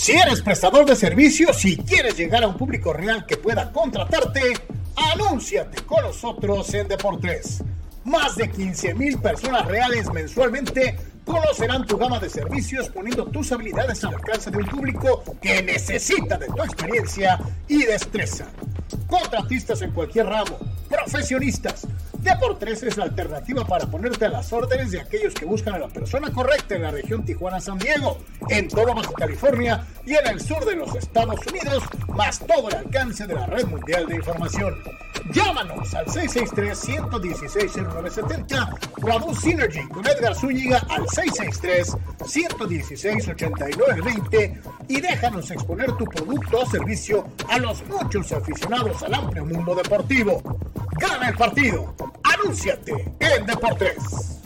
Si eres prestador de servicios y quieres llegar a un público real que pueda contratarte, anúnciate con nosotros en Deportes. Más de 15 mil personas reales mensualmente conocerán tu gama de servicios poniendo tus habilidades al alcance de un público que necesita de tu experiencia y destreza. Contratistas en cualquier ramo, profesionistas, Deportes es la alternativa para ponerte a las órdenes de aquellos que buscan a la persona correcta en la región Tijuana-San Diego, en todo Baja California y en el sur de los Estados Unidos, más todo el alcance de la red mundial de información. Llámanos al 663-116-0970 o a Synergy con Edgar Zúñiga al 663-116-8920 y déjanos exponer tu producto o servicio a los muchos aficionados al amplio mundo deportivo. Gana el partido. Anúnciate en Deportes.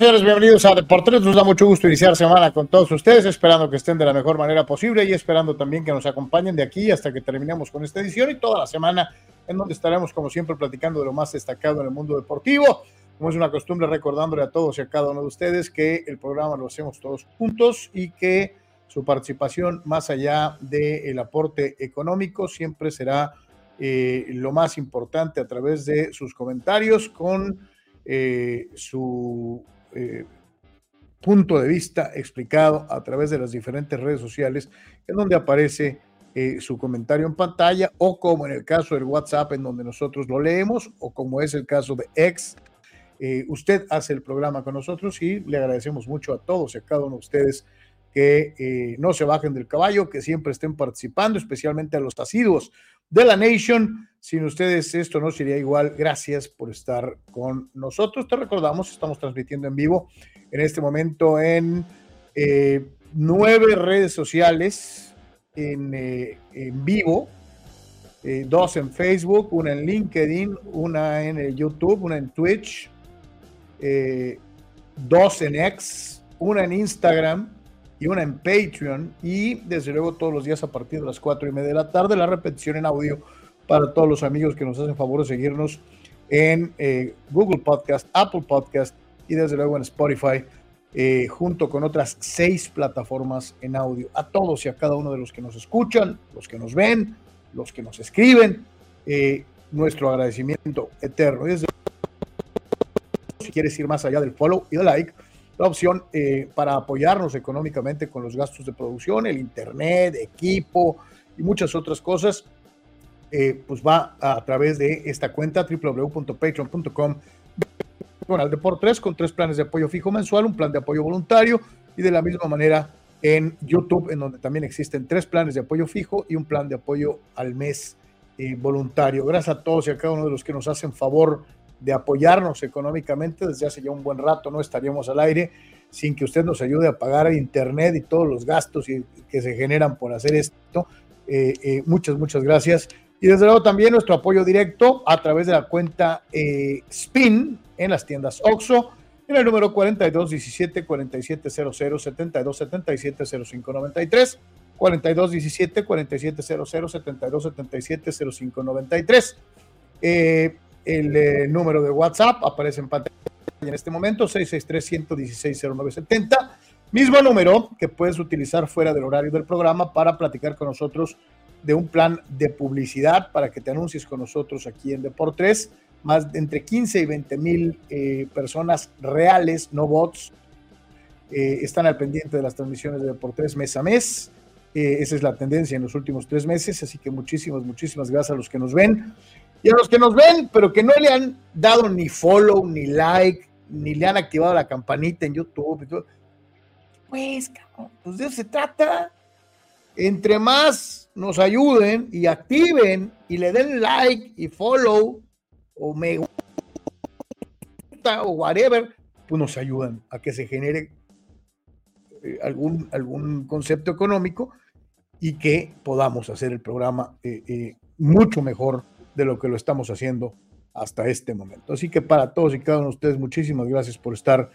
Señores, bienvenidos a Deportes. Nos da mucho gusto iniciar semana con todos ustedes, esperando que estén de la mejor manera posible y esperando también que nos acompañen de aquí hasta que terminemos con esta edición y toda la semana en donde estaremos, como siempre, platicando de lo más destacado en el mundo deportivo. Como es una costumbre, recordándole a todos y a cada uno de ustedes que el programa lo hacemos todos juntos y que su participación, más allá del aporte económico, siempre será eh, lo más importante a través de sus comentarios con eh, su eh, punto de vista explicado a través de las diferentes redes sociales en donde aparece eh, su comentario en pantalla o como en el caso del WhatsApp en donde nosotros lo leemos o como es el caso de X. Eh, usted hace el programa con nosotros y le agradecemos mucho a todos y a cada uno de ustedes que no se bajen del caballo, que siempre estén participando, especialmente a los asiduos de la Nation. Sin ustedes esto no sería igual. Gracias por estar con nosotros. Te recordamos, estamos transmitiendo en vivo en este momento en eh, nueve redes sociales en, eh, vivo. Eh, dos en Facebook, una en LinkedIn, una en YouTube, una en Twitch, dos en X, una en Instagram, y una en Patreon y desde luego todos los días a partir de las cuatro y media de la tarde la repetición en audio para todos los amigos que nos hacen favor de seguirnos en eh, Google Podcast, Apple Podcast y desde luego en Spotify, eh, junto con otras seis plataformas en audio. A todos y a cada uno de los que nos escuchan, los que nos ven, los que nos escriben, eh, nuestro agradecimiento eterno. Y desde si quieres ir más allá del follow y del like, la opción eh, para apoyarnos económicamente con los gastos de producción, el internet, equipo y muchas otras cosas, eh, pues va a, través de esta cuenta www.patreon.com de por tres con tres planes de apoyo fijo mensual, un plan de apoyo voluntario y de la misma manera en YouTube, en donde también existen tres planes de apoyo fijo y un plan de apoyo al mes eh, voluntario. Gracias a todos y a cada uno de los que nos hacen favor de apoyarnos económicamente. Desde hace ya un buen rato no estaríamos al aire sin que usted nos ayude a pagar internet y todos los gastos que se generan por hacer esto. Eh, eh, muchas, muchas gracias. Y desde luego también nuestro apoyo directo a través de la cuenta SPIN en las tiendas OXO en el número 4217 4700 7277 0593 4217 4700 7277 0593 el eh, número de WhatsApp aparece en pantalla en este momento 663-116-0970 mismo número que puedes utilizar fuera del horario del programa para platicar con nosotros de un plan de publicidad para que te anuncies con nosotros aquí en Deportes más de entre 15 y 20 mil eh, personas reales, no bots, eh, están al pendiente de las transmisiones de Deportes mes a mes. Esa es la tendencia en los últimos tres meses, así que muchísimas, muchísimas gracias a los que nos ven. Y a los que nos ven, pero que no le han dado ni follow, ni like, ni le han activado la campanita en YouTube. Pues, cabrón, pues de eso se trata. Entre más nos ayuden y activen y le den like y follow, o me gusta o whatever, pues nos ayudan a que se genere eh, algún, algún concepto económico y que podamos hacer el programa eh, eh, mucho mejor de lo que lo estamos haciendo hasta este momento. Así que para todos y cada uno de ustedes, muchísimas gracias por estar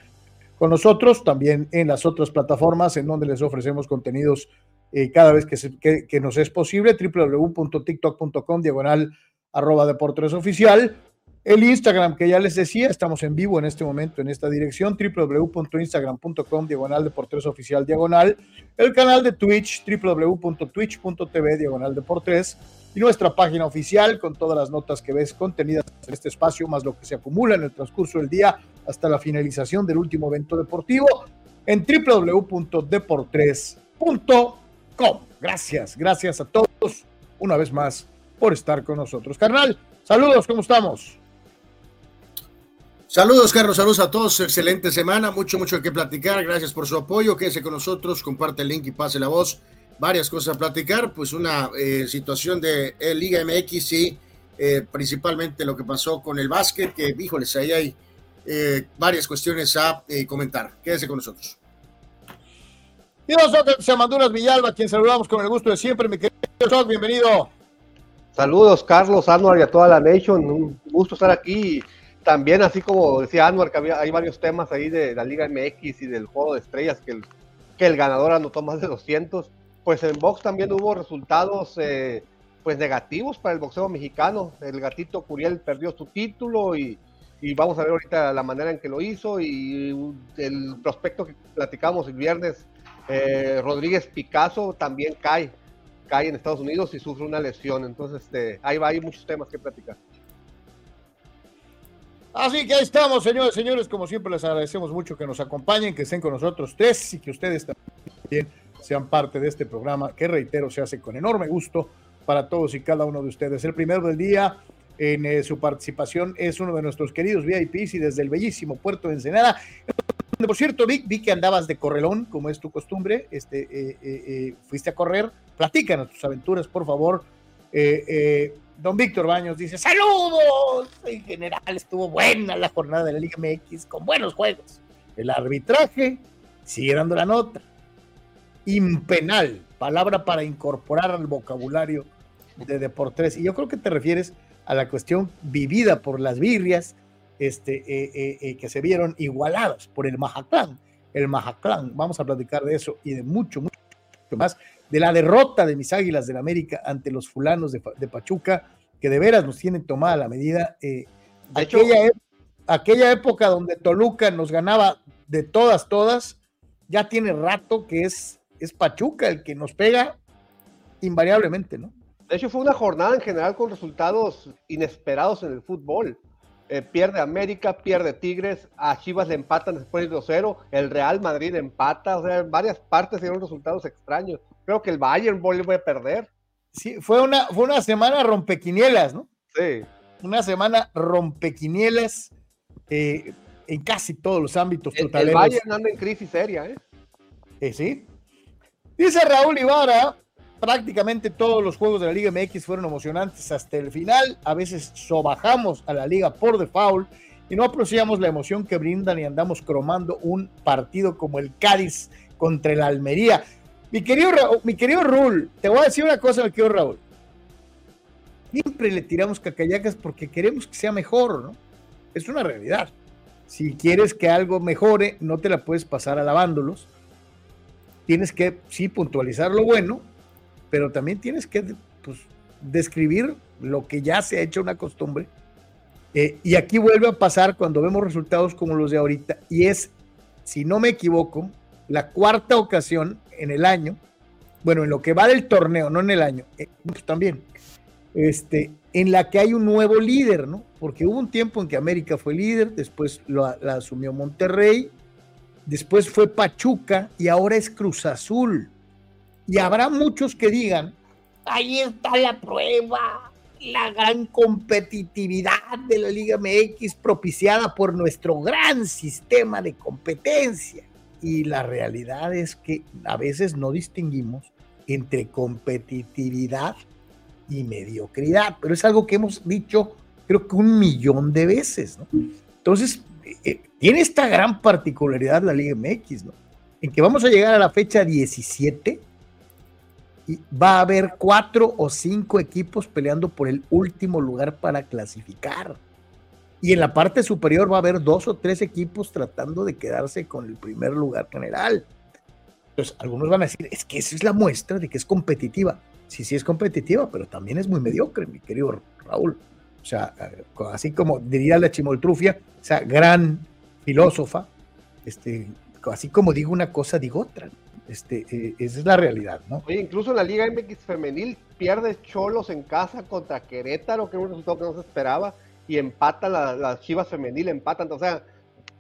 con nosotros, también en las otras plataformas en donde les ofrecemos contenidos cada vez que, que, nos es posible, www.tiktok.com, diagonal arroba deportes oficial, el Instagram, que ya les decía, estamos en vivo en este momento en esta dirección, www.instagram.com, diagonal Deportes Oficial, diagonal. El canal de Twitch, www.twitch.tv, diagonal Deportes. Y nuestra página oficial con todas las notas que ves contenidas en este espacio, más lo que se acumula en el transcurso del día hasta la finalización del último evento deportivo en www.deportres.com. Gracias, gracias a todos una vez más por estar con nosotros. Carnal, saludos, ¿cómo estamos? Saludos, Carlos, saludos a todos. Excelente semana, mucho, mucho que platicar. Gracias por su apoyo. Quédese con nosotros, comparte el link y pase la voz. Varias cosas a platicar, pues una eh, situación de eh, Liga MX y eh, principalmente lo que pasó con el básquet, que, híjoles, ahí hay varias cuestiones a comentar. Quédese con nosotros. Y nosotros, Samanduras Villalba, quien saludamos con el gusto de siempre, mi querido Soc, bienvenido. Saludos, Carlos, Anuar y a toda la Nation. Un gusto estar aquí también, así como decía Anwar, que había, hay varios temas ahí de la Liga MX y del juego de estrellas que el, que el ganador anotó más de 200. Pues en box también hubo resultados eh, pues negativos para el boxeo mexicano. El gatito Curiel perdió su título y, y, vamos a ver ahorita la manera en que lo hizo. Y el prospecto que platicamos el viernes, eh, Rodríguez Picasso, también cae, cae en Estados Unidos y sufre una lesión. Entonces, este, ahí va, hay muchos temas que platicar. Así que ahí estamos, señores, señores. Como siempre, les agradecemos mucho que nos acompañen, que estén con nosotros tres y que ustedes también sean parte de este programa, que reitero, se hace con enorme gusto para todos y cada uno de ustedes. El primero del día en eh, su participación es uno de nuestros queridos VIPs y desde el bellísimo puerto de Ensenada. Por cierto, vi que andabas de correlón, como es tu costumbre. Este, eh, eh, fuiste a correr. Platícanos tus aventuras, por favor. Don Víctor Baños dice, saludos. En general estuvo buena la jornada de la Liga MX con buenos juegos. El arbitraje sigue dando la nota. Impenal, palabra para incorporar al vocabulario de Deportes. Y yo creo que te refieres a la cuestión vivida por las birrias este, eh, eh, eh, que se vieron igualadas por el Majaclán. El Majaclán, vamos a platicar de eso y de mucho, mucho más de la derrota de mis Águilas del América ante los fulanos de, Pachuca, que de veras nos tienen tomada la medida. Aquella, aquella época donde Toluca nos ganaba de todas, todas, ya tiene rato que es, es Pachuca el que nos pega invariablemente, ¿no? De hecho, fue una jornada en general con resultados inesperados en el fútbol. eh, pierde América, pierde Tigres, a Chivas le empatan después de 2-0, el Real Madrid empata, o sea, en varias partes dieron resultados extraños. Creo que el Bayern vuelve a perder. Sí, fue una, fue una semana rompequinielas, ¿no? Sí. Una semana rompequinielas eh, en casi todos los ámbitos el, el Bayern anda en crisis seria, ¿eh? Eh, sí. Dice Raúl Ibarra, prácticamente todos los juegos de la Liga MX fueron emocionantes hasta el final. A veces sobajamos a la liga por default y no apreciamos la emoción que brindan y andamos cromando un partido como el Cádiz contra el Almería. Mi querido, Raúl, mi querido Raúl, te voy a decir una cosa, mi querido Raúl. Siempre le tiramos cacayacas porque queremos que sea mejor, ¿no? Es una realidad. Si quieres que algo mejore, no te la puedes pasar alabándolos. Tienes que, sí, puntualizar lo bueno, pero también tienes que pues, describir lo que ya se ha hecho una costumbre. Eh, y aquí vuelve a pasar cuando vemos resultados como los de ahorita, y es, si no me equivoco, la cuarta ocasión en el año, bueno, en lo que va del torneo, no en el año, eh, pues también, este, en la que hay un nuevo líder, ¿no? Porque hubo un tiempo en que América fue líder, después lo, la asumió Monterrey, después fue Pachuca y ahora es Cruz Azul. Y habrá muchos que digan, ahí está la prueba, la gran competitividad de la Liga MX propiciada por nuestro gran sistema de competencia. Y la realidad es que a veces no distinguimos entre competitividad y mediocridad, pero es algo que hemos dicho creo que un millón de veces. Entonces, eh, tiene esta gran particularidad la Liga MX, ¿no? En que vamos a llegar a la fecha 17 y va a haber cuatro o cinco equipos peleando por el último lugar para clasificar. Y en la parte superior va a haber dos o tres equipos tratando de quedarse con el primer lugar general. Entonces, algunos van a decir, es que esa es la muestra de que es competitiva. Sí, sí es competitiva, pero también es muy mediocre, mi querido Raúl. O sea, así como diría la chimoltrufia, esa gran filósofa, este, así como digo una cosa, digo otra. Este, eh, esa es la realidad, ¿no? Oye, incluso en la Liga MX femenil pierde Cholos en casa contra Querétaro, que es un resultado que no se esperaba, y empata las la Chivas femenil, empatan. O sea,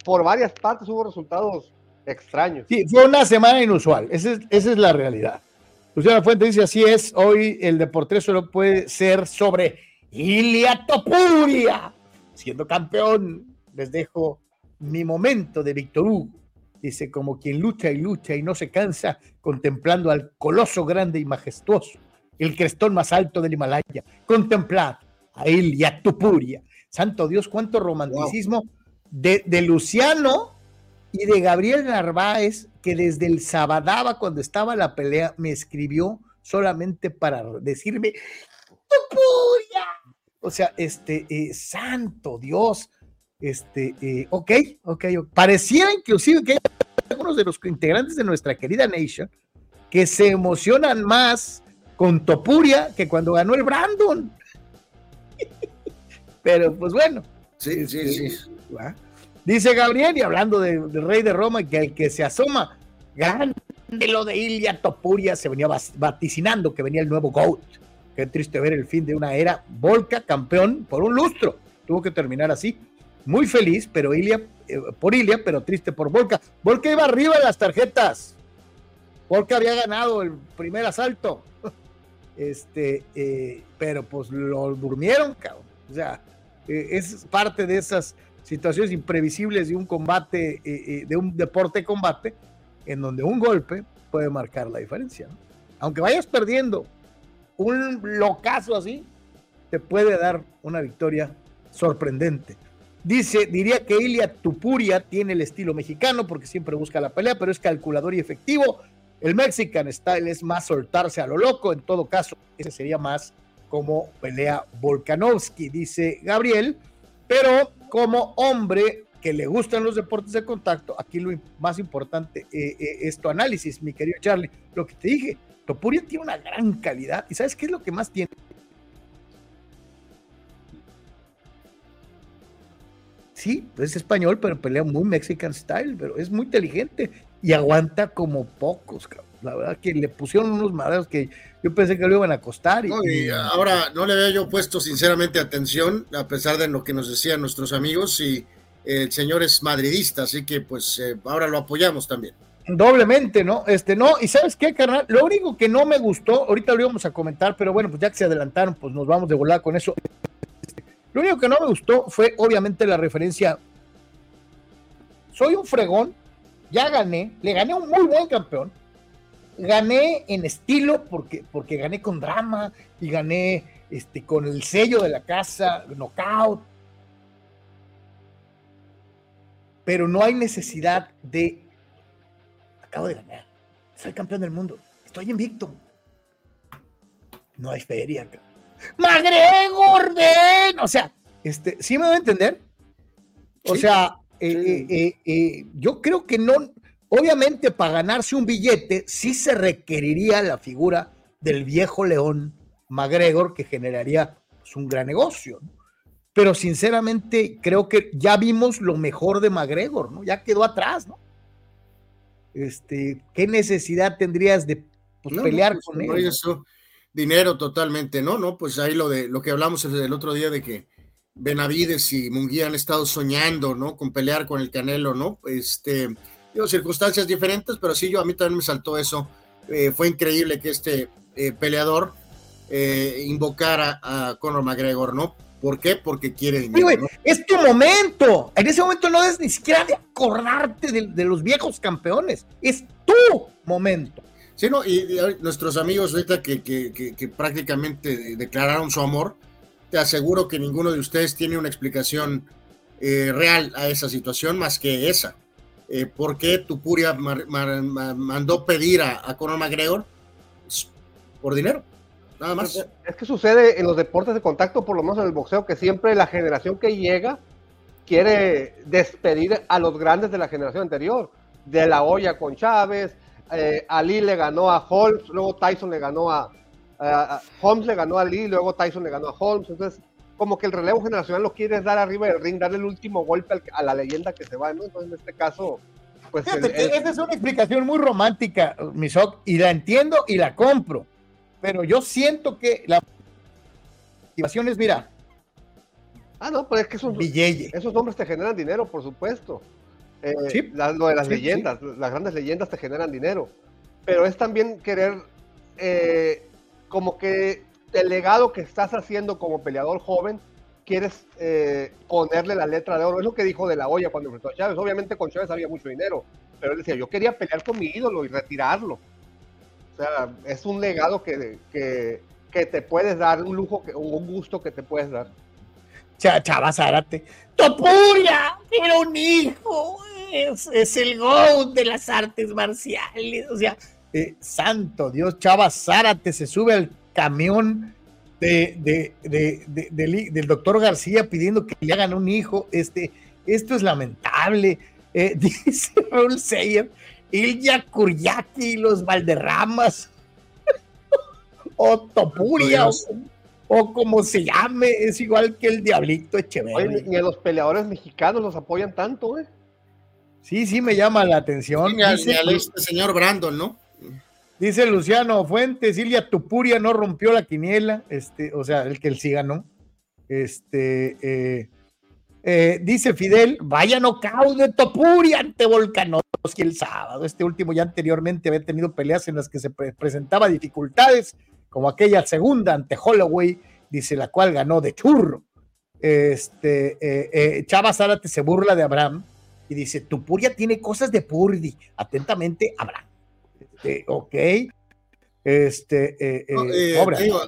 por varias partes hubo resultados extraños. Sí, fue una semana inusual, esa es, esa es la realidad. Luciana Fuente dice, así es, hoy el Deportes solo puede ser sobre Ilia Topuria. Siendo campeón, les dejo mi momento de Víctor Hugo dice, como quien lucha y lucha y no se cansa, contemplando al coloso grande y majestuoso, el crestón más alto del Himalaya. Contemplad a él y a Tupuria. Santo Dios, cuánto romanticismo de, de, Luciano y de Gabriel Narváez, que desde el Sabadaba, cuando estaba la pelea, me escribió solamente para decirme, Tupuria. O sea, este, eh, santo Dios, este, eh, ok, ok, parecía inclusive que hay algunos de los integrantes de nuestra querida Nation que se emocionan más con Topuria que cuando ganó el Brandon. Pero pues bueno. Sí, sí, este, sí. Dice Gabriel, y hablando del de Rey de Roma, que el que se asoma, grande lo de Ilia Topuria, se venía vaticinando que venía el nuevo GOAT. Qué triste ver el fin de una era. Volca, campeón por un lustro. Tuvo que terminar así muy feliz, pero Ilia, eh, por Ilia, pero triste por Volca. Volca iba arriba de las tarjetas. Volca había ganado el primer asalto. Este, eh, pero pues lo durmieron, cabrón. O sea, eh, es parte de esas situaciones imprevisibles de un combate, de un deporte de combate, en donde un golpe puede marcar la diferencia. Aunque vayas perdiendo un locazo así, te puede dar una victoria sorprendente. Dice, diría que Ilia Tupuria tiene el estilo mexicano porque siempre busca la pelea, pero es calculador y efectivo. El Mexican Style es más soltarse a lo loco. En todo caso, ese sería más como pelea Volkanovski, dice Gabriel. Pero como hombre que le gustan los deportes de contacto, aquí lo más importante eh, eh, es tu análisis, mi querido Charlie. Lo que te dije, Tupuria tiene una gran calidad. ¿Y sabes qué es lo que más tiene? Sí, es español, pero pelea muy Mexican style, pero es muy inteligente y aguanta como pocos, cabrón. La verdad que le pusieron unos maderos que yo pensé que lo iban a costar. Y, ahora no le había yo puesto sinceramente atención, a pesar de lo que nos decían nuestros amigos, y el señor es madridista, así que pues eh, ahora lo apoyamos también. Doblemente, ¿no? Este, no, y sabes qué, carnal, lo único que no me gustó, ahorita lo íbamos a comentar, pero bueno, pues ya que se adelantaron, pues nos vamos de volar con eso. Lo único que no me gustó fue obviamente la referencia. Soy un fregón, ya gané, le gané a un muy buen campeón, gané en estilo porque, porque gané con drama y gané este, con el sello de la casa, knockout. Pero no hay necesidad de acabo de ganar. Soy campeón del mundo. Estoy invicto. No hay feria. ¡McGregor, ven! O sea, este, ¿sí me voy a entender? O sea, eh, eh, eh, yo creo que no, obviamente para ganarse un billete sí se requeriría la figura del viejo león McGregor que generaría pues, un gran negocio. Pero sinceramente creo que ya vimos lo mejor de McGregor, ¿no? Ya quedó atrás, ¿no? este, ¿qué necesidad tendrías de pues, pelear pues, con él? Eso, dinero totalmente, ¿no? No, pues ahí lo de lo que hablamos el otro día de que Benavides y Munguía han estado soñando, ¿no? Con pelear con el Canelo, ¿no? Este, digo, circunstancias diferentes, pero sí, yo a mí también me saltó eso. Eh, fue increíble que este eh, peleador eh, invocara a Conor McGregor, ¿no? ¿Por qué? Porque quiere dinero. Es tu momento. En ese momento no es ni siquiera de acordarte de, los viejos campeones. Es tu momento. Sí, no, y, nuestros amigos ahorita que, que, prácticamente declararon su amor, te aseguro que ninguno de ustedes tiene una explicación eh, real a esa situación más que esa. Eh, ¿Por qué Tupuria mandó pedir a, a Conor McGregor? Pues, por dinero nada más. Es que sucede en los deportes de contacto, por lo menos en el boxeo, que siempre la generación que llega quiere despedir a los grandes de la generación anterior. De la olla con Chávez, eh, Ali le ganó a Holmes, luego Tyson le ganó a, Holmes le ganó a Ali, luego Tyson le ganó a Holmes. Entonces, como que el relevo generacional lo quiere dar arriba del ring, darle el último golpe a la leyenda que se va, ¿no? Entonces, en este caso, pues. Esa es una explicación muy romántica, Misok, y la entiendo y la compro pero yo siento que la motivación es, mira. Ah, no, pero es que esos, esos nombres te generan dinero, por supuesto. Eh, sí. lo de las leyendas, las grandes leyendas te generan dinero. Pero es también querer, eh, como que el legado que estás haciendo como peleador joven, quieres eh, ponerle la letra de oro. Es lo que dijo de la olla cuando enfrentó a Chávez. Obviamente con Chávez había mucho dinero, pero él decía, yo quería pelear con mi ídolo y retirarlo. O sea, es un legado que, que, te puedes dar, un lujo, que, un gusto que te puedes dar. Chava Zárate. ¡Topuria! ¡Era un hijo! Es, el GOAT de las artes marciales. O sea, eh, santo Dios, Chava Zárate se sube al camión de, del doctor García pidiendo que le hagan un hijo. Este, esto es lamentable. Eh, dice Raúl Seyer Ilya Kuryaki, los Valderramas, o Topuria, o, como se llame, es igual que el Diablito Echeverri. ni a los peleadores mexicanos los apoyan tanto, ¿eh? Sí, sí, me llama la atención. dice, este señor Brandon, ¿no? Dice Luciano Fuentes, Ilya Topuria no rompió la quiniela, este, o sea, el que él sí ganó. Este, eh, eh, dice Fidel, vaya nocaut de Topuria ante Volkanovski el sábado. Este último ya anteriormente había tenido peleas en las que se presentaba dificultades, como aquella segunda ante Holloway, dice la cual ganó de churro. Este, eh, eh, Chava Zárate se burla de Abraham y dice, Tupuria tiene cosas de Purdi. Atentamente, Abraham. Este, ok. Este, digo,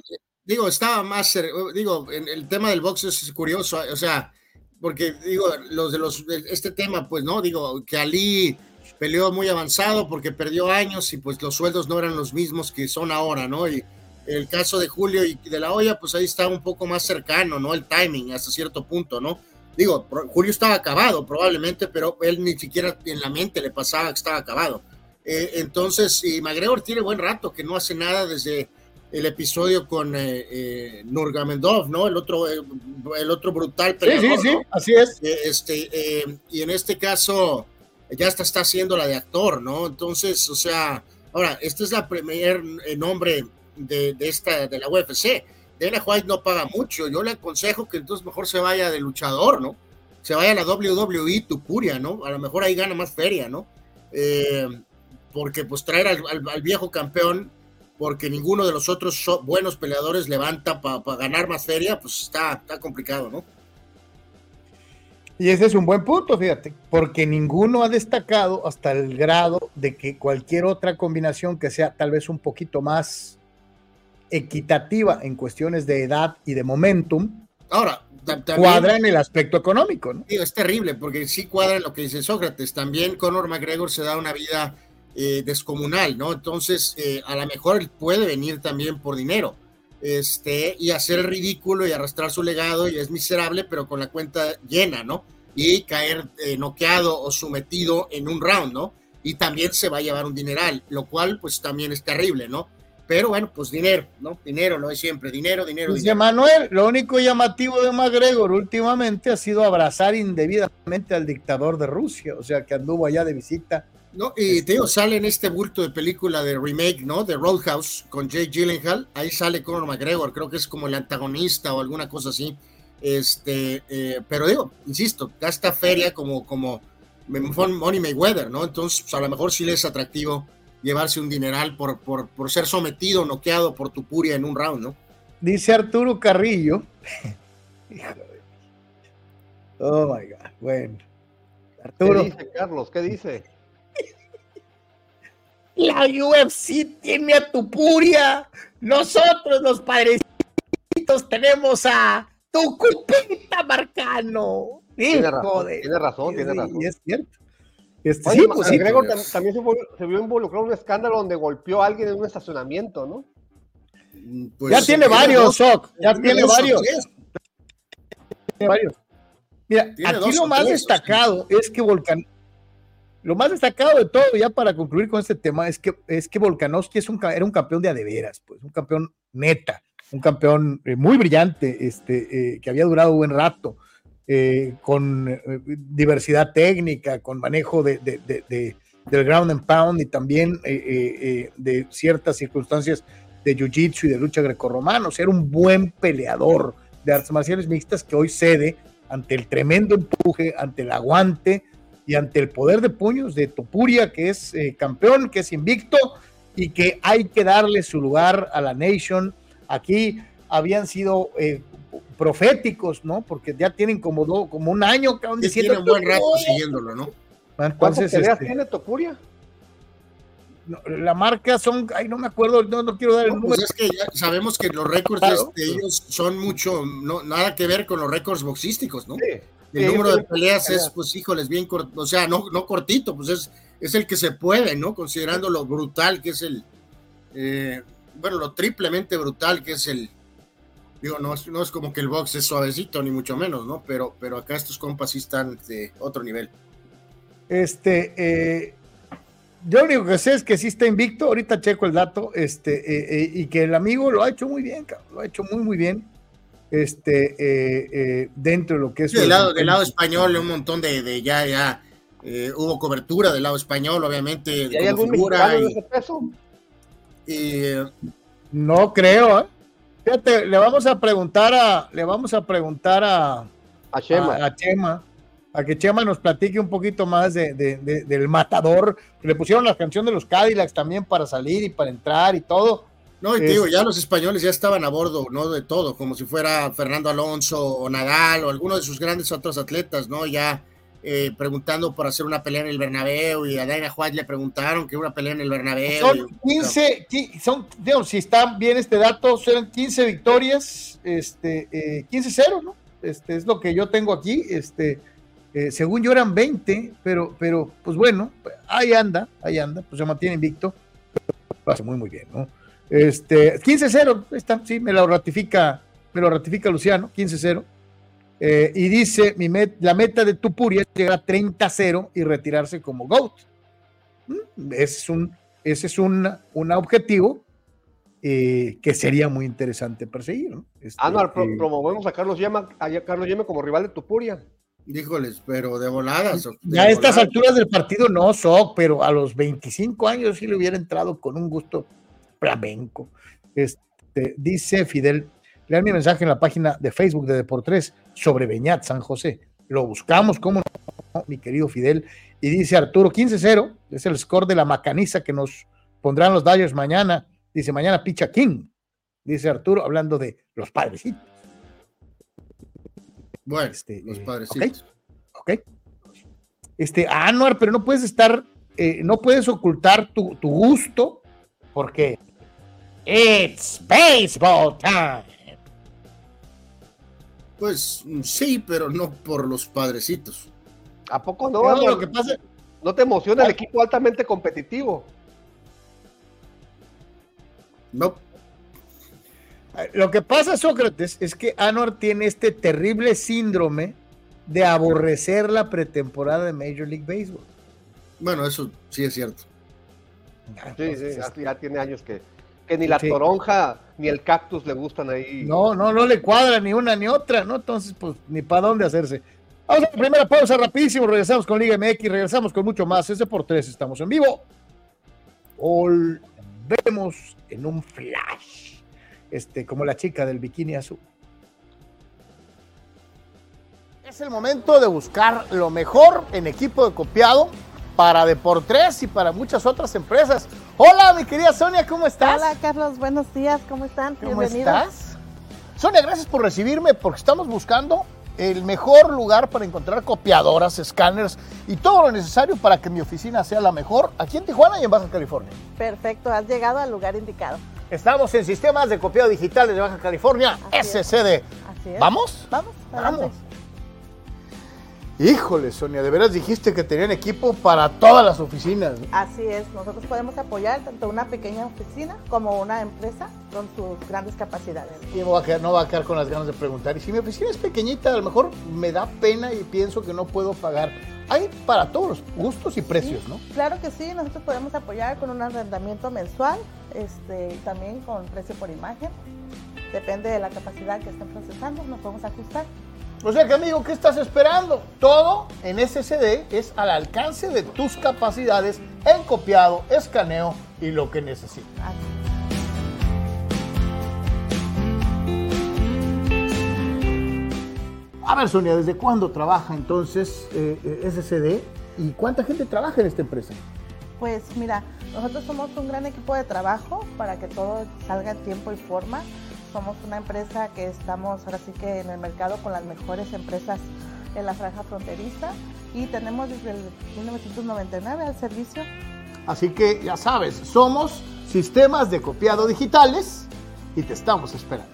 digo, estaba más, digo, en el tema del box es curioso, o sea, porque digo, los de los este tema, pues no, digo que Ali peleó muy avanzado porque perdió años y pues los sueldos no eran los mismos que son ahora, ¿no? Y el caso de Julio y de la olla, pues ahí está un poco más cercano, ¿no? El timing hasta cierto punto, ¿no? Digo, Julio estaba acabado probablemente, pero él ni siquiera en la mente le pasaba que estaba acabado. Eh, entonces, y McGregor tiene buen rato que no hace nada desde el episodio con eh, eh, Nurgamendov, ¿no? El otro, eh, el otro brutal peleador. Sí, sí, sí, así es. este, y en este caso, ya hasta está haciendo la de actor, ¿no? Entonces, o sea, ahora, este es la primer eh, nombre de, esta, de la UFC. Dana White no paga mucho, yo le aconsejo que entonces mejor se vaya de luchador, ¿no? Se vaya a la WWE Tupuria, ¿no? A lo mejor ahí gana más feria, ¿no? Eh, porque pues traer al, viejo campeón, porque ninguno de los otros buenos peleadores levanta para pa ganar más feria, pues está, está complicado, ¿no? Y ese es un buen punto, fíjate, porque ninguno ha destacado hasta el grado de que cualquier otra combinación que sea tal vez un poquito más equitativa en cuestiones de edad y de momentum, ahora también, cuadra en el aspecto económico, ¿no? Es terrible, porque sí cuadra en lo que dice Sócrates. También Conor McGregor se da una vida eh, descomunal, ¿no? Entonces, eh, a lo mejor puede venir también por dinero este, y hacer el ridículo y arrastrar su legado y es miserable, pero con la cuenta llena, ¿no? Y caer eh, noqueado o sometido en un round, ¿no? Y también se va a llevar un dineral, lo cual pues también es terrible, ¿no? Pero bueno, pues dinero, ¿no? Dinero, lo es siempre, dinero, dinero. Dice dinero. Manuel, lo único llamativo de McGregor últimamente ha sido abrazar indebidamente al dictador de Rusia, o sea, que anduvo allá de visita no, y te digo, sale en este bulto de película de remake, ¿no? De Roadhouse con Jake Gyllenhaal. Ahí sale Conor McGregor, creo que es como el antagonista o alguna cosa así. Este, eh, pero digo, insisto, gasta feria como, como Money Mayweather, ¿no? Entonces, pues, a lo mejor sí le es atractivo llevarse un dineral por, por, por ser sometido, noqueado por tu puria en un round, ¿no? Dice Arturo Carrillo. oh my God, bueno. Arturo. ¿Qué dice, Carlos? ¿Qué dice? La UFC tiene a Tupuria. Nosotros, los padrecitos, tenemos a tu cupita Marcano. Tiene razón, tiene razón, tiene razón. Y es cierto. Este, Oye, sí, pues, sí, Gregor pues. también se, fue, se, vio involucrado en un escándalo donde golpeó a alguien en un estacionamiento, ¿no? Pues, ya tiene varios, Soc. Ya tiene varios. Tiene varios. Mira, aquí lo más destacado es que Volcan, lo más destacado de todo, ya para concluir con este tema, es que, es que Volkanovski es un, era un campeón de adeveras, pues, un campeón neta, un campeón eh, muy brillante, este, eh, que había durado un buen rato, eh, con eh, diversidad técnica, con manejo de, de, de, del ground and pound y también eh, de ciertas circunstancias de jiu-jitsu y de lucha grecorromana. O era un buen peleador de artes marciales mixtas que hoy cede ante el tremendo empuje, ante el aguante y ante el poder de puños de Topuria, que es campeón, que es invicto y que hay que darle su lugar a la Nation. Aquí habían sido proféticos, ¿no? Porque ya tienen como, do, como un año que diciendo. Tienen buen rato siguiéndolo, ¿no? ¿Cuántas peleas este, tiene Topuria? No, la marca son, ay, no me acuerdo, no, no quiero dar el no, número. Pues es que ya sabemos que los récords claro, de ellos son mucho, no, nada que ver con los récords boxísticos, ¿no? Sí. El sí, número de peleas es, pues, híjoles, bien corto, o sea, no, no cortito, pues es, es el que se puede, ¿no? Considerando lo brutal que es el, eh, bueno, lo triplemente brutal que es el, digo, no, no es como que el box es suavecito, ni mucho menos, ¿no? Pero, pero acá estos compas sí están de otro nivel. Este, eh, yo lo único que sé es que sí está invicto, ahorita checo el dato, este, eh, eh, y que el amigo lo ha hecho muy bien, cabrón, lo ha hecho muy, muy bien este, eh, eh, dentro de lo que es... Sí, del, lado, del lado español, un montón de, de ya, ya, eh, hubo cobertura del lado español, obviamente. ¿Y hay algún figura y, en ese peso? Y, no creo, ¿eh? Fíjate, le vamos a preguntar a, le vamos a preguntar a, a Chema. A, a Chema, a que Chema nos platique un poquito más de, de, de, del matador. Le pusieron la canción de los Cadillacs también para salir y para entrar y todo. No, y te digo, ya los españoles ya estaban a bordo, ¿no? De todo, como si fuera Fernando Alonso o Nadal o alguno de sus grandes otros atletas, ¿no? Ya eh, preguntando por hacer una pelea en el Bernabéu y a Daina White le preguntaron que una pelea en el Bernabéu. Son 15, y, son, si está bien este dato, son 15 victorias, este, eh, 15-0, ¿no? Este es lo que yo tengo aquí, este, eh, según yo eran 20, pero, pero, pues bueno, ahí anda, ahí anda, pues se mantiene invicto, lo hace muy, muy bien, ¿no? Este, 15-0, está, sí, me lo ratifica, me lo ratifica Luciano, 15-0. Eh, y dice, mi met, la meta de Tupuria es llegar a 30-0 y retirarse como GOAT. ¿Mm? Ese es un, ese es un, un objetivo eh, que sería muy interesante perseguir. ¿no? Este, ah, no, eh, promovemos a Carlos Yema, a Carlos Yema como rival de Tupuria. Híjoles, pero de voladas. de Ya a estas voladas. alturas del partido no, Soc, pero a los 25 años sí le hubiera entrado con un gusto flamenco. Este, dice Fidel, lean mi mensaje en la página de Facebook de Deportes sobre Beñat San José. Lo buscamos, ¿cómo no, mi querido Fidel? Y dice Arturo, 15-0, es el score de la macaniza que nos pondrán los Dodgers mañana. Dice, mañana picha King. Dice Arturo, hablando de los padrecitos. Bueno, Este, los eh, padrecitos. ¿ok? Este, Anuar, pero no puedes estar, eh, no puedes ocultar tu, tu gusto, porque it's baseball time. Pues sí, pero no por los padrecitos. ¿A poco no? No, lo que pasa, ¿No te emociona el equipo altamente competitivo? No, lo que pasa, Sócrates, es que Anuar tiene este terrible síndrome de aborrecer la pretemporada de Major League Baseball. bueno, eso sí es cierto. Sí, sí, ya tiene años que, que ni la Sí. toronja ni el cactus le gustan ahí. No, no, no le cuadra ni una ni otra, ¿no? Entonces, pues, ni para dónde hacerse. Vamos a la primera pausa rapidísimo, regresamos con Liga MX, regresamos con mucho más. Ese por tres, estamos en vivo. Volvemos en un flash, este, como la chica del bikini azul. Es el momento de buscar lo mejor en equipo de copiado para Deportes y para muchas otras empresas. Hola, mi querida Sonia, ¿cómo estás? Hola Carlos, buenos días, ¿cómo están? ¿Cómo Bienvenidos. estás? Sonia, gracias por recibirme porque estamos buscando el mejor lugar para encontrar copiadoras, escáneres y todo lo necesario para que mi oficina sea la mejor aquí en Tijuana y en Baja California. Perfecto, has llegado al lugar indicado. Estamos en sistemas de copiado digitales de Baja California, Así es. SCD. Así es. ¿Vamos? Vamos, adelante. Vamos. Híjole, Sonia, de veras dijiste que tenían equipo para todas las oficinas. Así es, nosotros podemos apoyar tanto una pequeña oficina como una empresa con sus grandes capacidades. Y no va, a quedar, no va a quedar con las ganas de preguntar. Y si mi oficina es pequeñita, a lo mejor me da pena y pienso que no puedo pagar. Hay para todos los gustos y precios, ¿no? Claro que sí, nosotros podemos apoyar con un arrendamiento mensual, este, también con precio por imagen. Depende de la capacidad que estén procesando, nos podemos ajustar. O sea que, amigo, ¿qué estás esperando? Todo en SSD es al alcance de tus capacidades en copiado, escaneo y lo que necesites. A ver, Sonia, ¿desde cuándo trabaja entonces eh, eh, SSD y cuánta gente trabaja en esta empresa? Pues mira, nosotros somos un gran equipo de trabajo para que todo salga en tiempo y forma. Somos una empresa que estamos ahora sí que en el mercado con las mejores empresas en la franja fronteriza y tenemos desde el 1999 al servicio. Así que ya sabes, somos sistemas de copiado digitales y te estamos esperando.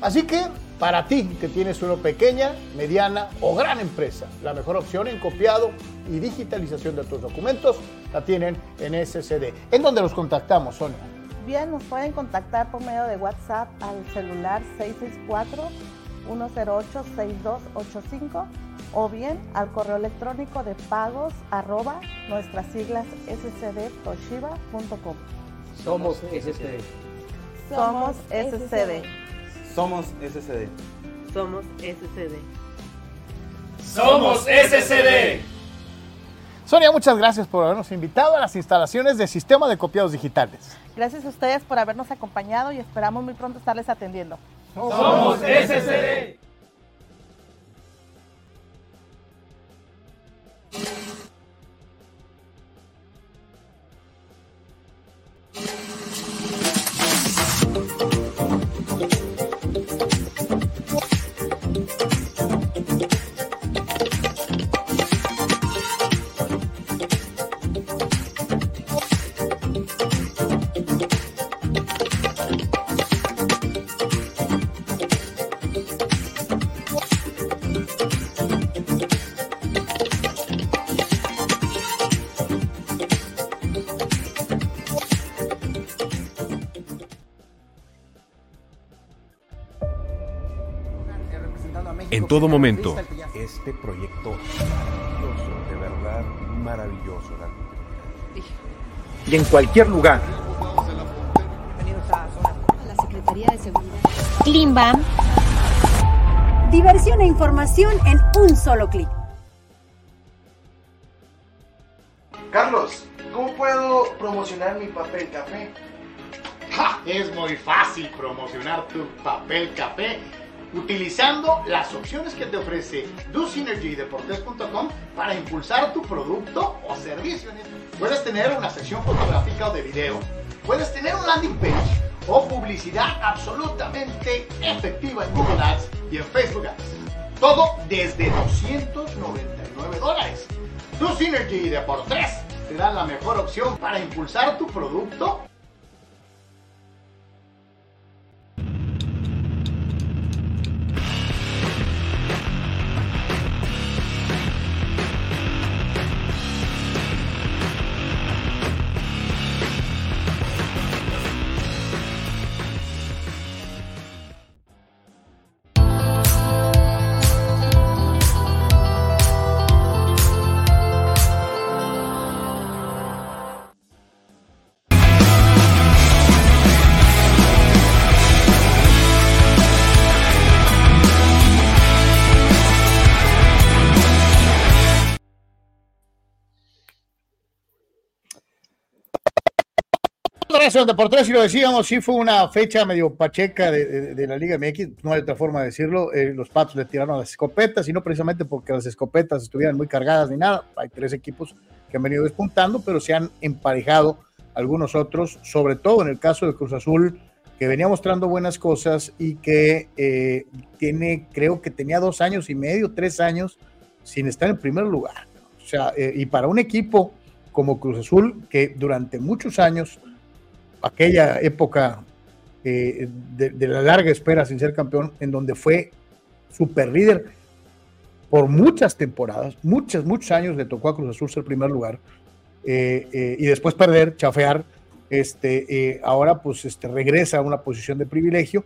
Así que para ti que tienes una pequeña, mediana o gran empresa, la mejor opción en copiado y digitalización de tus documentos la tienen en SCD. ¿En dónde los contactamos, Sonia? Bien, nos pueden contactar por medio de WhatsApp al celular 664-108-6285 o bien al correo electrónico de pagos arroba nuestras siglas scdtoshiba.com. Somos SCD. Somos SCD. Somos SCD. Somos SCD. Somos SCD. Sonia, muchas gracias por habernos invitado a las instalaciones de Sistema de Copiados Digitales. Gracias a ustedes por habernos acompañado y esperamos muy pronto estarles atendiendo. Somos SCD. Todo momento. Este proyecto maravilloso, de verdad maravilloso. la- y en cualquier lugar. Secretaría de Seguridad. Klimbam. Diversión e información en un solo clic. Carlos, ¿cómo puedo promocionar mi papel café? Es muy fácil promocionar tu papel café utilizando las opciones que te ofrece DoSynergy para impulsar tu producto o servicio. Puedes tener una sección fotográfica o de video, puedes tener un landing page o publicidad absolutamente efectiva en Google Ads y en Facebook Ads. Todo desde 299 dólares. DoSynergy te dan la mejor opción para impulsar tu producto de por tres, y lo decíamos, sí fue una fecha medio pacheca de, la Liga MX, no hay otra forma de decirlo. Eh, los patos le tiraron las escopetas, y no precisamente porque las escopetas estuvieran muy cargadas ni nada. Hay tres equipos que han venido despuntando, pero se han emparejado algunos otros, sobre todo en el caso de Cruz Azul, que venía mostrando buenas cosas y que eh, tiene, creo que tenía dos años y medio, tres años sin estar en primer lugar. O sea, eh, y para un equipo como Cruz Azul, que durante muchos años aquella época eh, de, la larga espera sin ser campeón, en donde fue super líder por muchas temporadas, muchos, muchos años le tocó a Cruz Azul ser primer lugar, eh, eh, y después perder, chafear, este, ahora pues este, regresa a una posición de privilegio,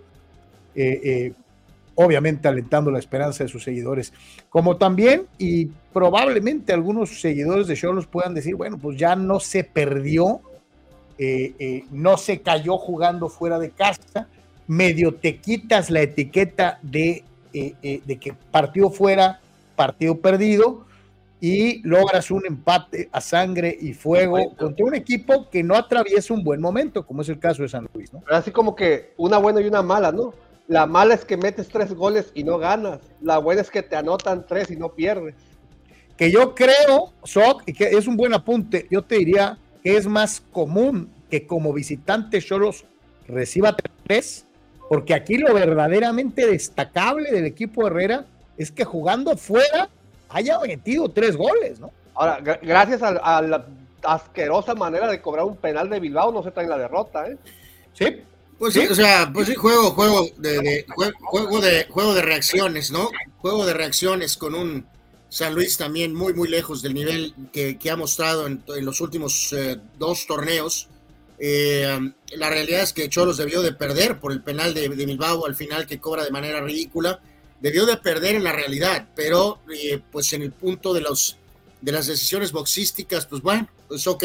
obviamente alentando la esperanza de sus seguidores, como también, y probablemente algunos seguidores de Cholos puedan decir, bueno, pues ya no se perdió eh, eh, no se cayó jugando fuera de casa, medio te quitas la etiqueta de, eh, de que partido fuera, partido perdido, y logras un empate a sangre y fuego contra un equipo que no atraviesa un buen momento, como es el caso de San Luis, ¿no? así como que una buena y una mala, ¿no? La mala es que metes tres goles y no ganas. La buena es que te anotan tres y no pierdes. Que yo creo, Soc, y que es un buen apunte, yo te diría que es más común que como visitante Cholos reciba tres, porque aquí lo verdaderamente destacable del equipo Herrera es que jugando fuera haya metido tres goles, ¿no? Ahora, gracias a, la asquerosa manera de cobrar un penal de Bilbao, no se trae la derrota, ¿eh? Sí. Pues sí, o sea, pues sí, juego, juego de, juego, de juego de reacciones, ¿no? Juego de reacciones con un San Luis también muy, muy lejos del nivel que, ha mostrado en, los últimos eh, dos torneos. Eh, la realidad es que Cholos debió de perder por el penal de, Bilbao al final que cobra de manera ridícula. Debió de perder en la realidad, pero eh, pues en el punto de, los, de las decisiones boxísticas, pues bueno, pues ok,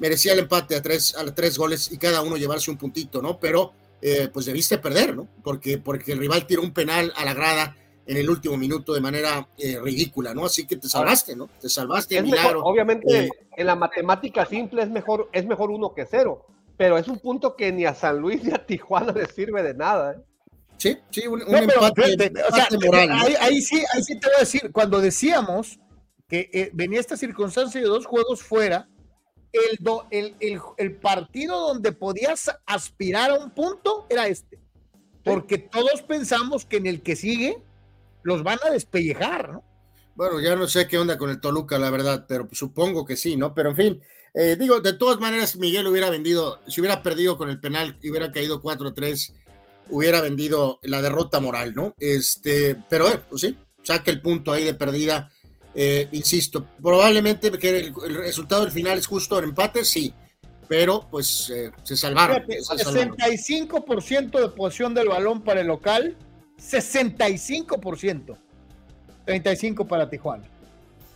merecía el empate a tres, a tres goles y cada uno llevarse un puntito, ¿no? Pero pues debiste perder, ¿no? Porque, porque el rival tiró un penal a la grada en el último minuto de manera eh, ridícula, ¿no? Así que te salvaste, ¿no? Te salvaste, milagro. obviamente, eh, en la matemática simple es mejor, es mejor uno que cero, pero es un punto que ni a San Luis ni a Tijuana les sirve de nada, ¿eh? Sí, sí, un, empate, moral. Ahí, sí, ahí sí te voy a decir, cuando decíamos que venía esta circunstancia de dos juegos fuera, el, el, el, el partido donde podías aspirar a un punto era este. Porque todos pensamos que en el que sigue los van a despellejar, ¿no? Bueno, ya no sé qué onda con el Toluca, la verdad, pero supongo que sí, ¿no? Pero en fin, eh, digo, de todas maneras, Miguel hubiera vendido, si hubiera perdido con el penal y hubiera caído 4-3, hubiera vendido la derrota moral, ¿no? Este, pero eh, pues sí, saque el punto ahí de perdida. Eh, insisto, probablemente que el, resultado del final es justo el empate, sí, pero pues se salvaron. Fíjate, 65% de posición del balón para el local, 65%. 35 para Tijuana.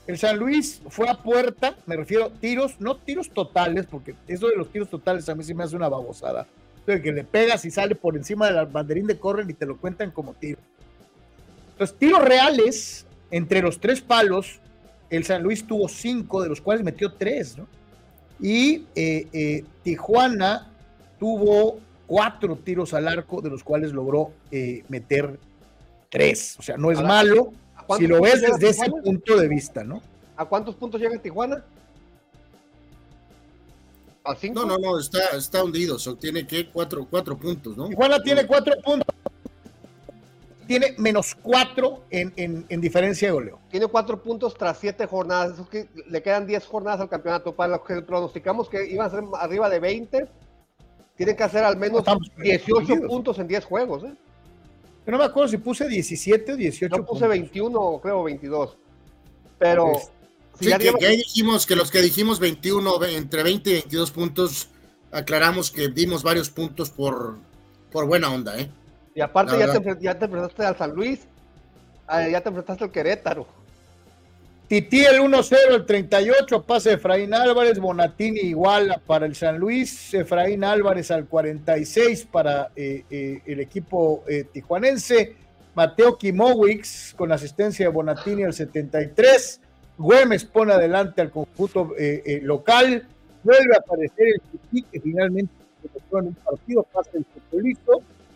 El San Luis fue a puerta, me refiero tiros, no tiros totales, porque eso de los tiros totales a mí sí me hace una babosada. de que le pegas y sale por encima del banderín de corren y te lo cuentan como tiro. Los tiros reales, entre los tres palos, el San Luis tuvo cinco, de los cuales metió tres, ¿no? Y eh, eh, Tijuana tuvo cuatro tiros al arco, de los cuales logró eh, meter tres. O sea, no es malo si lo ves desde ese punto de vista, ¿no? ¿A cuántos puntos llega Tijuana? ¿A cinco? No, no, no, está, está hundido. tiene que cuatro, cuatro puntos, ¿no? Tijuana tiene cuatro puntos. Tiene menos cuatro en, en, diferencia de goleo. Tiene cuatro puntos tras siete jornadas. Eso que le quedan diez jornadas al campeonato. Para los que pronosticamos que iban a ser arriba de 20, tienen que hacer al menos 18 puntos en 10 juegos. ¿eh? no me acuerdo si puse 17 o 18. Yo puse 21, creo, 22. Pero. Sí, que, ahí dijimos que los que dijimos 21, entre 20 y 22 puntos, aclaramos que dimos varios puntos por, por buena onda, ¿eh? Y aparte, ya te, ya te, enfrentaste al San Luis, ah, ya te enfrentaste al Querétaro. Tití el 1-0, el 38, pase Efraín Álvarez, Bonatini igual para el San Luis, Efraín Álvarez al 46 para eh, eh, el equipo eh, tijuanense, Mateo Kimowicz con asistencia de Bonatini al 73, Güemes pone adelante al conjunto local, vuelve a aparecer el Tití que finalmente se en un partido, pasa el futbolista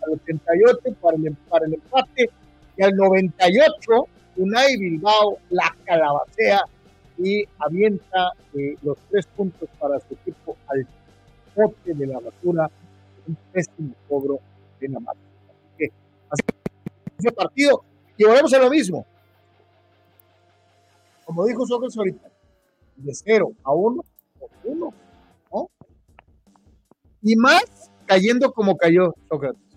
al 88 para el, para el empate y al 98 Unai Bilbao la calabacea y avienta eh, los tres puntos para su equipo al bote de la basura, un pésimo cobro de la máquina. Así que partido y volvemos a lo mismo. Como dijo Sócrates ahorita, de cero a uno, uno, ¿no? Y más cayendo como cayó Sócrates.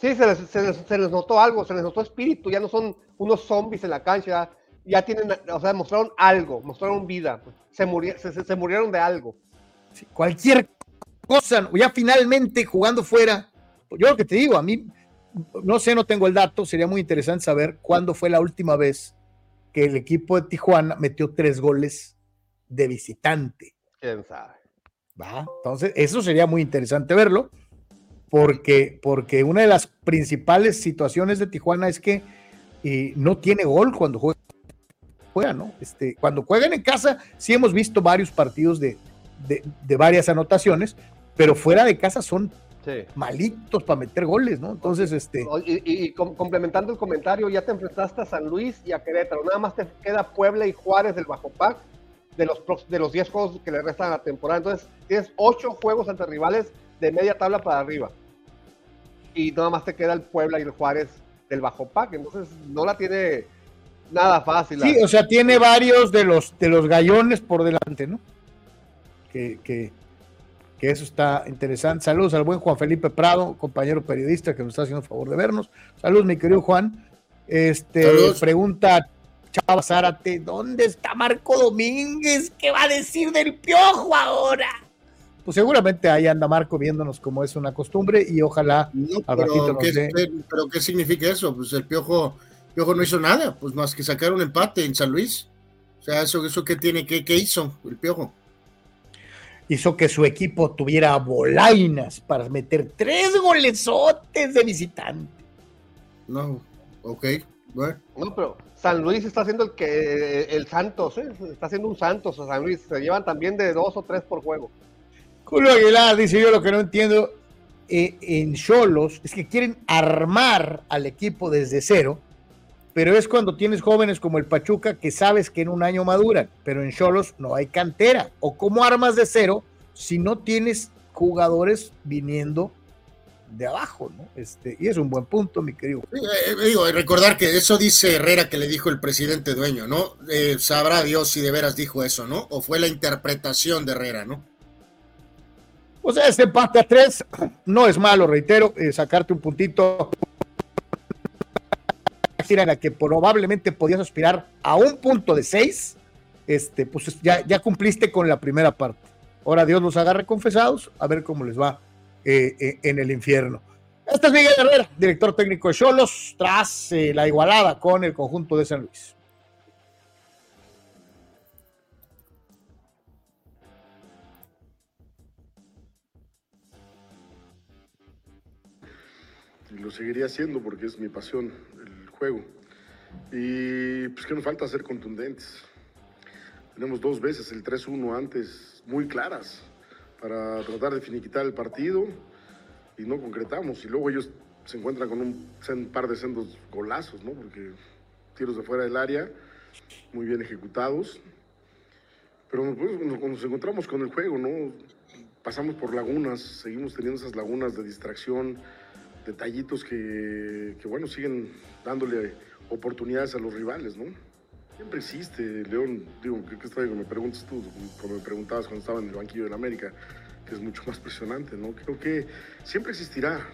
Sí, se les, se, les, notó algo, se les notó espíritu, ya no son unos zombies en la cancha, ya tienen, o sea, mostraron algo, mostraron vida, se, murieron, se, murieron de algo. cualquier cosa, ya finalmente jugando fuera, yo lo que te digo, a mí, no sé, no tengo el dato, sería muy interesante saber cuándo fue la última vez que el equipo de Tijuana metió tres goles de visitante. ¿Quién sabe? ¿Va? Entonces, eso sería muy interesante verlo porque, porque una de las principales situaciones de Tijuana es que eh, no tiene gol cuando juega, ¿no? Este, cuando juegan en casa, sí hemos visto varios partidos de, de, varias anotaciones, pero fuera de casa son malitos para meter goles, ¿no? Entonces, este. Y, complementando el comentario, ya te enfrentaste a San Luis y a Querétaro, nada más te queda Puebla y Juárez del Bajo Pac de los, de los 10 juegos que le restan a la temporada. Entonces, tienes 8 juegos ante rivales de media tabla para arriba y nada más te queda el Puebla y el Juárez del Bajo Pac, entonces no la tiene nada fácil. Sí, o sea, tiene varios de los, de los gallones por delante, ¿no? Que, que, que, eso está interesante. Saludos al buen Juan Felipe Prado, compañero periodista que nos está haciendo el favor de vernos. Saludos, mi querido Juan. Este, pregunta Chava Zárate, ¿dónde está Marco Domínguez? ¿Qué va a decir del piojo ahora? Pues seguramente ahí anda Marco viéndonos como es una costumbre y ojalá al ratito ¿qué, pero ¿qué significa eso? Pues el Piojo, Piojo no hizo nada, pues más que sacar un empate en San Luis. O sea, eso, eso qué tiene, qué, qué hizo el Piojo. Hizo que su equipo tuviera bolainas para meter tres golesotes de visitante. No, ok, bueno. No, pero San Luis está haciendo el que el Santos, ¿eh? está haciendo un Santos a San Luis, se llevan también de dos o tres por juego. Julio Aguilar dice: Yo lo que no entiendo eh, en Cholos es que quieren armar al equipo desde cero, pero es cuando tienes jóvenes como el Pachuca que sabes que en un año maduran, pero en Cholos no hay cantera. O cómo armas de cero si no tienes jugadores viniendo de abajo, ¿no? Este, y es un buen punto, mi querido. Eh, eh, digo, recordar que eso dice Herrera que le dijo el presidente dueño, ¿no? sabrá Dios si de veras dijo eso, ¿no? O fue la interpretación de Herrera, ¿no? O sea, este empate a tres no es malo, reitero, eh, sacarte un puntito en la que probablemente podías aspirar a un punto de seis, este, pues ya, ya cumpliste con la primera parte. Ahora Dios los agarre confesados, a ver cómo les va eh, eh, en el infierno. Este es Miguel Herrera, director técnico de Cholos, tras la igualada con el conjunto de San Luis. Lo seguiría haciendo porque es mi pasión, el juego. Y pues que nos falta ser contundentes. Tenemos dos veces el 3-1 antes muy claras para tratar de finiquitar el partido y no concretamos. Y luego ellos se encuentran con un, par de sendos golazos, ¿no? Porque tiros de fuera del área, muy bien ejecutados. Pero cuando nos encontramos con el juego, ¿no? Pasamos por lagunas, seguimos teniendo esas lagunas de distracción, detallitos que, que bueno, siguen dándole oportunidades a los rivales, ¿no? Siempre existe, León, digo, ¿qué, está, me preguntas tú, como me preguntabas cuando estaba en el banquillo del América, que es mucho más presionante, ¿no? Creo que siempre existirá.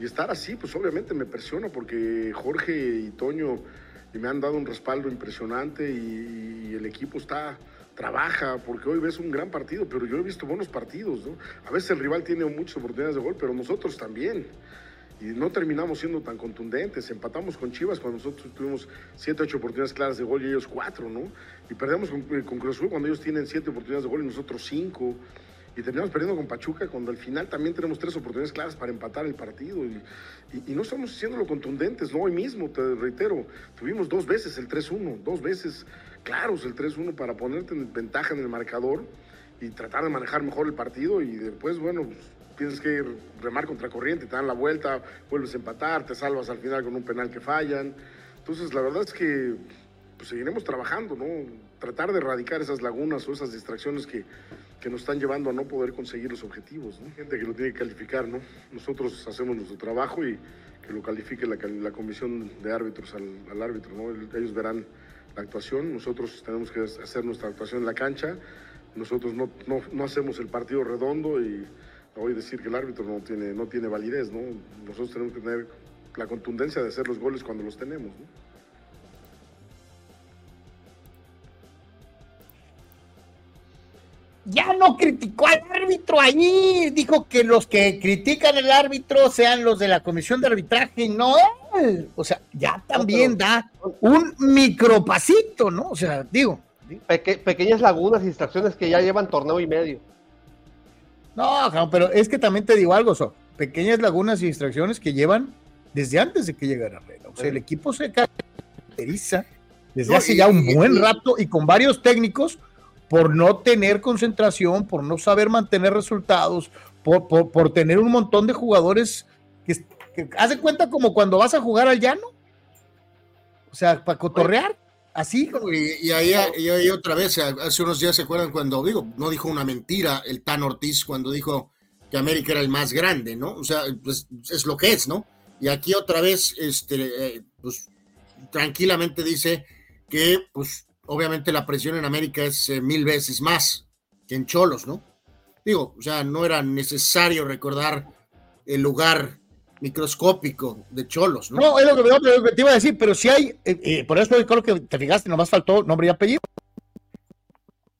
Y estar así, pues obviamente me presiona porque Jorge y Toño me han dado un respaldo impresionante y, el equipo está, trabaja, porque hoy ves un gran partido, pero yo he visto buenos partidos, ¿no? A veces el rival tiene muchas oportunidades de gol, pero nosotros también y no terminamos siendo tan contundentes. Empatamos con Chivas cuando nosotros tuvimos siete, ocho oportunidades claras de gol y ellos cuatro, ¿no? Y perdemos con, eh, con Cruz Azul cuando ellos tienen siete oportunidades de gol y nosotros cinco. Y terminamos perdiendo con Pachuca cuando al final también tenemos tres oportunidades claras para empatar el partido. Y, y, no estamos siendo lo contundentes, ¿no? Hoy mismo, te reitero, tuvimos dos veces el 3-1, dos veces claros el 3-1 para ponerte en ventaja en el marcador y tratar de manejar mejor el partido. Y después, bueno, pues, tienes que remar contra corriente, te dan la vuelta, vuelves a empatar, te salvas al final con un penal que fallan. Entonces, la verdad es que pues, seguiremos trabajando, ¿no? Tratar de erradicar esas lagunas o esas distracciones que, que nos están llevando a no poder conseguir los objetivos, ¿no? Gente que lo tiene que calificar, ¿no? Nosotros hacemos nuestro trabajo y que lo califique la, la comisión de árbitros al, al árbitro, ¿no? Ellos verán la actuación, nosotros tenemos que hacer nuestra actuación en la cancha, nosotros no, no, no hacemos el partido redondo y hoy decir que el árbitro no tiene, no tiene validez, ¿no? Nosotros tenemos que tener la contundencia de hacer los goles cuando los tenemos, ¿no? ya no criticó al árbitro ahí, dijo que los que critican al árbitro sean los de la comisión de arbitraje, no él. O sea, ya también da un micropasito, ¿no? O sea, digo. pequeñas lagunas y distracciones que ya llevan torneo y medio. No, pero es que también te digo algo, son pequeñas lagunas y distracciones que llevan desde antes de que llegara Herrera. O sea, el equipo se caracteriza desde hace ya un buen rato y con varios técnicos por no tener concentración, por no saber mantener resultados, por, por, tener un montón de jugadores que, que hace cuenta como cuando vas a jugar al llano. O sea, para cotorrear. Así. Y, ahí, ahí, otra vez, hace unos días se acuerdan cuando digo, no dijo una mentira el Tan Ortiz cuando dijo que América era el más grande, ¿no? O sea, pues es lo que es, ¿no? Y aquí otra vez, este, eh, pues tranquilamente dice que, pues, obviamente la presión en América es eh, mil veces más que en Cholos, ¿no? Digo, o sea, no era necesario recordar el lugar microscópico de cholos, ¿no? No, es lo que, te iba a decir, pero si hay, eh, eh, por eso creo que te fijaste, nomás faltó nombre y apellido,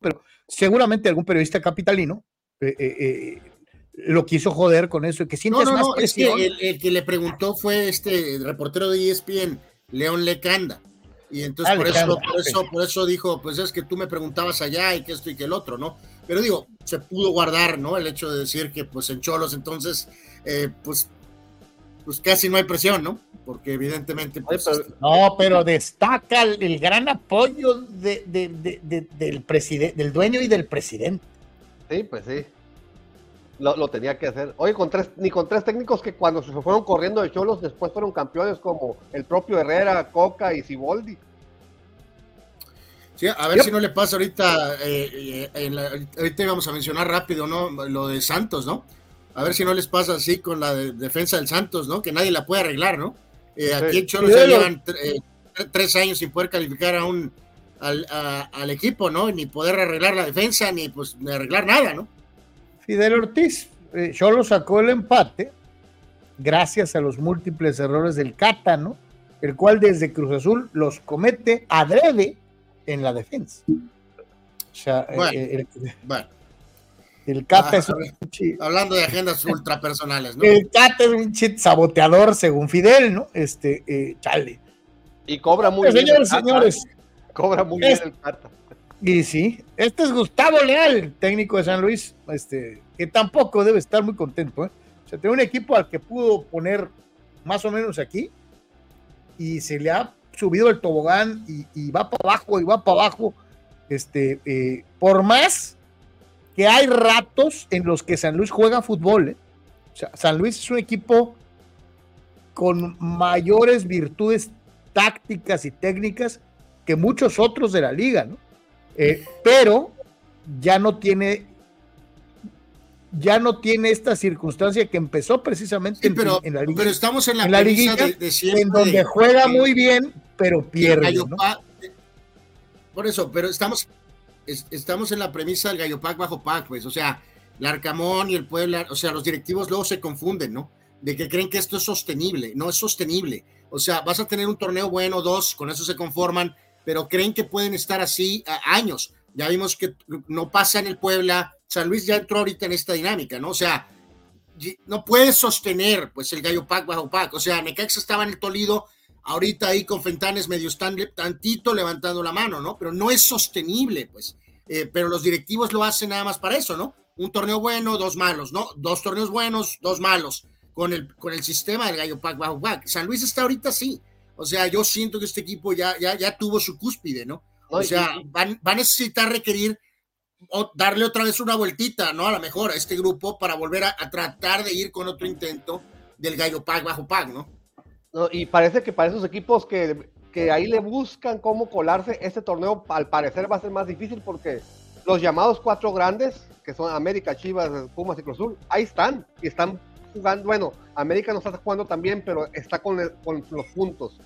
pero seguramente algún periodista capitalino eh, lo quiso joder con eso, que sientes no, no, no, es que el, que le preguntó fue este reportero de ESPN, León Lecanda, y entonces por, eso, por, eso, por eso dijo, pues es que tú me preguntabas allá y que esto y que el otro, ¿no? Pero digo, se pudo guardar, ¿no? El hecho de decir que pues en Cholos entonces, pues pues casi no hay presión, ¿no? Porque evidentemente... Pues, este, no, pero destaca el, gran apoyo de, del, del dueño y del presidente. Sí, pues sí. Lo, tenía que hacer. Oye, con tres, ni con tres técnicos que cuando se fueron corriendo de Cholos después fueron campeones como el propio Herrera, Coca y Siboldi. Sí, a ver si no le pasa ahorita, eh, eh, ahorita íbamos a mencionar rápido, ¿no? Lo de Santos, ¿no? A ver si no les pasa así con la defensa del Santos, ¿no? Que nadie la puede arreglar, ¿no? Eh, aquí en Cholos ya llevan eh, tres años sin poder calificar a un, al, equipo, ¿no? Ni poder arreglar la defensa, ni pues ni arreglar nada, ¿no? Fidel Ortiz, eh, Cholos sacó el empate gracias a los múltiples errores del Cata, ¿no? El cual desde Cruz Azul los comete adrede en la defensa. O sea, bueno. El Cata es un Hablando de agendas ultrapersonales, ¿no? El Cata es un chit saboteador, según Fidel, ¿no? Este, eh, chale. Y cobra muy bien. Señores, señores. Cobra muy bien el Cata. Y sí, este es Gustavo Leal, técnico de San Luis, este, que tampoco debe estar muy contento, ¿eh? O sea, tiene un equipo al que pudo poner más o menos aquí, y se le ha subido el tobogán y, va para abajo y va para abajo. Este, eh, por más que hay ratos en los que San Luis juega fútbol, ¿eh? o sea, San Luis es un equipo con mayores virtudes tácticas y técnicas que muchos otros de la liga, ¿no? Eh, pero ya no tiene ya no tiene esta circunstancia que empezó precisamente en, la liga. Pero estamos en la, en de, siempre, en donde juega muy bien, pero pierde. Por eso, pero estamos, estamos en la premisa del Gallo Pack bajo Pack, pues, o sea, el Arcamón y el Puebla, o sea, los directivos luego se confunden, ¿no? De que creen que esto es sostenible, no es sostenible. O sea, vas a tener un torneo bueno, dos, con eso se conforman, pero creen que pueden estar así años. Ya vimos que no pasa en el Puebla, San Luis ya entró ahorita en esta dinámica, ¿no? O sea, no puede sostener pues el gallo pack bajo pack. O sea, Necaxa estaba en el Tolido, ahorita ahí con Fentanes medio están tantito levantando la mano, ¿no? Pero no es sostenible, pues. Eh, pero los directivos lo hacen nada más para eso, ¿no? Un torneo bueno, dos malos, ¿no? Dos torneos buenos, dos malos, con el, con el sistema del gallo pack bajo pack. San Luis está ahorita sí. O sea, yo siento que este equipo ya, ya, ya tuvo su cúspide, ¿no? O sea, van, va a necesitar requerir darle otra vez una vueltita, ¿no? A lo mejor a este grupo para volver a, tratar de ir con otro intento del gallo pack bajo pack, ¿no? Y parece que para esos equipos que, que ahí le buscan cómo colarse, este torneo al parecer va a ser más difícil porque los llamados cuatro grandes, que son América, Chivas, Pumas y Cruz Azul, ahí están y están jugando, bueno, América no está jugando también, pero está con, con los puntos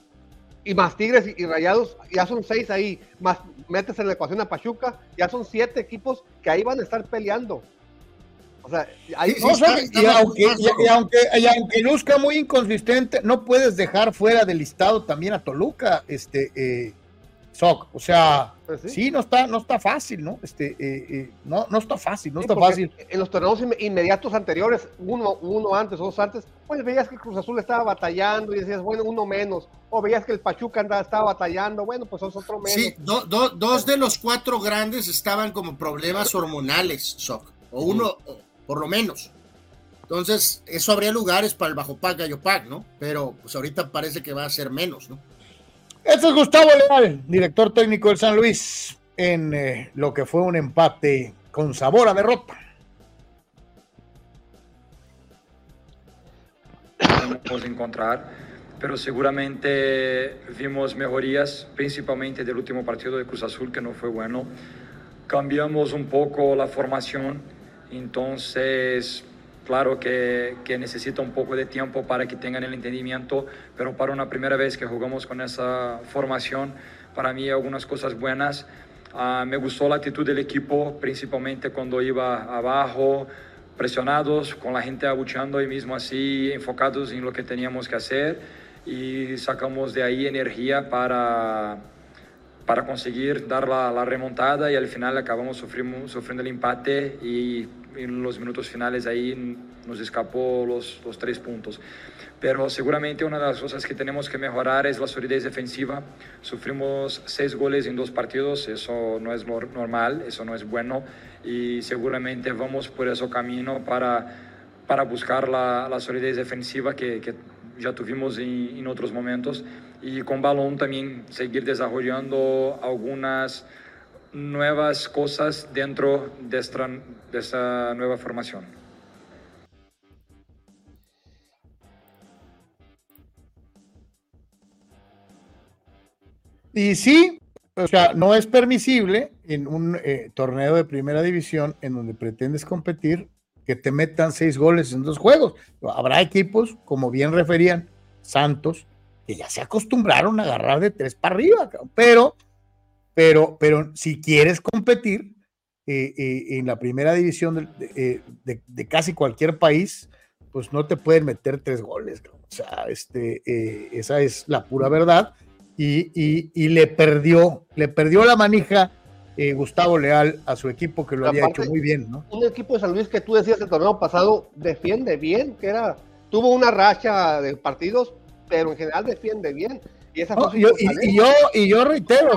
y más Tigres y, Rayados, ya son seis ahí, más metes en la ecuación a Pachuca, ya son siete equipos que ahí van a estar peleando. O sea, ahí y, aunque, y, aunque, y, aunque, luzca muy inconsistente, no puedes dejar fuera del listado también a Toluca, este, eh, Soc. O sea, pues sí. no está, no está fácil, ¿no? Este, eh, eh, no, no está fácil, no está fácil. En los torneos inmediatos anteriores, uno, uno antes dos antes, pues veías que el Cruz Azul estaba batallando y decías, bueno, uno menos. O veías que el Pachuca andaba, estaba batallando, bueno, pues es otro menos. Sí, dos de los cuatro grandes estaban como problemas hormonales, Soc. O uno, por lo menos. Entonces, eso habría lugares para el Bajo Pac, Gallo Pac, ¿no? Pero pues ahorita parece que va a ser menos, ¿no? Este es Gustavo Leal, director técnico del San Luis, en eh, lo que fue un empate con sabor a derrota. Podemos encontrar, pero seguramente vimos mejorías, principalmente del último partido de Cruz Azul, que no fue bueno. Cambiamos un poco la formación, entonces Claro que, que, necesita un poco de tiempo para que tengan el entendimiento, pero para una primera vez que jugamos con esa formación, para mí algunas cosas buenas. Uh, me gustó la actitud del equipo, principalmente cuando iba abajo, presionados, con la gente abucheando y mismo así enfocados en lo que teníamos que hacer y sacamos de ahí energía para, para conseguir dar la, la remontada y al final acabamos sufriendo, sufriendo el empate y en los minutos finales ahí nos escapó los, los tres puntos. Pero seguramente una de las cosas que tenemos que mejorar es la solidez defensiva. Sufrimos seis goles en dos partidos, eso no es normal, eso no es bueno y seguramente vamos por ese camino para, para buscar la, la solidez defensiva que, que ya tuvimos en, en otros momentos y con balón también seguir desarrollando algunas nuevas cosas dentro de esta, nueva formación. Y sí, o sea, no es permisible en un eh, torneo de primera división en donde pretendes competir que te metan seis goles en dos juegos. Habrá equipos, como bien referían, Santos, que ya se acostumbraron a agarrar de tres para arriba, pero pero, pero si quieres competir eh, eh, en la primera división eh, de, casi cualquier país, pues no te pueden meter tres goles. O sea, este, esa es la pura verdad. Y, le perdió, le perdió la manija Gustavo Leal a su equipo que lo había hecho muy bien, ¿no? Un equipo de San Luis que tú decías el torneo pasado defiende bien, que era, tuvo una racha de partidos, pero en general defiende bien. Y, yo, y, yo, reitero,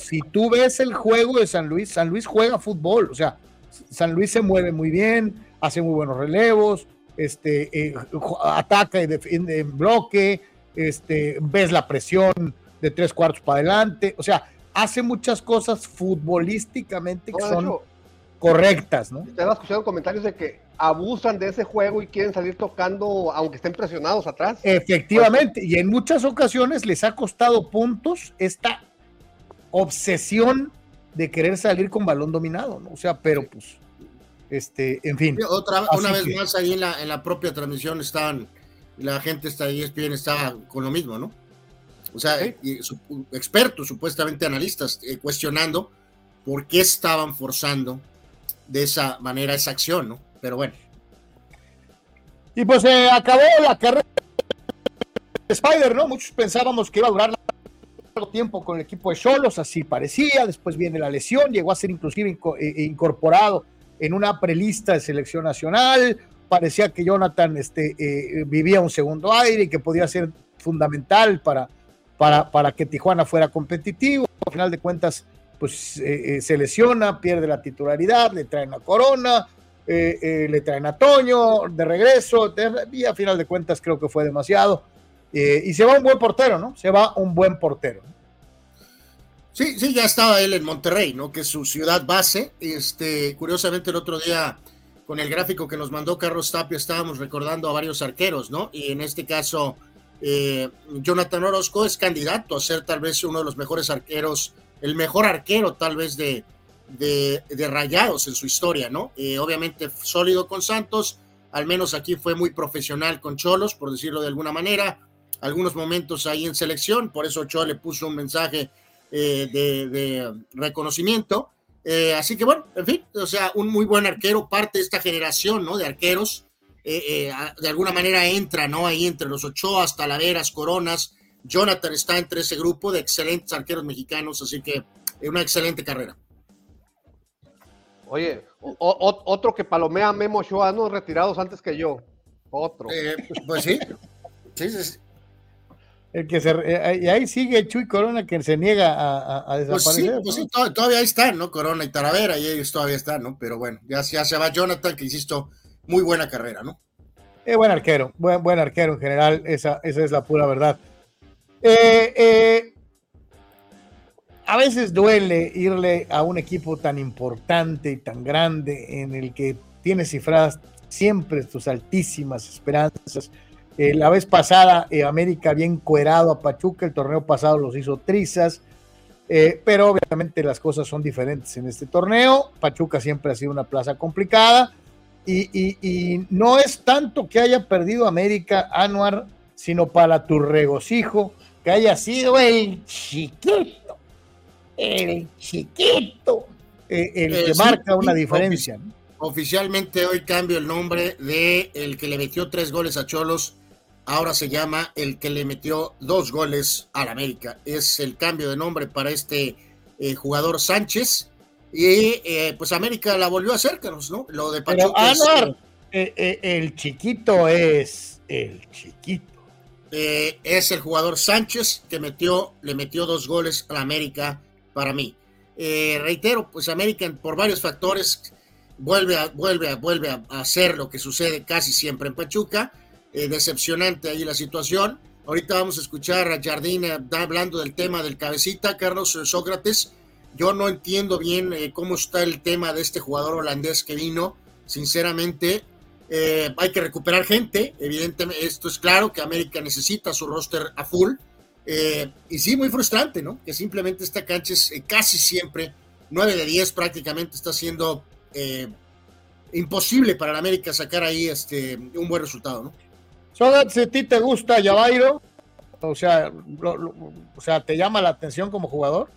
si tú ves el juego de San Luis, San Luis juega fútbol, o sea, San Luis se mueve muy bien, hace muy buenos relevos, este, eh, ataca y defiende en bloque, este, ves la presión de tres cuartos para adelante, o sea, hace muchas cosas futbolísticamente que son correctas, ¿no? Te escuchando comentarios de que abusan de ese juego y quieren salir tocando aunque estén presionados atrás. Efectivamente, y en muchas ocasiones les ha costado puntos esta obsesión de querer salir con balón dominado, ¿no? O sea, pero pues, este, en fin. Otra, una vez más ahí en la, en la propia transmisión estaban, la gente está ahí, ESPN estaba con lo mismo, ¿no? O sea, expertos, supuestamente analistas, eh, cuestionando por qué estaban forzando de esa manera esa acción, ¿no? Pero bueno. Y pues se acabó la carrera de Spider, ¿no? Muchos pensábamos que iba a durar largo tiempo con el equipo de Cholos, así parecía, después viene la lesión, llegó a ser inclusive eh, eh, incorporado en una prelista de selección nacional, parecía que Jonathan este, vivía un segundo aire y que podía ser fundamental para para, que Tijuana fuera competitivo. Al final de cuentas, pues eh, eh, se lesiona, pierde la titularidad, le traen a Corona, eh, le traen a Toño de regreso, y a final de cuentas creo que fue demasiado. y se va un buen portero, ¿no? Se va un buen portero. Sí, sí, ya estaba él en Monterrey, ¿no? Que es su ciudad base. Este, curiosamente el otro día con el gráfico que nos mandó Carlos Tapia estábamos recordando a varios arqueros, ¿no? Y en este caso Jonathan Orozco es candidato a ser tal vez uno de los mejores arqueros, el mejor arquero tal vez de, de, rayados en su historia, ¿no? Eh, obviamente sólido con Santos, al menos aquí fue muy profesional con Cholos, por decirlo de alguna manera, algunos momentos ahí en selección, por eso Cho le puso un mensaje eh, de, reconocimiento. así que bueno, en fin, o sea, un muy buen arquero, parte de esta generación, ¿no? De arqueros eh, eh, de alguna manera entra, ¿no? Ahí entre los Ochoas, Talaveras, Coronas. Jonathan está entre ese grupo de excelentes arqueros mexicanos, así que es una excelente carrera. Oye, otro que palomea Memo Ochoa, ¿no? Retirados antes que yo. Otro. Eh, pues sí. El que se, y ahí sigue Chuy Corona que se niega a, pues desaparecer. Pues sí, todavía ahí están, ¿no? Corona y Talavera, y ellos todavía están, ¿no? Pero bueno, ya, ya se va Jonathan, que insisto, muy buena carrera, ¿no? Es buen arquero, buen, buen arquero en general, esa, esa es la pura verdad. Eh, eh, a veces duele irle a un equipo tan importante y tan grande en el que tiene cifradas siempre tus altísimas esperanzas. Eh, la vez pasada América había encuerado a Pachuca, el torneo pasado los hizo trizas, pero obviamente las cosas son diferentes en este torneo. Pachuca siempre ha sido una plaza complicada y, no es tanto que haya perdido América Anuar, sino para tu regocijo que haya sido el chiquito, el chiquito, eh, el que marca una diferencia. Oficialmente hoy cambio el nombre de el que le metió tres goles a Cholos, ahora se llama el que le metió dos goles al América. Es el cambio de nombre para este eh, jugador Sánchez y eh, pues América la volvió a hacer, Carlos, ¿no? Lo de Pachuca. Pero, eh, eh, el chiquito es el chiquito. Es el jugador Sánchez que metió, le metió dos goles a la América para mí. reitero, pues América por varios factores vuelve a, vuelve a, vuelve a hacer lo que sucede casi siempre en Pachuca. decepcionante ahí la situación. Ahorita vamos a escuchar a Jardín hablando del tema del cabecita, Carlos Sócrates yo no entiendo bien eh, cómo está el tema de este jugador holandés que vino. Sinceramente, eh, hay que recuperar gente. Evidentemente, esto es claro que América necesita su roster a full. Eh, y sí, muy frustrante, ¿no? Que simplemente esta cancha es casi siempre, 9 de 10 prácticamente, está siendo imposible para la América sacar ahí este, un buen resultado, ¿no? si a ti te gusta Yavairo, o sea, o sea, ¿te llama la atención como jugador?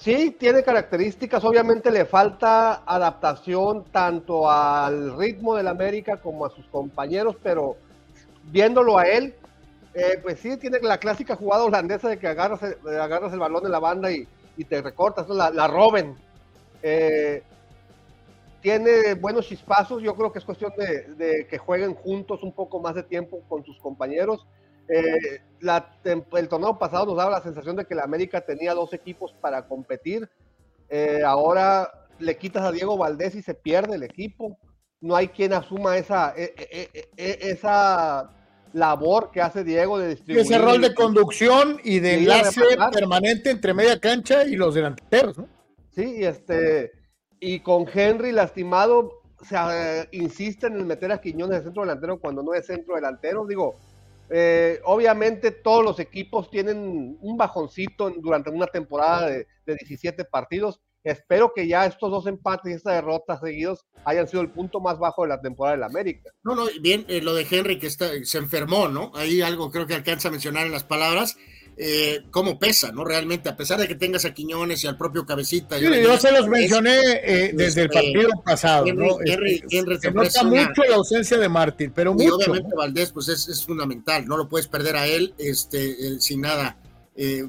Sí, tiene características, obviamente le falta adaptación tanto al ritmo del América como a sus compañeros, pero viéndolo a él, eh, pues sí, tiene la clásica jugada holandesa de que agarras, agarras el balón de la banda y, te recortas, la, la roben. Eh, tiene buenos chispazos, yo creo que es cuestión de, de, que jueguen juntos un poco más de tiempo con sus compañeros. Eh, el torneo pasado nos daba la sensación de que la América tenía dos equipos para competir. Eh, ahora le quitas a Diego Valdés y se pierde el equipo. no hay quien asuma esa, e, e, e, esa labor que hace Diego de distribuir. Ese rol de conducción y de enlace permanente entre media cancha y los delanteros, ¿no? Sí, y este, y con Henry lastimado, se eh, insiste en meter a Quiñones de centro delantero cuando no es centro delantero. Digo, eh, obviamente todos los equipos tienen un bajoncito durante una temporada de, de 17 partidos espero que ya estos dos empates y esta derrota seguidos hayan sido el punto más bajo de la temporada del América. No, no, bien, eh, lo de Henry que está, se enfermó, ¿no? Ahí algo creo que alcanza a mencionar en las palabras. Eh, cómo pesa, ¿no? Realmente, a pesar de que tengas a Quiñones y al propio Cabecita. Sí, yo se los mencioné eh, desde el este, partido pasado, ¿no? Henry, este, se nota mucho la ausencia de Martín, pero y obviamente Valdés, pues es, es, fundamental, no lo puedes perder a él este, sin nada.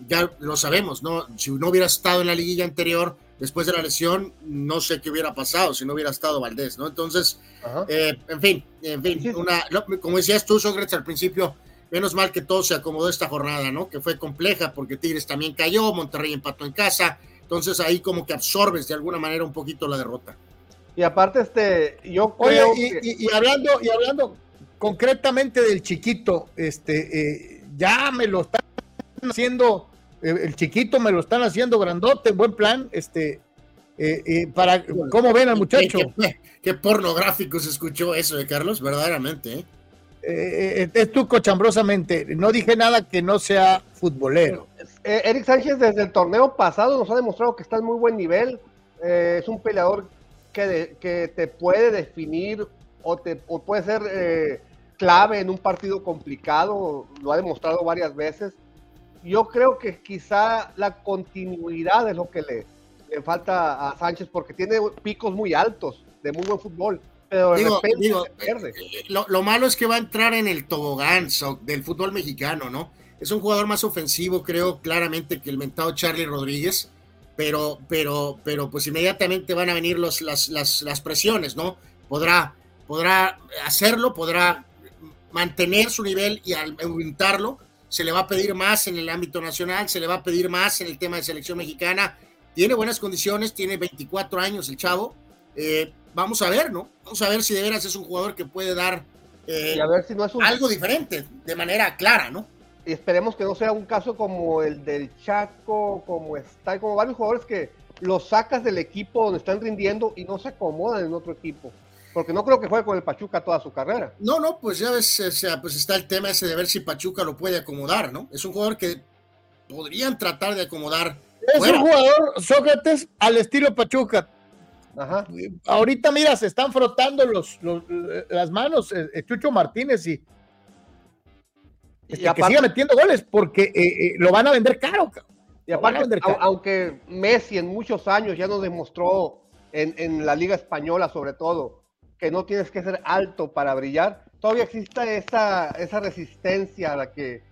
ya lo sabemos, ¿no? Si no hubiera estado en la liguilla anterior, después de la lesión, no sé qué hubiera pasado si no hubiera estado Valdés, ¿no? Entonces, eh, en fin, en fin, una, como decías tú, Sócrates, al principio, menos mal que todo se acomodó esta jornada, ¿no? Que fue compleja porque Tigres también cayó, Monterrey empató en casa, entonces ahí como que absorbes de alguna manera un poquito la derrota. Y aparte, este, yo creo y, hablando, y hablando concretamente del chiquito, este, eh, ya me lo están haciendo eh, el chiquito me lo están haciendo grandote, buen plan, este, eh, eh, para, ¿cómo ven al muchacho? Qué, pornográfico se escuchó eso de Carlos, verdaderamente. Es tú cochambrosamente, no dije nada que no sea futbolero. Eric Sánchez desde el torneo pasado nos ha demostrado que está en muy buen nivel, es un peleador que, que te puede definir o, te, o puede ser clave en un partido complicado, lo ha demostrado varias veces yo creo que quizá la continuidad es lo que le, le, falta a Sánchez porque tiene picos muy altos de muy buen fútbol. Pero de repente se pierde. Eh, lo, malo es que va a entrar en el tobogán del fútbol mexicano, ¿no? Es un jugador más ofensivo, creo claramente que el mentado Charlie Rodríguez, pero, pero, pero pues inmediatamente van a venir los, las, las, las presiones, ¿no? Podrá, podrá hacerlo, podrá mantener su nivel y aumentarlo, se le va a pedir más en el ámbito nacional, se le va a pedir más en el tema de selección mexicana. Tiene buenas condiciones, tiene 24 años el chavo. Eh, vamos a ver, ¿no? Vamos a ver si de veras es un jugador que puede dar eh, a ver si no es algo diferente, de manera clara, ¿no? Y esperemos que no sea un caso como el del Chaco, como está, como varios jugadores que los sacas del equipo donde están rindiendo y no se acomodan en otro equipo porque no creo que juegue con el Pachuca toda su carrera. No, no, pues ya ves, o sea, pues está el tema ese de ver si Pachuca lo puede acomodar, ¿no? Es un jugador que podrían tratar de acomodar. Es un jugador, Sócrates, al estilo Pachuca. Ajá. Ahorita, mira, se están frotando los, las manos eh, Chucho Martínez y, y que siga metiendo goles porque eh, eh, lo van a vender caro. Y aparte, aunque Messi en muchos años ya nos demostró en, en la Liga Española, sobre todo, que no tienes que ser alto para brillar, todavía existe esa, esa resistencia a la que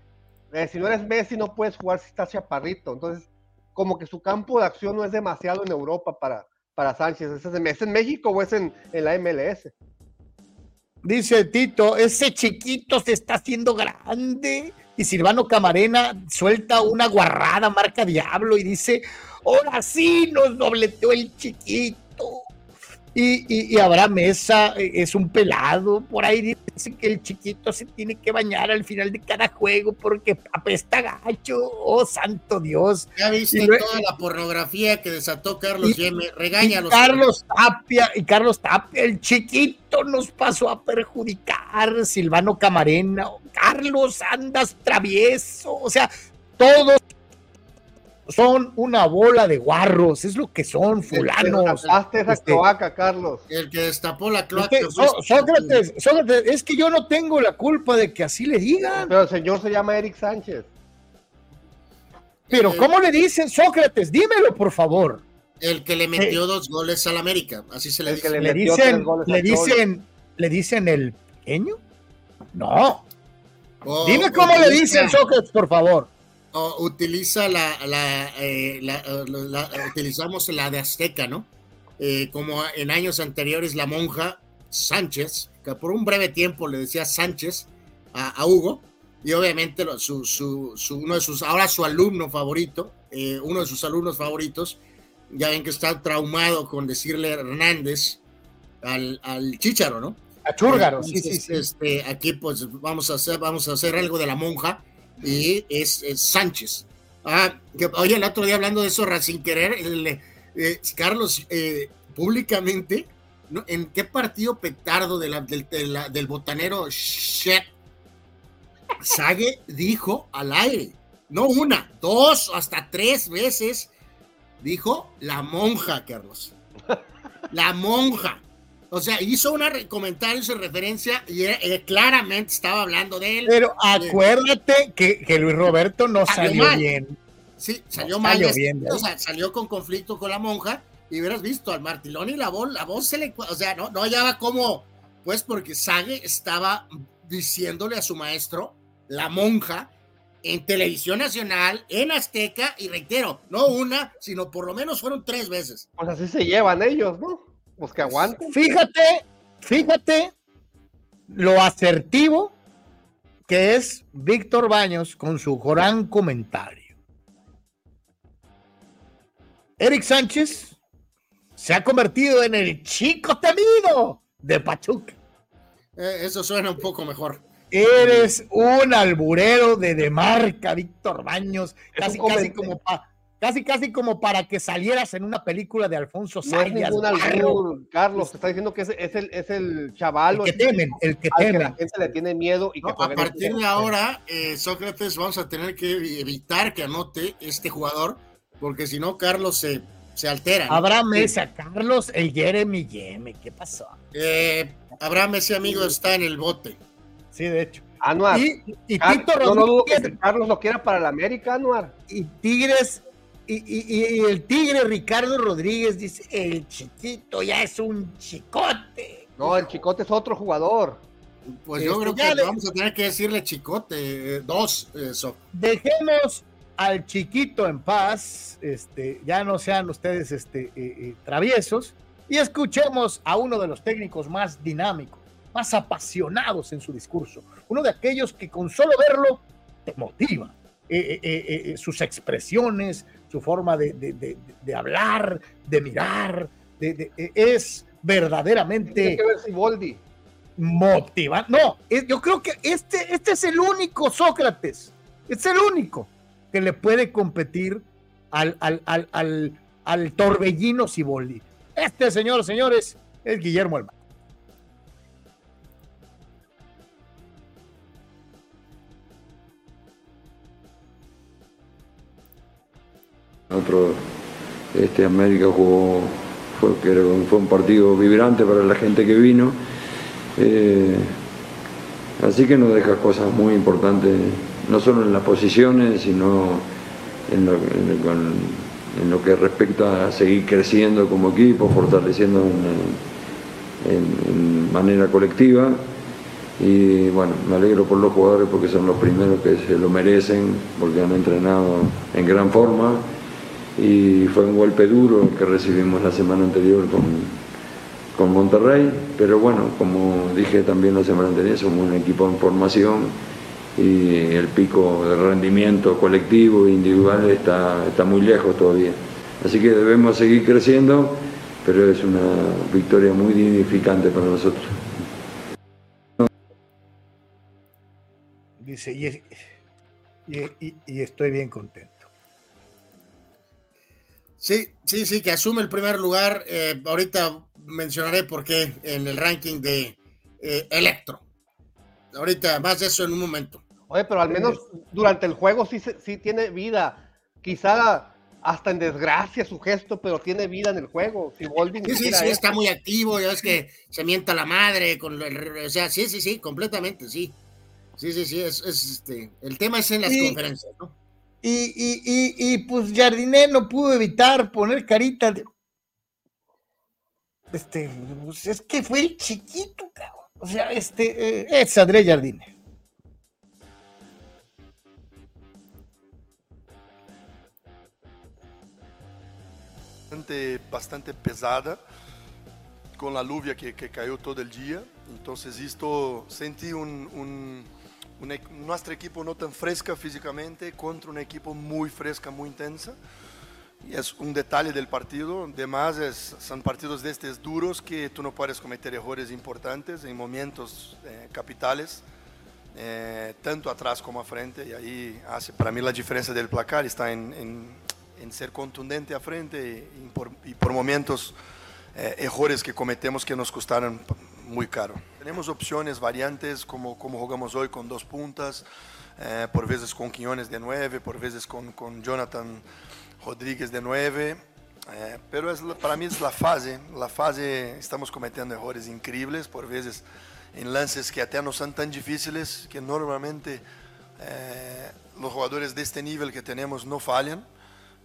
eh, si no eres Messi no puedes jugar si estás chaparrito. Entonces, como que su campo de acción no es demasiado en Europa para, para Sánchez. ¿Es en, ¿Es en México o es en, en la MLS? Dice Tito, ese chiquito se está haciendo grande. Y Silvano Camarena suelta una guarrada marca Diablo y dice, ahora sí nos dobleteó el chiquito. Y, y, Abraham Mesa eh, es un pelado, por ahí dicen que el chiquito se tiene que bañar al final de cada juego porque apesta gacho, oh santo Dios. Ya viste toda la pornografía que desató Carlos Yeme, regáñalo. Carlos Tapia, y Carlos Tapia, el chiquito nos pasó a perjudicar, Silvano Camarena, Carlos andas travieso, o sea, todos son una bola de guarros, es lo que son, fulanos. Hazte esa este, cloaca, Carlos. El que destapó la cloaca. Es Sócrates, Sócrates, es que yo no tengo la culpa de que así le digan. Pero el señor se llama Eric Sánchez. Pero, eh, ¿cómo le dicen Sócrates? Dímelo, por favor. El que le metió eh, dos goles al América, así se le dice. le, dicen, le dicen, le dicen el pequeño. No. Oh, Dime cómo le dicen Sócrates, por favor utiliza la, eh, la, utilizamos la de Azteca, ¿no? Eh, como en años anteriores la monja Sánchez, que por un breve tiempo le decía Sánchez a, Hugo, y obviamente su, su, uno de sus, ahora su alumno favorito, eh, uno de sus alumnos favoritos, ya ven que está traumado con decirle Hernández al, al Chícharo, ¿no? A Chúrgaro, sí, sí, sí. Este, aquí pues vamos a hacer, vamos a hacer algo de la monja y es, Sánchez. Ah, oye, el otro día hablando de eso, sin querer, eh, Carlos, eh, públicamente. ¿en qué partido petardo del botanero Shep Sage dijo al aire, no una, dos, hasta tres veces, dijo la monja, Carlos. La monja. O sea, hizo una re- comentarios en referencia y era- eh, claramente estaba hablando de él. Pero Eh, acuérdate que, que Luis Roberto no Salió salió mal. bien. Sí, salió No, mal. salió bien, o sea, salió con conflicto con la monja y hubieras visto al Martiloni la voz, la voz se le, o sea, no, no hallaba cómo, pues porque Sage estaba diciéndole a su maestro, la monja, en televisión nacional, en Azteca, y reitero, no una, sino por lo menos fueron tres veces. Pues así se llevan ellos, ¿no? Pues que aguanten. Fíjate, fíjate lo asertivo que es Víctor Baños con su gran comentario. Eric Sánchez se ha convertido en el chico temido de Pachuca. Eh, eso suena un poco mejor. Eres un alburero de demarca, Víctor Baños, casi, casi como pa- casi, casi como para que salieras en una película de Alfonso No es Sayas. albur, Carlos, te está diciendo que es, es el, es el chaval. El que temen, el que temen. la gente le tiene miedo y que No, a partir de ahora, eh, Sócrates, vamos a tener que evitar que anote este jugador, porque si no, Carlos se, se altera. ¿no? Mesa, Carlos, el Jeremy Yeme, ¿qué pasó? Eh, Abraham, ese amigo está en el bote. Sí, de hecho. Anuar. Y, y Tito no, no dudo que Rodríguez Carlos lo quiera para la América, Anuar. y Tigres, y, y- y el Tigre Ricardo Rodríguez dice, el chiquito ya es un chicote. No, el Chicote es otro jugador. Pues yo Este, creo que de- vamos a tener que decirle chicote, eh, dos, eh, so- Dejemos al chiquito en paz, este, ya no sean ustedes este, eh, eh, traviesos, y escuchemos a uno de los técnicos más dinámicos, más apasionados en su discurso, uno de aquellos que con solo verlo te motiva, eh, eh, eh, eh, sus expresiones, su forma de, de- de- de hablar, de mirar, eh, es Tiene verdaderamente que ver si Boldi. No, es- yo creo que este, este es el único Sócrates, es el único que le puede competir al, al, al, al, al Torbellino Ciboldi. Este señor, señores, es Guillermo Almada. Este América jugó, fue, fue un partido vibrante para la gente que vino. Eh, así que nos deja cosas muy importantes, no solo en las posiciones, sino en lo, que respecta a seguir creciendo como equipo, fortaleciendo en, en- en manera colectiva. Y bueno, me alegro por los jugadores porque son los primeros que se lo merecen, porque han entrenado en gran forma y fue un golpe duro el que recibimos la semana anterior con, con Monterrey, pero bueno, como dije también la semana anterior, somos un equipo en formación y el pico de rendimiento colectivo e individual está, está muy lejos todavía. Así que debemos seguir creciendo, pero es una victoria muy dignificante para nosotros. Dice, y, estoy bien contento. Sí, sí, sí, que asume el primer lugar. eh, ahorita mencionaré por qué en el ranking de eh, Electro. Ahorita más de eso en un momento. Oye, pero al menos durante el juego sí, se- sí tiene vida. Quizá hasta en desgracia su gesto, pero tiene vida en el juego. Si Sí, sí, sí, está muy activo, ya ves que se mienta la madre, con el- o sea, sí, sí, sí, completamente, sí. Sí, sí, sí, es, es, este, el tema es en las conferencias, ¿no? Y, y, y, pues Jardiné no pudo evitar poner carita de. Este, pues, es que fue el chiquito, cabrón. O sea, este, eh, es André Jardiné. bastante, bastante pesada con la lluvia que, que cayó todo el día. Entonces esto sentí un, un nuestro equipo no tan fresca físicamente contra un equipo muy fresca, muy intensa. y es un detalle del partido. Además, es, son partidos de estos duros que tú no puedes cometer errores importantes en momentos eh, capitales, eh, tanto atrás como a frente. Y ahí hace, para mí la diferencia del placar está en, en, en ser contundente a frente y, y, por, y por, momentos eh, errores que cometemos que nos costaron muy caro. Tenemos opciones, variantes, como, como jugamos hoy con dos puntas, eh, por veces con Quiñones de nueve, por veces con, con Jonathan Rodríguez de 9, eh, pero es, para mí es la fase, la fase estamos cometiendo errores increíbles, por veces en lances que até no son tan difíciles, que normalmente eh, los jugadores nivel que tenemos no fallan,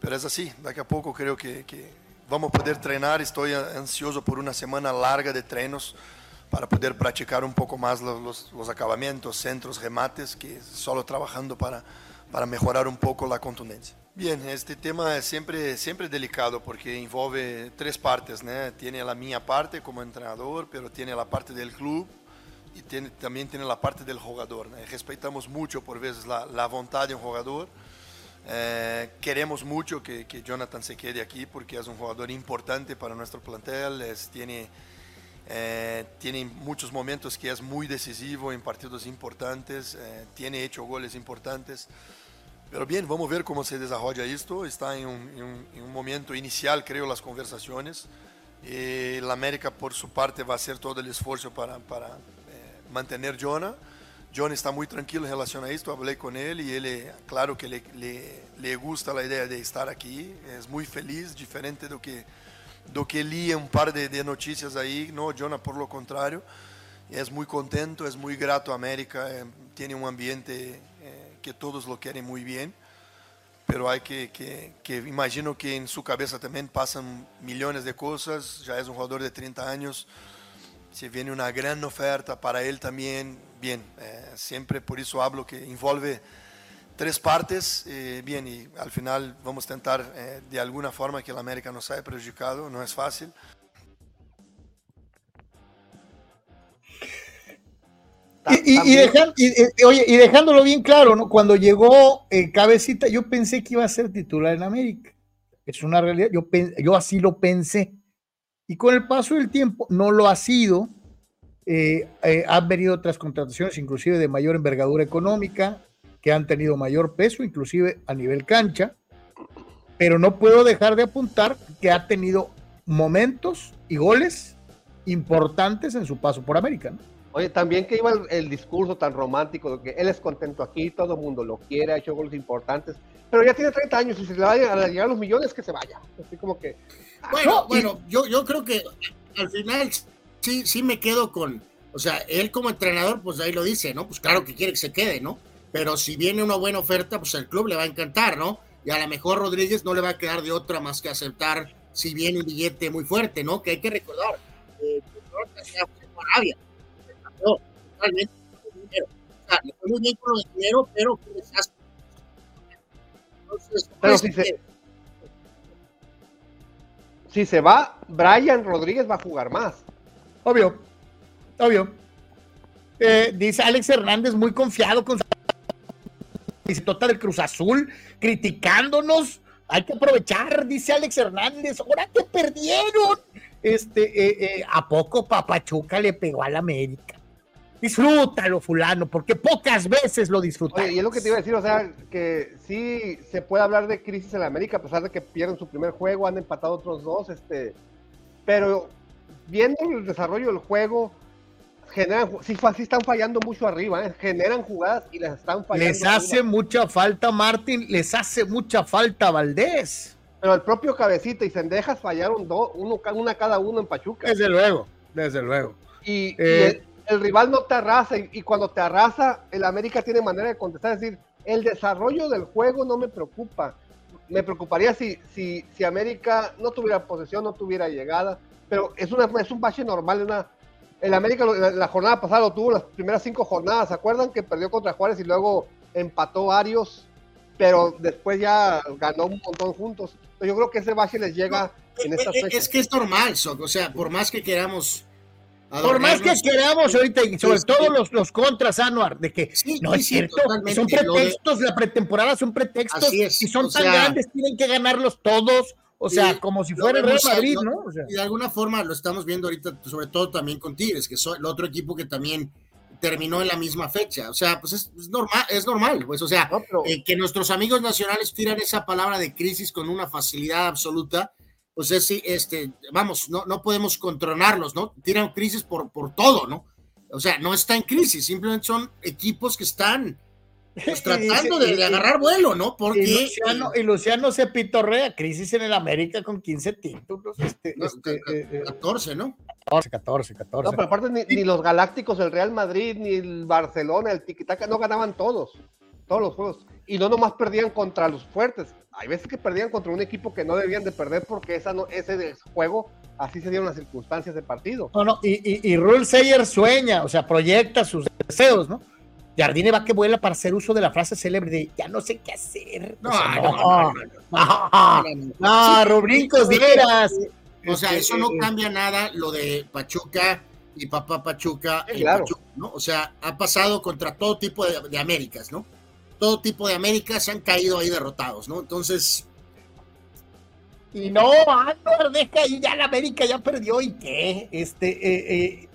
pero es así, daqui a poco creo que, que vamos a poder treinar, estoy ansioso por una semana larga de trenos para poder practicar un poco más los, los, los acabamientos, centros, remates, que solo trabajando para, para mejorar un poco la contundencia. Bien, este tema es siempre, siempre delicado porque envolve tres partes, ¿no? Tiene la mía parte como entrenador, pero tiene la parte del club y tiene, también tiene la parte del jugador. ¿no? Respetamos mucho por veces la, la voluntad de un jugador. Eh, queremos mucho que, que, Jonathan se quede aquí porque es un jugador importante para nuestro plantel. Es, tiene, eh, tiene muchos momentos que es muy decisivo en partidos importantes. Eh, tiene hecho goles importantes. Pero bien, vamos a ver cómo se desarrolla esto. Está en un, en un, en un momento inicial, creo, las conversaciones. Y la América, por su parte, va a hacer todo el esfuerzo para, para eh, mantener Jonah. John está muy tranquilo en relación a esto, hablé con él y él, claro que le, le, le, gusta la idea de estar aquí, es muy feliz, diferente do que, do que leía un par de, de noticias ahí, no, Jonah por lo contrario, es muy contento, es muy grato a América, eh, tiene un ambiente que todos lo quieren muy bien, pero hay que, que, que, imagino que en su cabeza también pasan millones de cosas, ya es un jugador de 30 años, se viene una gran oferta para él también, bien, eh, siempre por eso hablo que envolve tres partes, eh, bien, y al final vamos a intentar eh, de alguna forma que el América no sea perjudicado, no es fácil. Y, y, y, dejan, y, oye, y dejándolo bien claro, ¿no? Cuando llegó eh, Cabecita, yo pensé que iba a ser titular en América. Es una realidad, yo, yo así lo pensé. Y con el paso del tiempo no lo ha sido. Eh, eh, han venido otras contrataciones, inclusive de mayor envergadura económica, que han tenido mayor peso, inclusive a nivel cancha. Pero no puedo dejar de apuntar que ha tenido momentos y goles importantes en su paso por América. ¿no? Oye, también que iba el, el, discurso tan romántico de que él es contento aquí, todo el mundo lo quiere, ha hecho goles importantes, pero ya tiene 30 años y si le va a llegar los millones, que se vaya. Así como que. Bueno, no, bueno, y... yo, yo creo que al final sí, sí me quedo con. O sea, él como entrenador, pues ahí lo dice, ¿no? Pues claro que quiere que se quede, ¿no? Pero si viene una buena oferta, pues al club le va a encantar, ¿no? Y a lo mejor Rodríguez no le va a quedar de otra más que aceptar si viene un billete muy fuerte, ¿no? Que hay que recordar. Eh, Arabia dinero. O sea, le fue muy bien con el dinero, pero fue un desastre. Entonces, pero si se, si se va, Brian Rodríguez va a jugar más. Obvio, obvio. Eh, dice Alex Hernández, muy confiado con dice Tota del Cruz Azul, criticándonos. Hay que aprovechar, dice Alex Hernández. Ahora que perdieron. Este, eh, eh, ¿a poco Papachuca le pegó a la América? disfrútalo, fulano, porque pocas veces lo disfrutas. y es lo que te iba a decir, o sea, que sí se puede hablar de crisis en la América, a pesar de que pierden su primer juego, han empatado otros dos, este, pero viendo el desarrollo del juego, generan, sí, sí están fallando mucho arriba, ¿eh? generan jugadas y les están fallando. Les hace arriba. mucha falta Martín, les hace mucha falta Valdés. Pero el propio Cabecita y Sendejas fallaron dos, uno, una cada uno en Pachuca. Desde luego, desde luego. Y, eh, y el rival no te arrasa y, y, cuando te arrasa, el América tiene manera de contestar, es decir, el desarrollo del juego no me preocupa. Me preocuparía si, si, si América no tuviera posesión, no tuviera llegada, pero es, una, es un bache normal. Una, el América la, la, jornada pasada lo tuvo las primeras cinco jornadas, ¿se acuerdan que perdió contra Juárez y luego empató varios, pero después ya ganó un montón juntos? Yo creo que ese bache les llega en estas fechas. Es que es normal, Soc, o sea, por más que queramos Por más que queramos ahorita, y sobre todo los, los contras, Anuar, de que no es cierto, son pretextos, la pretemporada son pretextos, y son tan grandes, tienen que ganarlos todos, o sea, como si fuera el Real Madrid, ¿no? Y de alguna forma lo estamos viendo ahorita, sobre todo también con Tigres, que es el otro equipo que también terminó en la misma fecha. O sea, pues es, normal, es normal, pues, o sea, eh, que nuestros amigos nacionales tiran esa palabra de crisis con una facilidad absoluta, pues es, este, vamos, no, no podemos controlarlos, ¿no? Tiran crisis por, por todo, ¿no? O sea, no está en crisis, simplemente son equipos que están pues, tratando de, agarrar vuelo, ¿no? Porque. Y Luciano, y Luciano, se pitorrea, crisis en el América con 15 títulos. Este, no, este, 14, eh, ¿no? 14, 14, 14. No, pero aparte ni, ni, los Galácticos, el Real Madrid, ni el Barcelona, el Tiquitaca, no ganaban todos, todos los juegos. Y no nomás perdían contra los fuertes. Hay veces que perdían contra un equipo que no debían de perder porque esa no, ese juego así se dieron las circunstancias de partido. No, no, y, y, y Rule Sayer sueña, o sea, proyecta sus deseos, ¿no? Jardine va que vuela para hacer uso de la frase célebre de ya no sé qué hacer. No, no, no, no, rubrincos dieras. O sea, eso no cambia nada lo de Pachuca y papá Pachuca, claro. ¿no? O sea, ha pasado contra todo tipo de, Américas, ¿no? Todo tipo de Américas han caído ahí derrotados, ¿no? Entonces. Y no, Andor, deja ahí, ya la América ya perdió, ¿y qué? Este, eh, eh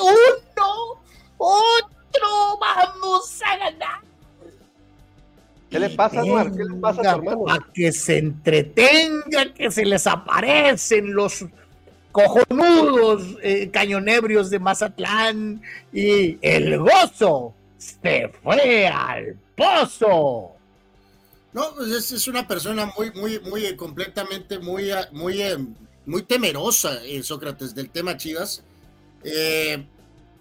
uno, otro, vamos a ganar. ¿Qué le pasa, Anuar? ¿Qué le pasa a tu hermano? A que se entretenga, que se les aparecen los cojonudos eh, cañonebrios de Mazatlán y el gozo se fue al pozo. No, pues es, una persona muy, muy, muy completamente, muy, muy, eh, muy temerosa, eh, Sócrates, del tema Chivas. Eh,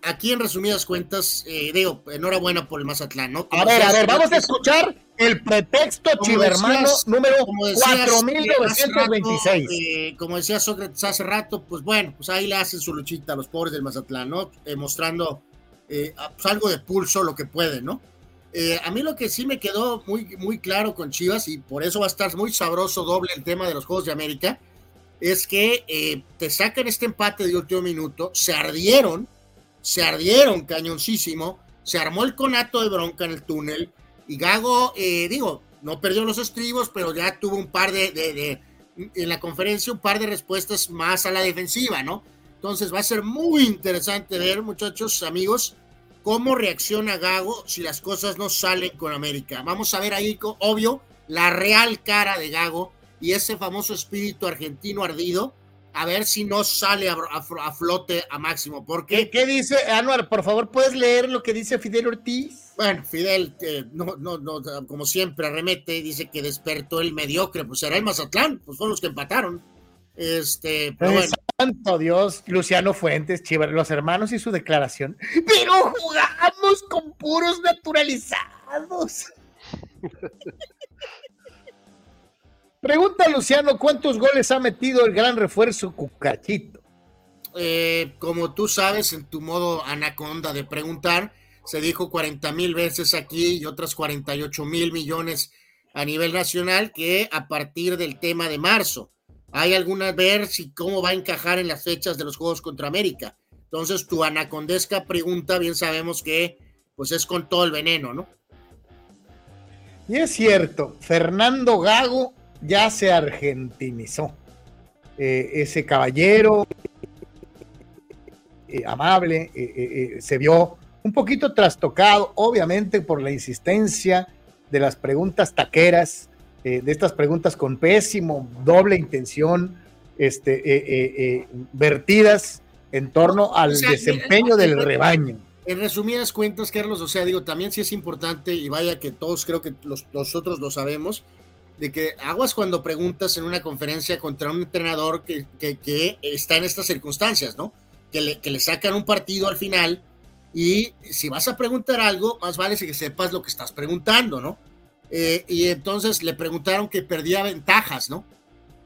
aquí en resumidas cuentas, eh, digo, enhorabuena por el Mazatlán, ¿no? a ver, a ver, vamos a escuchar el pretexto chivermano número 4926. Eh, como decía Sócrates hace rato, pues bueno, pues ahí le hacen su luchita a los pobres del Mazatlán, ¿no? Eh, mostrando pues algo de pulso, lo que pueden, ¿no? a mí lo que sí me quedó muy, muy claro con Chivas, y por eso va a estar muy sabroso doble el tema de los Juegos de América, es que eh, te sacan este empate de último minuto, se ardieron, se ardieron cañoncísimo, se armó el conato de bronca en el túnel y Gago, eh, digo, no perdió los estribos, pero ya tuvo un par de, de, en la conferencia, un par de respuestas más a la defensiva, ¿no? Entonces va a ser muy interesante ver, muchachos, amigos, cómo reacciona Gago si las cosas no salen con América. Vamos a ver ahí, obvio, la real cara de Gago y ese famoso espíritu argentino ardido, a ver si no sale a, flote a máximo. Porque, ¿Qué, dice, Anuar? Por favor, ¿puedes leer lo que dice Fidel Ortiz? Bueno, Fidel, no, no, no, como siempre, arremete, dice que despertó el mediocre, pues será el Mazatlán, pues fueron los que empataron. Este, pero bueno. Santo Dios, Luciano Fuentes, Chivas, los hermanos y su declaración. Pero jugamos con puros naturalizados. Pregunta Luciano, ¿cuántos goles ha metido el gran refuerzo Cucachito? Eh, como tú sabes, en tu modo anaconda de preguntar, se dijo 40 mil veces aquí y otras 48 mil millones a nivel nacional que a partir del tema de marzo. Hay alguna ver si cómo va a encajar en las fechas de los Juegos contra América. Entonces, tu anacondesca pregunta, bien sabemos que pues es con todo el veneno, ¿no? Y es cierto, Fernando Gago ya se argentinizó. Eh, ese caballero eh, amable eh, se vio un poquito trastocado, obviamente por la insistencia de las preguntas taqueras, de estas preguntas con pésimo, doble intención, este, vertidas en torno al desempeño del rebaño. En resumidas cuentas, Carlos, o sea, digo, también sí es importante, y vaya que todos creo que los, nosotros lo sabemos, de que aguas cuando preguntas en una conferencia contra un entrenador que, que, está en estas circunstancias, ¿no? Que le, que le sacan un partido al final y si vas a preguntar algo, más vale que sepas lo que estás preguntando, ¿no? Eh, y entonces le preguntaron que perdía ventajas, ¿no?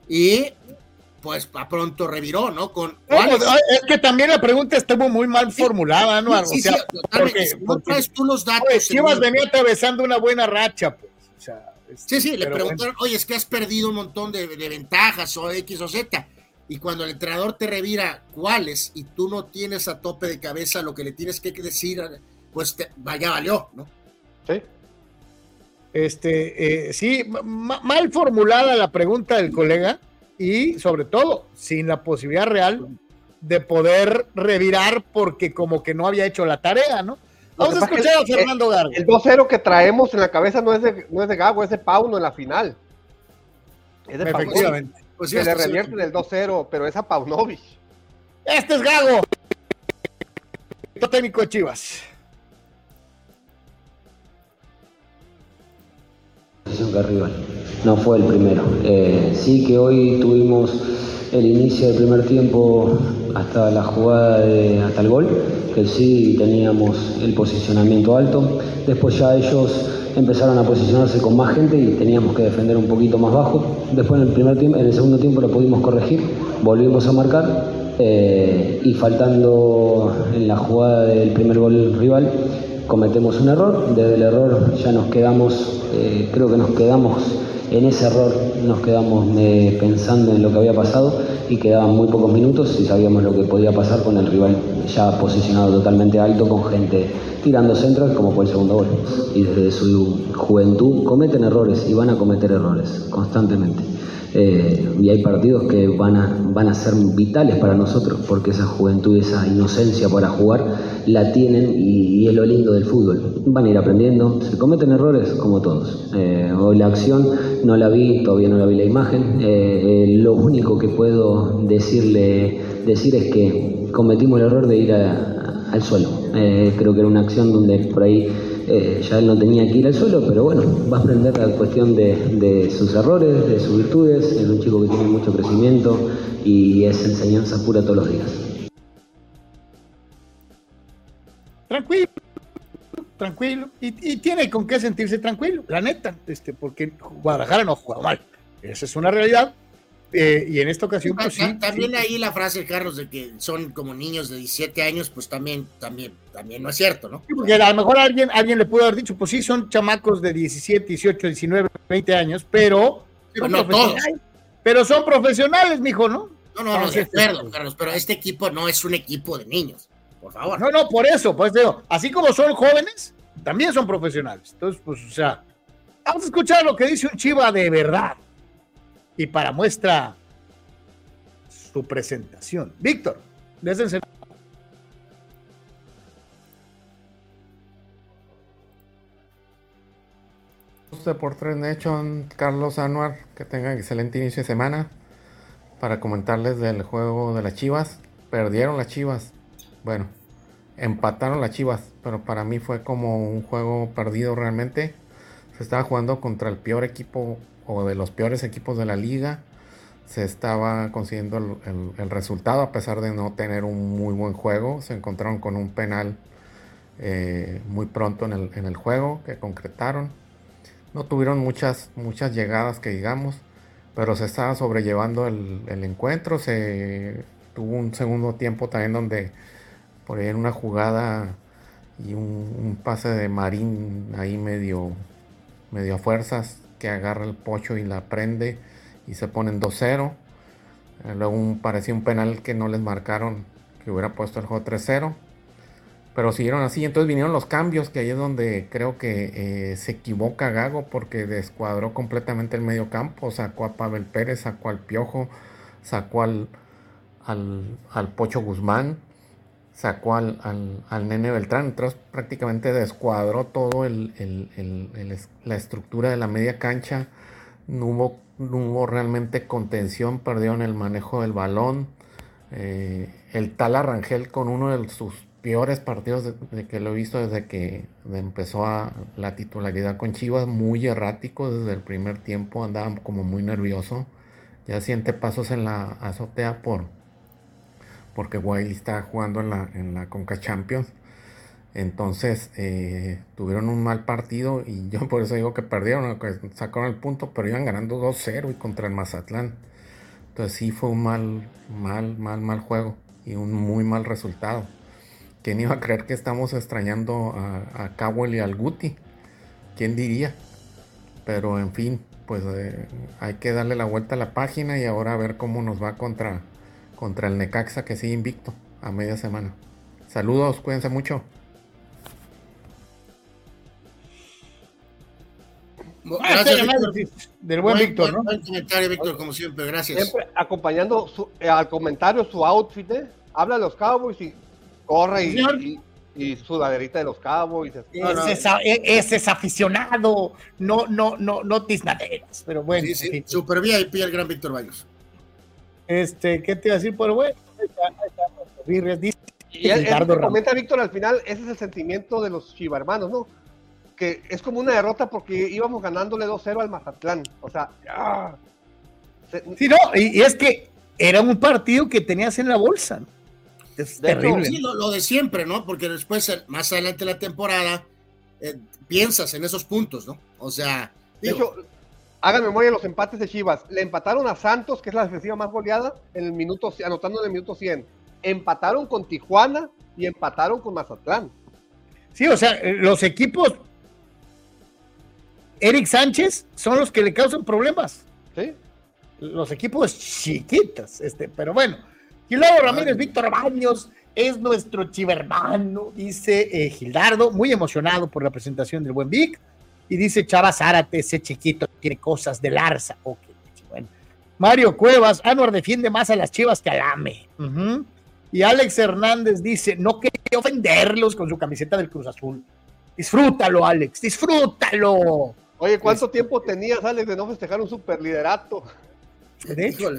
Y pues a pronto reviró, ¿no? Con es que también la pregunta estuvo muy mal formulada, ¿no? o sea, porque, no traes tú los datos. Pues, Chivas venía atravesando una buena racha, pues. O sea, Sí, sí, le preguntaron, oye, es que has perdido un montón de, ventajas o X o Z. y cuando el entrenador te revira cuáles y tú no tienes a tope de cabeza lo que le tienes que decir, pues te, vaya valió, ¿no? Sí. Este, eh, sí, mal formulada la pregunta del colega y sobre todo sin la posibilidad real de poder revirar porque como que no había hecho la tarea, ¿no? Vamos a escuchar a Fernando Gargo. El 2-0 que traemos en la cabeza no es de, no es de Gago, es de Pauno en la final. Es de Efectivamente. Pues se le revierte del 2-0, pero es a Paunovic. Este es Gago. Técnico de Chivas. No fue el primero. Eh, sí que hoy tuvimos el inicio del primer tiempo hasta la jugada, de, hasta el gol, que sí teníamos el posicionamiento alto. Después ya ellos empezaron a posicionarse con más gente y teníamos que defender un poquito más bajo. Después en el primer tiempo, en el segundo tiempo lo pudimos corregir, volvimos a marcar eh, y faltando en la jugada del primer gol rival cometemos un error. Desde el error ya nos quedamos, eh, creo que nos quedamos en ese error, nos quedamos eh, pensando en lo que había pasado y quedaban muy pocos minutos y sabíamos lo que podía pasar con el rival ya posicionado totalmente alto, con gente tirando centros como fue el segundo gol. Y desde su juventud cometen errores y van a cometer errores constantemente. Eh, y hay partidos que van a, van a ser vitales para nosotros, porque esa juventud, esa inocencia para jugar, la tienen y, es lo lindo del fútbol. Van a ir aprendiendo, se cometen errores como todos. Eh, hoy la acción no la vi, todavía no la vi la imagen. Eh, lo único que puedo decirle, decir es que cometimos el error de ir al suelo. creo que era una acción donde por ahí eh, ya él no tenía que ir al suelo, pero bueno, va a aprender la cuestión de, sus errores, de sus virtudes, es un chico que tiene mucho crecimiento y es enseñanza pura todos los días. Tranquilo, tranquilo, y, tiene con qué sentirse tranquilo, la neta, este, porque Guadalajara no jugado mal, esa es una realidad, eh, y en esta ocasión, pues, También ahí la frase, Carlos, de que son como niños de 17 años, pues también, también, también no es cierto, ¿no? porque a lo mejor alguien, alguien le pudo haber dicho, pues sí, son chamacos de 17, 18, 19, 20 años, pero. no todos. Pero son profesionales, mijo, ¿no? No, no, no, de acuerdo, Carlos, pero este equipo no es un equipo de niños, por favor. No, no, por eso, pues digo, así como son jóvenes, también son profesionales. Entonces, pues, o sea, vamos a escuchar lo que dice un chiva de verdad y para muestra su presentación. Víctor, déjense. Deportes Nation, Carlos Anuar, que tengan excelente inicio de semana. Para comentarles del juego de las Chivas. Perdieron las Chivas. Bueno, empataron las Chivas, pero para mí fue como un juego perdido realmente. Se estaba jugando contra el peor equipo o de los peores equipos de la liga. Se estaba consiguiendo el, resultado a pesar de no tener un muy buen juego. Se encontraron con un penal eh, muy pronto en el, juego que concretaron. No tuvieron muchas, muchas llegadas que digamos, pero se estaba sobrellevando el, encuentro. Se tuvo un segundo tiempo también donde por ahí en una jugada y un, pase de Marín ahí medio, medio a fuerzas que agarra el pocho y la prende y se ponen 2-0. Eh, luego parecía un penal que no les marcaron, que hubiera puesto el juego 3-0. Pero siguieron así, entonces vinieron los cambios, que ahí es donde creo que eh, se equivoca Gago porque descuadró completamente el medio campo, sacó a Pavel Pérez, sacó al Piojo, sacó al, al Pocho Guzmán sacó al, al, Nene Beltrán, entonces prácticamente descuadró todo el, la estructura de la media cancha, no hubo, hubo realmente contención, perdieron el manejo del balón, eh, el tal Arrangel con uno de sus peores partidos de, que lo he visto desde que empezó a la titularidad con Chivas, muy errático desde el primer tiempo, andaba como muy nervioso, ya siente pasos en la azotea por porque Wiley está jugando en la, en la Conca Champions. Entonces eh, tuvieron un mal partido y yo por eso digo que perdieron, sacaron el punto, pero iban ganando 2-0 y contra el Mazatlán. Entonces sí fue un mal, mal, mal, mal juego y un muy mal resultado. ¿Quién iba a creer que estamos extrañando a, a Cowell y al Guti? ¿Quién diría? Pero en fin, pues eh, hay que darle la vuelta a la página y ahora a ver cómo nos va contra, contra el Necaxa que sigue invicto a media semana. Saludos, cuídense mucho. Gracias, Víctor. Del buen Víctor, ¿no? Buen comentario, Víctor, como siempre, gracias. Siempre acompañando su- eh, al comentario su outfit, ¿eh? habla de los Cowboys y corre y, y, y sudaderita de los Cowboys. Ese, es, a- e- ese es aficionado, no, no, no, no tiznaderas, pero bueno. Sí, sí, fin. super VIP el gran Víctor Baños. Este, ¿qué te iba a decir? Pero bueno, ahí está, ahí está, nuestro Birrias, dice Y lo que Ramos. comenta Víctor al final, ese es el sentimiento de los chivarmanos, ¿no? Que es como una derrota porque íbamos ganándole 2-0 al Mazatlán. O sea, ¡ah! Se- Sí, no, y, y es que era un partido que tenías en la bolsa. ¿no? Es De hecho, terrible. Sí, lo, lo de siempre, ¿no? Porque después, eh, más adelante de la temporada, eh, piensas en esos puntos, ¿no? O sea, de digo, hecho, hagan memoria de los empates de Chivas. Le empataron a Santos, que es la defensiva más goleada, en el minuto, anotando en el minuto 100. Empataron con Tijuana y empataron con Mazatlán. Sí, o sea, eh, los equipos. Eric Sánchez son los que le causan problemas. ¿Sí? Los equipos chiquitos, este, pero bueno. Y luego Ramírez Víctor Baños es nuestro chivermano, dice eh, Gildardo, muy emocionado por la presentación del buen Vic. Y dice Chava Zárate, ese chiquito tiene cosas de Larza. Ok, bueno. Mario Cuevas, Anuar defiende más a las chivas que al AME. Ujú. Y Alex Hernández dice, no quería ofenderlos con su camiseta del Cruz Azul. Disfrútalo, Alex, disfrútalo. Oye, ¿cuánto tiempo tenías, Alex, de no festejar un superliderato? De hecho.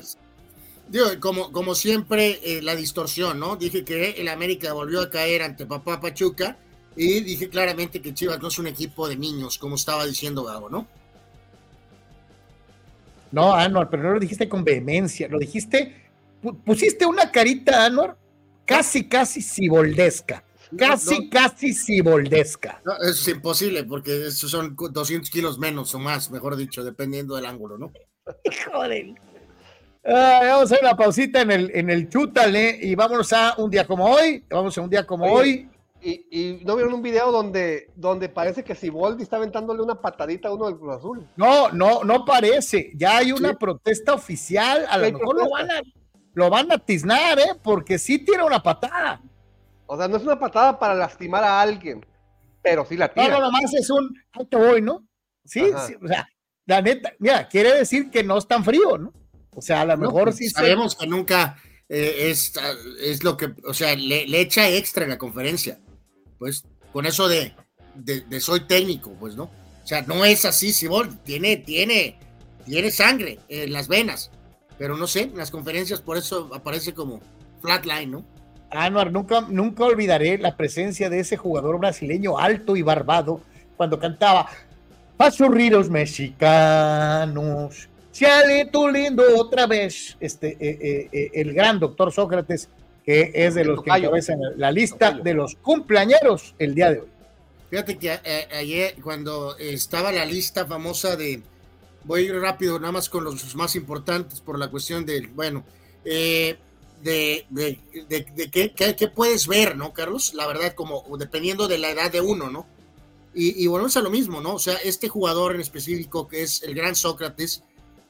Digo, como, como siempre, eh, la distorsión, ¿no? Dije que el América volvió a caer ante Papá Pachuca y dije claramente que Chivas no es un equipo de niños, como estaba diciendo Gabo, ¿no? No, Anuar, pero no lo dijiste con vehemencia, lo dijiste, pu- pusiste una carita, Anuar, casi, casi ciboldesca. Casi, no. casi ciboldesca. No, eso es imposible porque esos son 200 kilos menos o más, mejor dicho, dependiendo del ángulo, ¿no? Joder. Vamos a hacer una pausita en el, en el chútale y vámonos a un día como hoy. Vamos a un día como Oye, hoy. Y, y no vieron un video donde, donde parece que Siboldi está aventándole una patadita a uno del Cruz Azul. No, no, no parece. Ya hay una Sí. protesta oficial. A lo mejor lo van, a, lo van a tiznar, ¿eh? Porque sí tira una patada. O sea, no es una patada para lastimar a alguien, pero sí la No, tira. no, nomás es un, ahí te voy, ¿no? Sí, sí, o sea, la neta, mira, quiere decir que no es tan frío, ¿no? O sea, a lo No, mejor pues, sí se- sabemos que nunca eh, es, es lo que, o sea, le, le echa extra en la conferencia. Pues con eso de, de, soy técnico, pues, ¿no? O sea, no es así, Sibol, tiene, tiene, tiene sangre en las venas, pero no sé, en las conferencias por eso aparece como flatline, ¿no? Anuar, nunca, nunca olvidaré la presencia de ese jugador brasileño alto y barbado cuando cantaba Pachurriros mexicanos, sale tu lindo otra vez. Este, eh, eh, eh, el gran doctor Sócrates, que es de los que encabezan la lista de los cumpleañeros el día de hoy. Fíjate que eh, ayer, cuando estaba la lista famosa de. Voy a ir rápido, nada más con los más importantes por la cuestión del. Bueno, eh, de, de, de, de qué, qué- qué puedes ver, ¿no, Carlos? La verdad, como dependiendo de la edad de uno, ¿no? Y, y volvemos a lo mismo, ¿no? O sea, este jugador en específico, que es el gran Sócrates,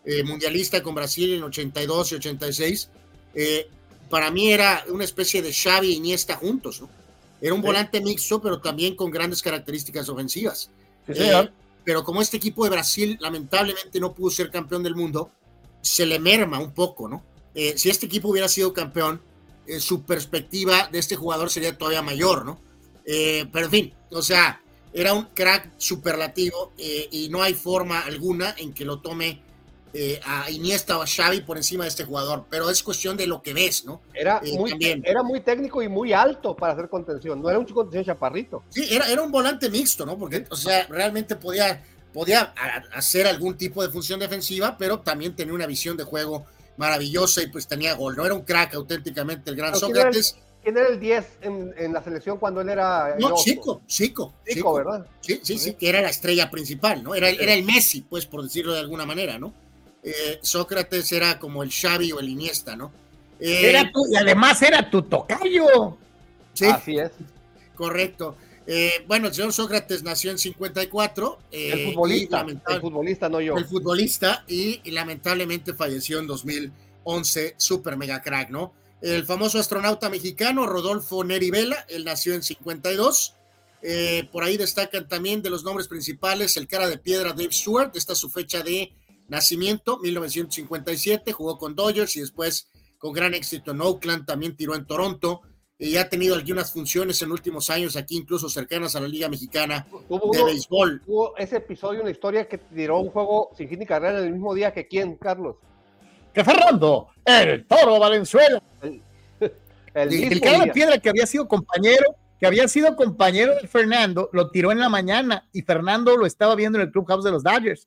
eh, mundialista con Brasil en 82 y 86, eh, para mí era una especie de Xavi y Iniesta juntos, ¿no? Era un Sí. volante mixto, pero también con grandes características ofensivas. Sí, Eh, pero como este equipo de Brasil lamentablemente no pudo ser campeón del mundo, se le merma un poco, ¿no? Eh, si este equipo hubiera sido campeón, eh, su perspectiva de este jugador sería todavía mayor, ¿no? Pero en fin, o sea, era un crack superlativo y no hay forma alguna en que lo tome eh, a Iniesta o a Xavi por encima de este jugador, pero es cuestión de lo que ves, ¿no? Era, Eh, muy, también. era muy técnico y muy alto para hacer contención. No era un contención chaparrito. Sí, era, era un volante mixto, ¿no? Porque, o sea, realmente podía, podía hacer algún tipo de función defensiva, pero también tenía una visión de juego maravillosa y pues tenía gol, ¿no? Era un crack auténticamente el gran Pero ¿quién era el- Sócrates. ¿Quién era el 10 en, en la selección cuando él era No? Chico, Chico. Chico, ¿verdad? Sí, sí, sí, que era la estrella principal, ¿no? Era, era el Messi, pues, por decirlo de alguna manera, ¿no? Eh, Sócrates era como el Xavi o el Iniesta, ¿no? Eh, Era tu- y además era tu tocayo. Sí. Así es. Correcto. Eh, bueno, el señor Sócrates nació en 54. eh, El y futbolista, el futbolista, no yo. el futbolista y, y lamentablemente falleció en 11 super mega crack, ¿no? El famoso astronauta mexicano Rodolfo Neri Vela, él nació en 52. Eh, por ahí destacan también de los nombres principales el cara de piedra Dave Stewart, esta es su fecha de nacimiento, 1957, jugó con Dodgers y después con gran éxito en Oakland, también tiró en Toronto y ha tenido algunas funciones en últimos años aquí, incluso cercanas a la Liga Mexicana de Béisbol. Hubo ese episodio, una historia que tiró un juego sin hit ni carrera el mismo día que quién, Carlos. Que Fernando, el toro Valenzuela. El, el, cara de piedra que había sido compañero, que había sido compañero de Fernando, lo tiró en la mañana y Fernando lo estaba viendo en el clubhouse de los Dodgers.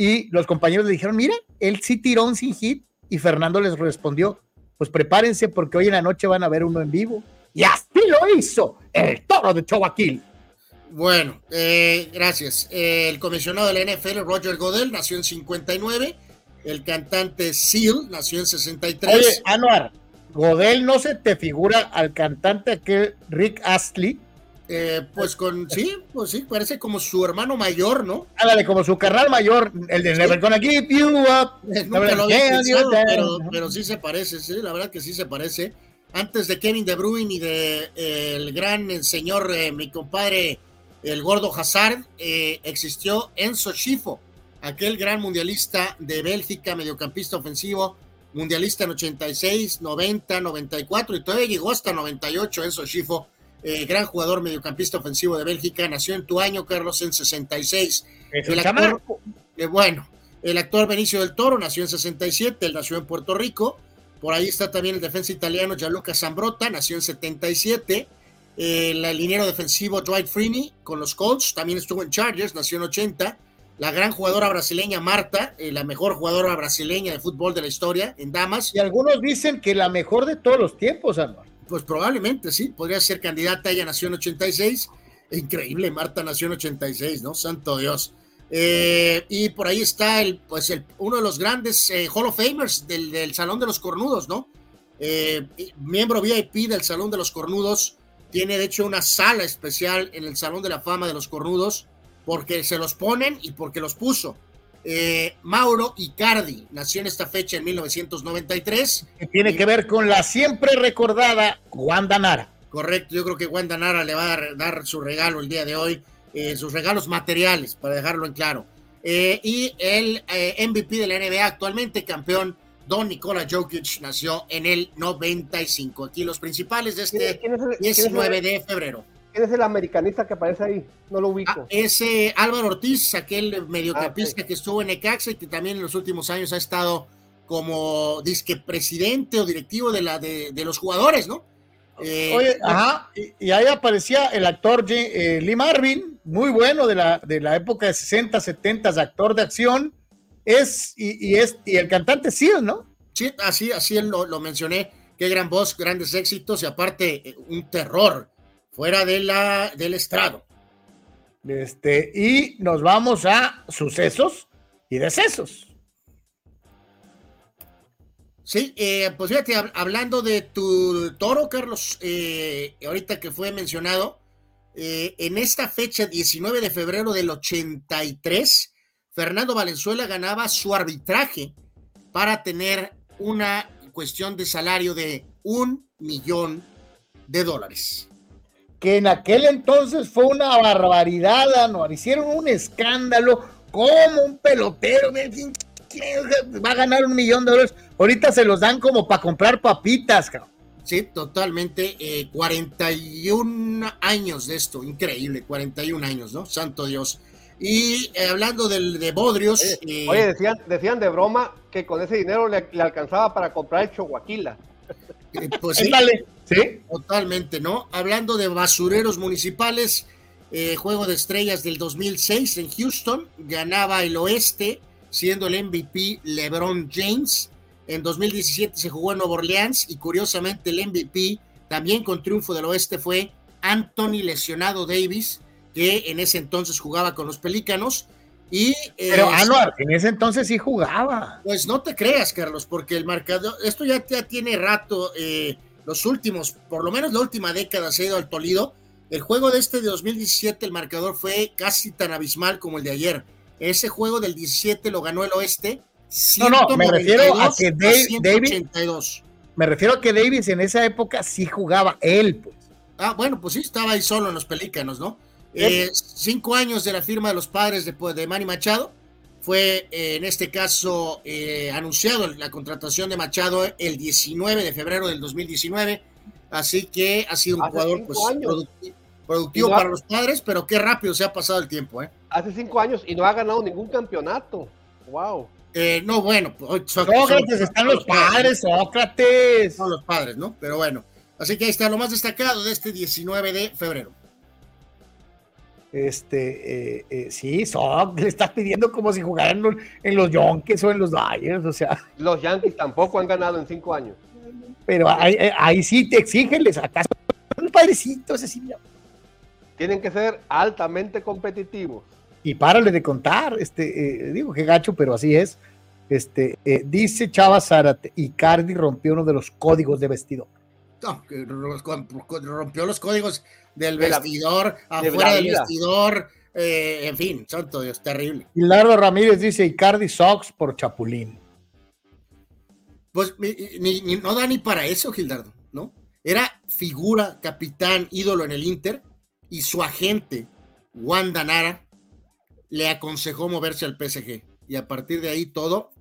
Y los compañeros le dijeron, mira, él sí tiró un sin hit y Fernando les respondió, pues prepárense porque hoy en la noche van a ver uno en vivo. Y así lo hizo el toro de Chobaquil. Bueno, eh, gracias. el comisionado de la NFL, Roger Godel, nació en 59. El cantante Seal nació en 63. Oye, Anuar, Godel no se te figura al cantante aquel Rick Astley eh, pues con, sí, pues sí, parece como su hermano mayor, ¿no? Ándale, como su carnal mayor, el de Never Gonna Give You Up. Nunca lo pensado, pero, pero, sí se parece, sí, la verdad que sí se parece. Antes de Kevin De Bruyne y de eh, el gran señor, eh, mi compadre, el gordo Hazard, existió Enzo Schifo, aquel gran mundialista de Bélgica, mediocampista ofensivo, mundialista en 86, 90, 94 y todavía llegó hasta 98 Enzo Schifo eh, gran jugador mediocampista ofensivo de Bélgica, nació en tu año, Carlos, en 66. El actor, eh, bueno, el actor Benicio del Toro nació en 67, él nació en Puerto Rico. Por ahí está también el defensa italiano Gianluca Zambrota, nació en 77. el liniero defensivo Dwight Freeney con los Colts, también estuvo en Chargers, nació en 80. La gran jugadora brasileña Marta, eh, la mejor jugadora brasileña de fútbol de la historia en Damas. Y algunos dicen que la mejor de todos los tiempos, Álvaro. Pues probablemente sí, podría ser candidata. Ella nació en 86. Increíble, Marta nació en 86, ¿no? Santo Dios. Eh, y por ahí está el, pues el, uno de los grandes eh, Hall of Famers del, Salón de los Cornudos, ¿no? Eh, miembro VIP del Salón de los Cornudos. Tiene de hecho una sala especial en el Salón de la Fama de los Cornudos porque se los ponen y porque los puso. Eh, Mauro Icardi nació en esta fecha en 1993. Que tiene que ver con la siempre recordada Wanda Nara. Correcto, yo creo que Wanda Nara le va a dar, su regalo el día de hoy, eh, sus regalos materiales, para dejarlo en claro. Eh, y el MVP de la NBA actualmente, campeón Don Nikola Jokic, nació en el 95. Aquí los principales de este 19 de febrero es el americanista que aparece ahí? No lo ubico. Ah, ese Álvaro Ortiz, aquel mediocampista ah, que estuvo en Ecaxa y que también en los últimos años ha estado como disque presidente o directivo de, la, de, los jugadores, ¿no? Eh, Oye, ajá, y, ahí aparecía el actor eh, Lee Marvin, muy bueno de la, de la época de 60, 70, actor de acción, es, y, es, y el cantante sí, ¿no? Sí, así, así lo, lo mencioné, qué gran voz, grandes éxitos y aparte eh, un terror fuera de la, del estrado. Este, y nos vamos a sucesos y decesos. Sí, eh, pues fíjate, hablando de tu toro, Carlos, eh, ahorita que fue mencionado, eh, en esta fecha, 19 de febrero del 83, Fernando Valenzuela ganaba su arbitraje para tener una cuestión de salario de un millón de dólares que en aquel entonces fue una barbaridad, Anuar. Hicieron un escándalo, como un pelotero, va a ganar un millón de dólares. Ahorita se los dan como para comprar papitas, cabrón. Sí, totalmente. 41 eh, años de esto, increíble, 41 años, ¿no? Santo Dios. Y eh, hablando del, de Bodrios. Oye, eh, decían, decían de broma que con ese dinero le, alcanzaba para comprar el Choaquila. pues sí, ¿Sí? Totalmente, ¿no? Hablando de basureros municipales, eh, Juego de Estrellas del 2006 en Houston, ganaba el oeste, siendo el MVP LeBron James. En 2017 se jugó en Nueva Orleans y curiosamente el MVP, también con triunfo del oeste, fue Anthony Lesionado Davis, que en ese entonces jugaba con los Pelícanos. Y, Pero Anuar, en ese entonces sí jugaba. Pues no te creas, Carlos, porque el marcador, esto ya, ya tiene rato. Eh, los últimos, por lo menos la última década se ha ido al Tolido. El juego de este de 2017, el marcador fue casi tan abismal como el de ayer. Ese juego del 17 lo ganó el Oeste No, no, me refiero a que David, 182. me refiero a que Davis en esa época sí jugaba él, pues. Ah, bueno, pues sí, estaba ahí solo en los Pelícanos, ¿no? Eh, cinco años de la firma de los padres de, de Manny Machado. Fue, eh, en este caso, eh, anunciado la contratación de Machado el 19 de febrero del 2019. Así que ha sido un Hace jugador pues, productivo para los padres, pero qué rápido se ha pasado el tiempo, ¿eh? Hace cinco años y no ha ganado ningún campeonato. Wow. Eh, no, bueno, pues, Sócrates, son- están los padres, Sócrates. Son los padres, ¿no? Pero bueno. Así que ahí está lo más destacado de este 19 de febrero. Este, eh, eh, sí, Soc, le estás pidiendo como si jugaran en los- en los Yonkers o en los Dyers, o sea, Los Yankees tampoco han ganado en cinco años. pero ahí, eh, ahí sí te exigen, les acaso los padrecitos, así. Tienen que ser altamente competitivos. y párale de contar, este, eh, digo que gacho, pero así es. Este, eh, dice Chava Zárate, Icardi rompió uno de los códigos de vestido. No, rompió los códigos del De la- vestidor, de afuera del vestidor, eh, en fin, santo Dios, terrible. Hilardo Ramírez dice Icardi Sox por Chapulín. Pues ni, ni- ni- no da ni para eso, Gildardo, ¿no? Era figura, capitán, ídolo en el Inter y su agente, Wanda Nara, le aconsejó moverse al PSG. Y a partir de ahí todo,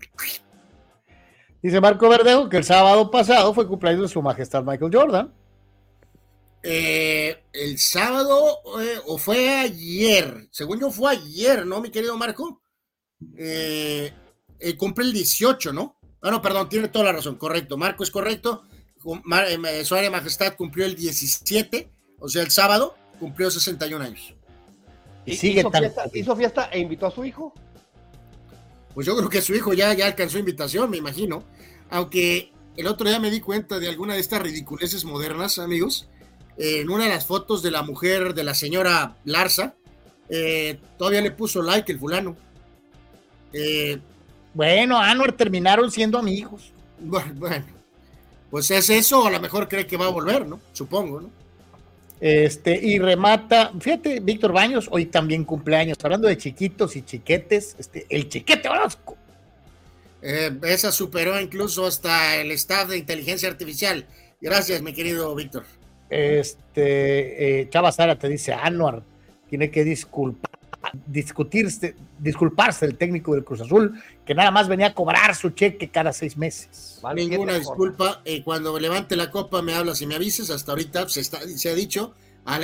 Dice Marco Verdejo que el sábado pasado fue cumpleaños de su majestad Michael Jordan. Eh, el sábado eh, o fue ayer, según yo fue ayer, ¿no, mi querido Marco? Eh, eh, cumple el 18, ¿no? Ah, no, perdón, tiene toda la razón, correcto. Marco es correcto. Mar- eh, Su área majestad cumplió el 17, o sea, el sábado cumplió 61 años. Y sigue hizo, tan- fiesta, hizo fiesta e invitó a su hijo. Pues yo creo que su hijo ya, ya alcanzó invitación, me imagino. Aunque el otro día me di cuenta de alguna de estas ridiculeces modernas, amigos. Eh, en una de las fotos de la mujer, de la señora Larza, eh, todavía le puso like el fulano. Eh, Bueno, Anuar terminaron siendo amigos. bueno, bueno, pues es eso, a lo mejor cree que va a volver, ¿no? Supongo, ¿no? Este, y remata, fíjate, Víctor Baños, hoy también cumpleaños, hablando de chiquitos y chiquetes, este, el chiquete Orozco. Eh, esa superó incluso hasta el staff de inteligencia artificial. Gracias, mi querido Víctor. Este, eh, Chava Sara te dice, Anuar tiene que disculpar, discutirse, disculparse el técnico del Cruz Azul, que nada más venía a cobrar su cheque cada seis meses. Ninguna disculpa. eh, cuando levante la copa me hablas y me avises. Hasta ahorita se, está, se ha dicho,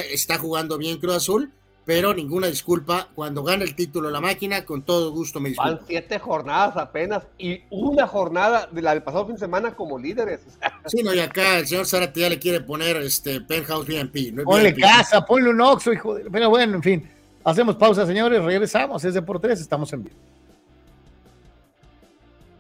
está jugando bien Cruz Azul, pero ninguna disculpa. Cuando gane el título la máquina, con todo gusto me Van disculpo. siete jornadas apenas y una jornada de la del pasado fin de semana como líderes. Sí, no, y acá el señor Zárate ya le quiere poner este Penthouse VIP. ¿no? Ponle VIP. casa, ponle un oxo, hijo de... Pero bueno, en fin, hacemos pausa, señores, regresamos, es de por tres, estamos en vivo.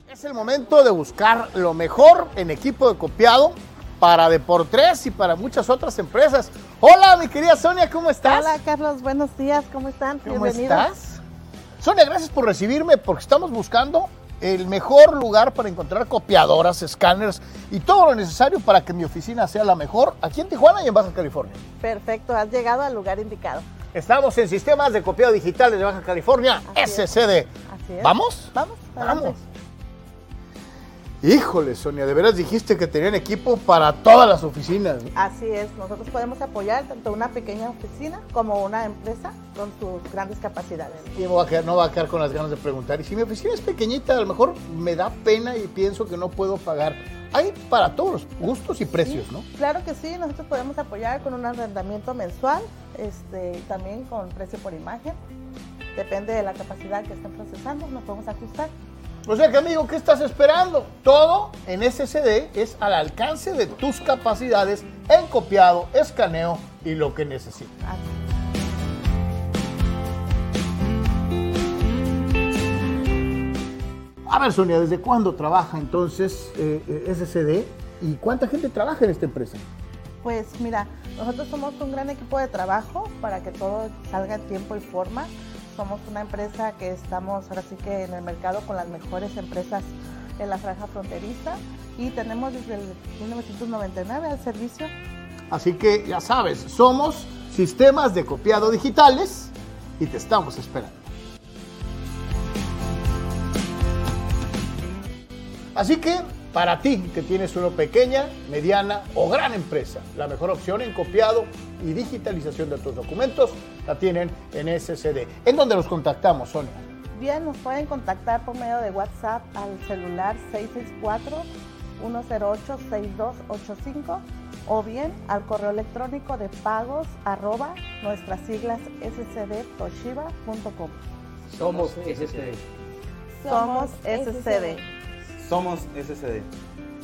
Es el momento de buscar lo mejor en equipo de copiado para Deportes y para muchas otras empresas. Hola, mi querida Sonia, ¿cómo estás? Hola Carlos, buenos días, ¿cómo están? ¿Cómo Bienvenidos. estás? Sonia, gracias por recibirme porque estamos buscando el mejor lugar para encontrar copiadoras, escáneres y todo lo necesario para que mi oficina sea la mejor aquí en Tijuana y en Baja California. Perfecto, has llegado al lugar indicado. Estamos en sistemas de copiado digitales de Baja California, SCD. Así es. ¿Vamos? Vamos. Vamos. Híjole, Sonia, de veras dijiste que tenían equipo para todas las oficinas. Así es, nosotros podemos apoyar tanto una pequeña oficina como una empresa con sus grandes capacidades. Y no va, a quedar, no va a quedar con las ganas de preguntar. Y si mi oficina es pequeñita, a lo mejor me da pena y pienso que no puedo pagar. Hay para todos los gustos y precios, ¿no? Claro que sí, nosotros podemos apoyar con un arrendamiento mensual, este, también con precio por imagen. Depende de la capacidad que estén procesando, nos podemos ajustar. O sea que, amigo, ¿qué estás esperando? Todo en SCD es al alcance de tus capacidades en copiado, escaneo y lo que necesites. A ver, Sonia, ¿desde cuándo trabaja entonces eh, eh, SCD y cuánta gente trabaja en esta empresa? Pues mira, nosotros somos un gran equipo de trabajo para que todo salga en tiempo y forma. Somos una empresa que estamos ahora sí que en el mercado con las mejores empresas en la franja fronteriza y tenemos desde el 1999 al servicio. Así que ya sabes, somos sistemas de copiado digitales y te estamos esperando. Así que para ti que tienes una pequeña, mediana o gran empresa, la mejor opción en copiado y digitalización de tus documentos la tienen en SCD. ¿En dónde los contactamos, Sonia? Bien, nos pueden contactar por medio de WhatsApp al celular 664-108-6285 o bien al correo electrónico de pagos arroba nuestras siglas scdtoshiba.com. Somos SCD. Somos SCD. Somos SCD.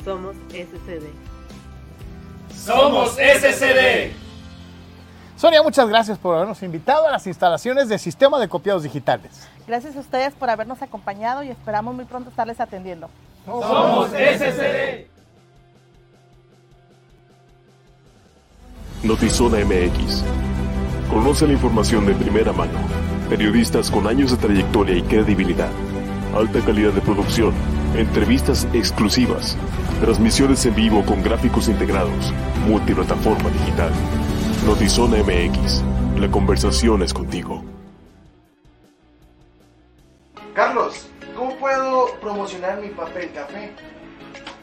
Somos SCD. Somos SCD. Sonia, muchas gracias por habernos invitado a las instalaciones del Sistema de Copiados Digitales. Gracias a ustedes por habernos acompañado y esperamos muy pronto estarles atendiendo. Somos SCD. Notizona MX. Conoce la información de primera mano. Periodistas con años de trayectoria y credibilidad. Alta calidad de producción. Entrevistas exclusivas. Transmisiones en vivo con gráficos integrados. Multiplataforma digital. Notizona MX. La conversación es contigo. Carlos, ¿cómo puedo promocionar mi papel café?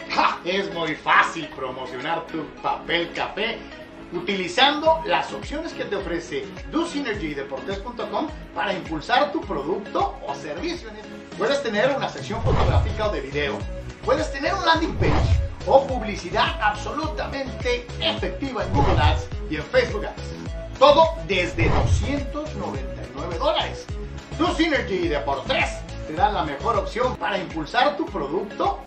¡Ja! Es muy fácil promocionar tu papel café utilizando las opciones que te ofrece DoSynergy y Deportes.com para impulsar tu producto o servicio. Puedes tener una sección fotográfica o de video, puedes tener un landing page o publicidad absolutamente efectiva en Google Ads y en Facebook Ads. Todo desde 299 dólares. DoSynergy y Deportes te dan la mejor opción para impulsar tu producto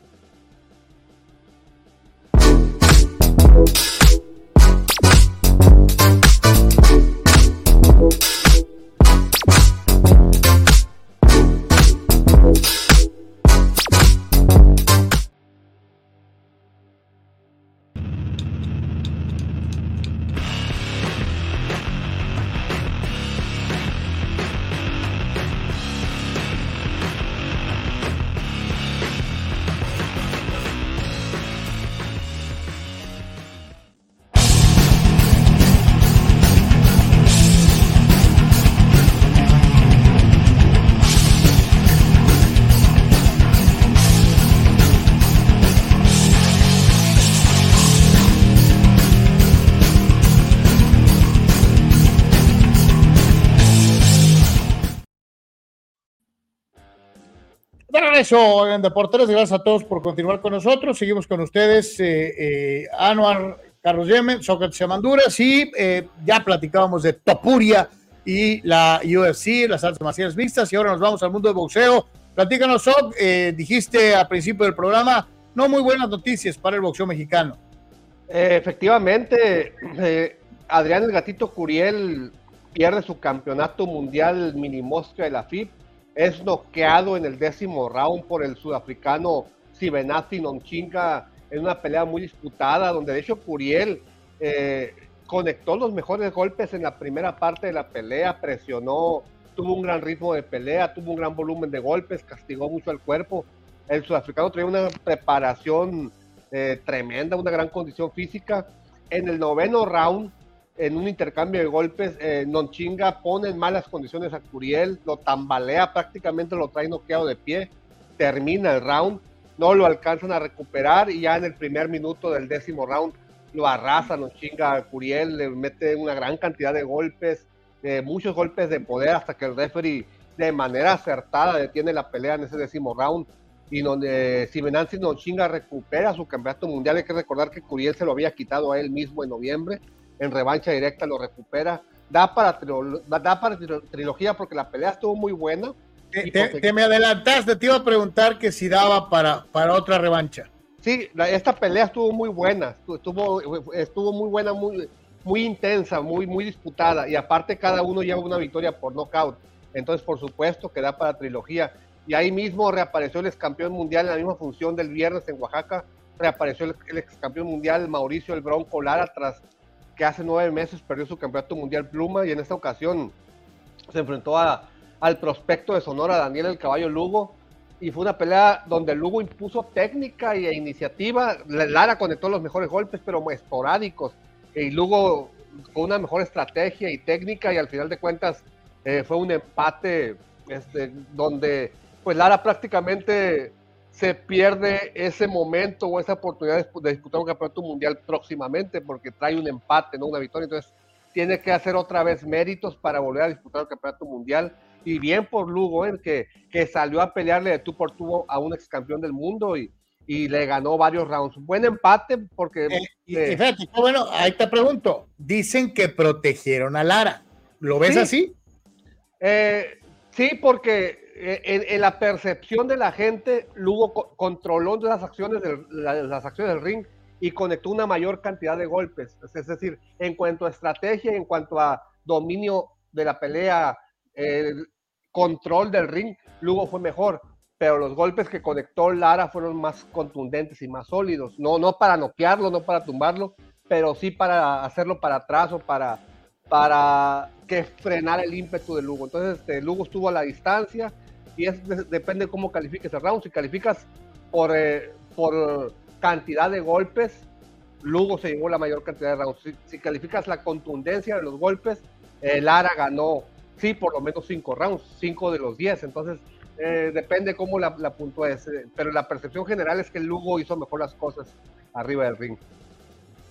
De regreso en Deportes, gracias a todos por continuar con nosotros. Seguimos con ustedes, eh, eh, Anuar, Carlos Yemen, Sócrates Amanduras y eh, ya platicábamos de Topuria y la UFC, las artes marciales mixtas y ahora nos vamos al mundo del boxeo. Platícanos, Soc, eh, dijiste al principio del programa, no muy buenas noticias para el boxeo mexicano. Efectivamente, Adrián el Gatito Curiel pierde su campeonato mundial mini mosca de la FIP es noqueado en el décimo round por el sudafricano Sibenati Nonchinga en una pelea muy disputada, donde de hecho Curiel eh, conectó los mejores golpes en la primera parte de la pelea, presionó, tuvo un gran ritmo de pelea, tuvo un gran volumen de golpes, castigó mucho al cuerpo. El sudafricano traía una preparación eh, tremenda, una gran condición física. En el noveno round, en un intercambio de golpes, eh, Nonchinga pone en malas condiciones a Curiel, lo tambalea, prácticamente lo trae noqueado de pie, termina el round, no lo alcanzan a recuperar y ya en el primer minuto del décimo round lo arrasa Nonchinga a Curiel, le mete una gran cantidad de golpes, eh, muchos golpes de poder hasta que el referee de manera acertada detiene la pelea en ese décimo round y donde Simenanzi Nonchinga recupera su campeonato mundial. Hay que recordar que Curiel se lo había quitado a él mismo en noviembre en revancha directa lo recupera. Da para, da para trilogía porque la pelea estuvo muy buena. Te, te, te, me adelantaste, te iba a preguntar que si daba para, para otra revancha. Sí, la, esta pelea estuvo muy buena, estuvo, estuvo muy buena, muy, muy intensa, muy, muy disputada y aparte cada uno lleva una victoria por nocaut. Entonces, por supuesto que da para trilogía. Y ahí mismo reapareció el ex campeón mundial en la misma función del viernes en Oaxaca. Reapareció el, el ex campeón mundial Mauricio El Bronco Lara tras que hace nueve meses perdió su campeonato mundial pluma y en esta ocasión se enfrentó a, al prospecto de Sonora, Daniel el Caballo Lugo, y fue una pelea donde Lugo impuso técnica e iniciativa. Lara conectó los mejores golpes, pero esporádicos, y Lugo con una mejor estrategia y técnica, y al final de cuentas eh, fue un empate este, donde pues Lara prácticamente se pierde ese momento o esa oportunidad de, disputar un campeonato mundial próximamente porque trae un empate, no una victoria. Entonces, tiene que hacer otra vez méritos para volver a disputar el campeonato mundial. Y bien por Lugo, ¿eh? que, que salió a pelearle de tú por tú a un ex campeón del mundo y, y le ganó varios rounds. Buen empate porque... Eh, y, fíjate, bueno, ahí te pregunto, dicen que protegieron a Lara. ¿Lo ves así? Eh, sí, porque eh, en, la percepción de la gente, Lugo controló las acciones, del, las acciones del ring y conectó una mayor cantidad de golpes. Es decir, en cuanto a estrategia, en cuanto a dominio de la pelea, el control del ring, Lugo fue mejor pero los golpes que conectó Lara fueron más contundentes y más sólidos. No, no para noquearlo, no para tumbarlo, pero sí para hacerlo para atrás o para, para que frenar el ímpetu de Lugo. Entonces, este, Lugo estuvo a la distancia y es, depende de cómo califiques el round. Si calificas por, eh, por cantidad de golpes, Lugo se llevó la mayor cantidad de rounds. Si, calificas la contundencia de los golpes, eh, Lara ganó, sí, por lo menos cinco rounds, cinco de los diez. Entonces, eh, depende cómo la, la puntúes, eh, pero la percepción general es que el Lugo hizo mejor las cosas arriba del ring.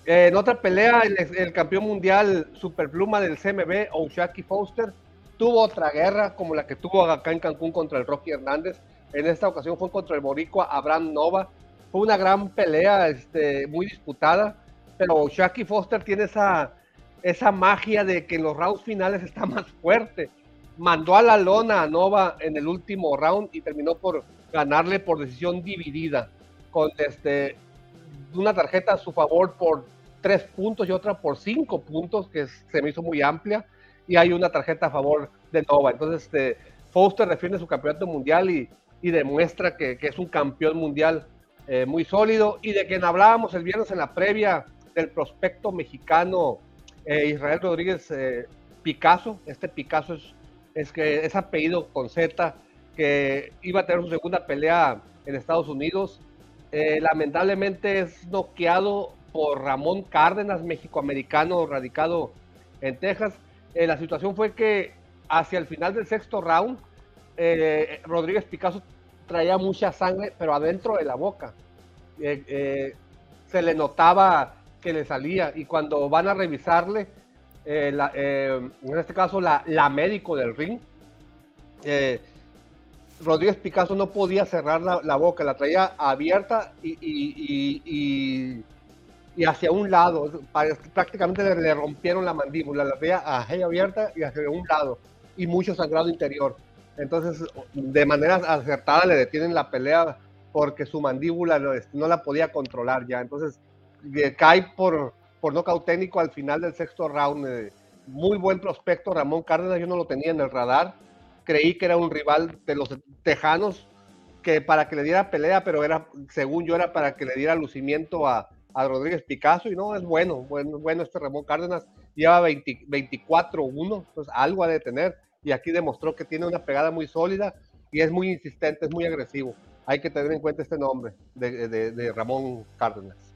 En otra pelea, el, campeón mundial superpluma del CMB, Oshaki Foster, tuvo otra guerra como la que tuvo acá en Cancún contra el Rocky Hernández. En esta ocasión fue contra el boricua Abraham Nova. Fue una gran pelea, este, muy disputada, pero Oshaki Foster tiene esa, esa magia de que en los rounds finales está más fuerte mandó a la lona a Nova en el último round y terminó por ganarle por decisión dividida, con este, una tarjeta a su favor por tres puntos y otra por cinco puntos, que se me hizo muy amplia, y hay una tarjeta a favor de Nova. Entonces, este, Foster defiende su campeonato mundial y, demuestra que, es un campeón mundial eh, muy sólido, y de quien hablábamos el viernes en la previa del prospecto mexicano eh, Israel Rodríguez eh, Picasso. Este Picasso es es que es apellido con Z, que iba a tener su segunda pelea en Estados Unidos. Eh, lamentablemente es noqueado por Ramón Cárdenas, mexicoamericano radicado en Texas. Eh, la situación fue que hacia el final del sexto round, eh, Rodríguez Picasso traía mucha sangre, pero adentro de la boca. se le notaba que le salía y cuando van a revisarle, eh, eh, en este caso la, médico del ring, eh, Rodríguez Picasso no podía cerrar la, boca, la traía abierta y, hacia un lado, prácticamente le, rompieron la mandíbula, la traía abierta y hacia un lado, y mucho sangrado interior. Entonces, de manera acertada le detienen la pelea porque su mandíbula no, no la podía controlar ya. Entonces, cae por, por nocaut técnico al final del sexto round. Eh, muy buen prospecto Ramón Cárdenas, yo no lo tenía en el radar. Creí que era un rival de los tejanos que para que le diera pelea, pero era, según yo, era para que le diera lucimiento a, Rodríguez Picasso. Y no, es bueno, bueno, bueno este Ramón Cárdenas. Lleva 24-1, pues algo ha de tener. Y aquí demostró que tiene una pegada muy sólida y es muy insistente, es muy agresivo. Hay que tener en cuenta este nombre de Ramón Cárdenas.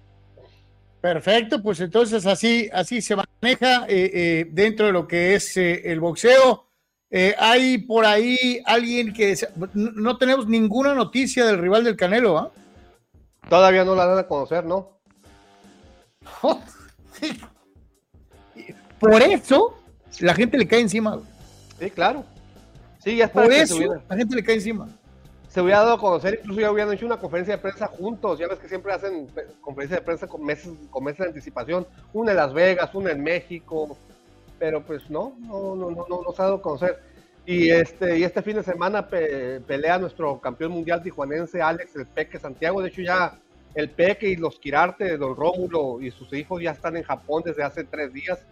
Perfecto, pues entonces así, así se maneja eh, eh, dentro de lo que es eh, el boxeo. hay por ahí alguien que no, tenemos ninguna noticia del rival del Canelo, ¿ah? Todavía no la dan a conocer, ¿no? por eso la gente le cae encima. Sí, claro. Sí, ya está. Por eso la gente le cae encima se hubiera dado a conocer, incluso ya hubieran hecho una conferencia de prensa juntos, ya ves que siempre hacen conferencias de prensa con meses, con meses de anticipación, una en Las Vegas, una en México, pero pues no, no, no, no, no, se ha dado a conocer. Y este, y este fin de semana pelea nuestro campeón mundial tijuanense Alex el Peque Santiago, de hecho ya el Peque y los Quirarte, Don Rómulo y sus hijos ya están en Japón desde hace tres días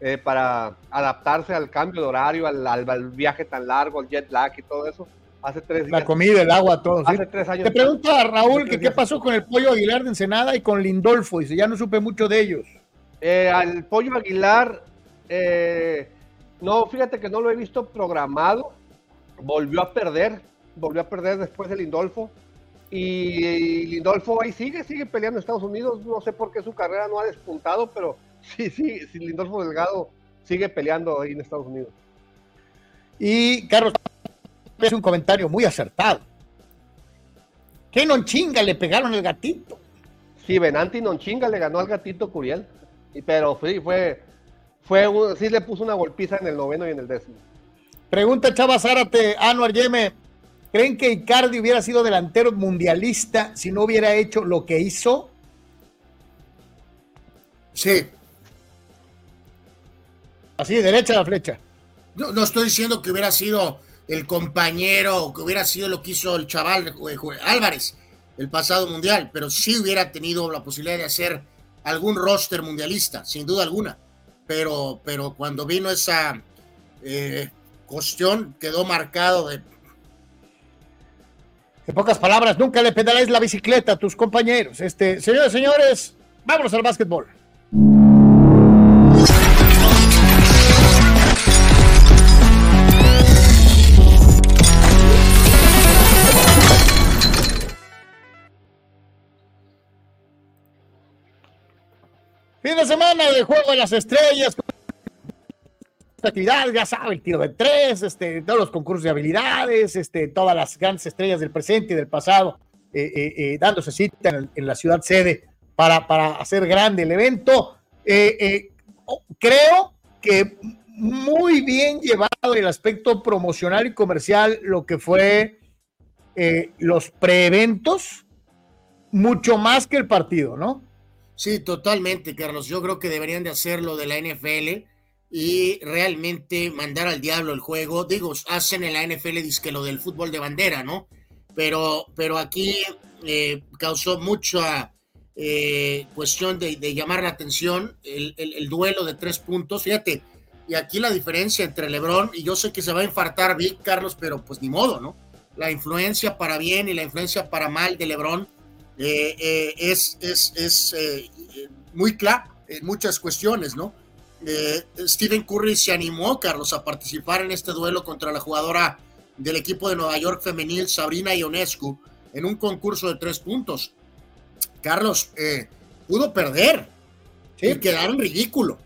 eh, para adaptarse al cambio de horario, al, al viaje tan largo, al jet lag y todo eso hace tres La comida, el agua, todo. Hace tres años. Te pregunta Raúl que qué pasó con el pollo Aguilar de Ensenada y con Lindolfo. Dice, ya no supe mucho de ellos. Eh, al pollo Aguilar, eh, no, fíjate que no lo he visto programado. Volvió a perder, volvió a perder después de Lindolfo. Y Lindolfo ahí sigue, sigue peleando en Estados Unidos. No sé por qué su carrera no ha despuntado, pero sí, sí, sí Lindolfo Delgado sigue peleando ahí en Estados Unidos. Y Carlos, es un comentario muy acertado. ¿Qué Nonchinga le pegaron el gatito? Sí, Benanti Nonchinga le ganó al gatito Curiel. Y, pero sí, fue, fue un- sí le puso una golpiza en el noveno y en el décimo. Pregunta Chava Zárate, Anuar Yeme. ¿Creen que Icardi hubiera sido delantero mundialista si no hubiera hecho lo que hizo? Sí. Así, derecha la flecha. No, no estoy diciendo que hubiera sido el compañero o que hubiera sido lo que hizo el chaval eh, Álvarez el pasado mundial, pero sí hubiera tenido la posibilidad de hacer algún roster mundialista, sin duda alguna. Pero, pero cuando vino esa eh, cuestión, quedó marcado de En pocas palabras, nunca le pedales la bicicleta a tus compañeros. Este, señores, señores, vámonos al básquetbol. Fin de semana de Juego de las Estrellas. Actividad, ya sabe, el tiro de tres, este, todos los concursos de habilidades, este, todas las grandes estrellas del presente y del pasado, eh, eh, eh, dándose cita en, en la ciudad sede para, para hacer grande el evento. Creo que muy bien llevado el aspecto promocional y comercial lo que fue los preeventos, mucho más que el partido, ¿no? Sí, totalmente, Carlos. Yo creo que deberían de hacerlo de la NFL y realmente mandar al diablo el juego. Digo, hacen en la NFL disque lo del fútbol de bandera, ¿no? Pero, pero aquí eh, causó mucha eh, cuestión de, llamar la atención el, el- el duelo de tres puntos. Fíjate, y aquí la diferencia entre LeBron, y yo sé que se va a infartar Vic, Carlos, pero pues ni modo, ¿no? La influencia para bien y la influencia para mal de LeBron eh, eh, es, es, es muy clara en muchas cuestiones, ¿no? Eh, Stephen Curry se animó, Carlos, a participar en este duelo contra la jugadora del equipo de Nueva York femenil, Sabrina Ionescu, en un concurso de tres puntos. Carlos, eh, pudo perder y quedaron ridículo.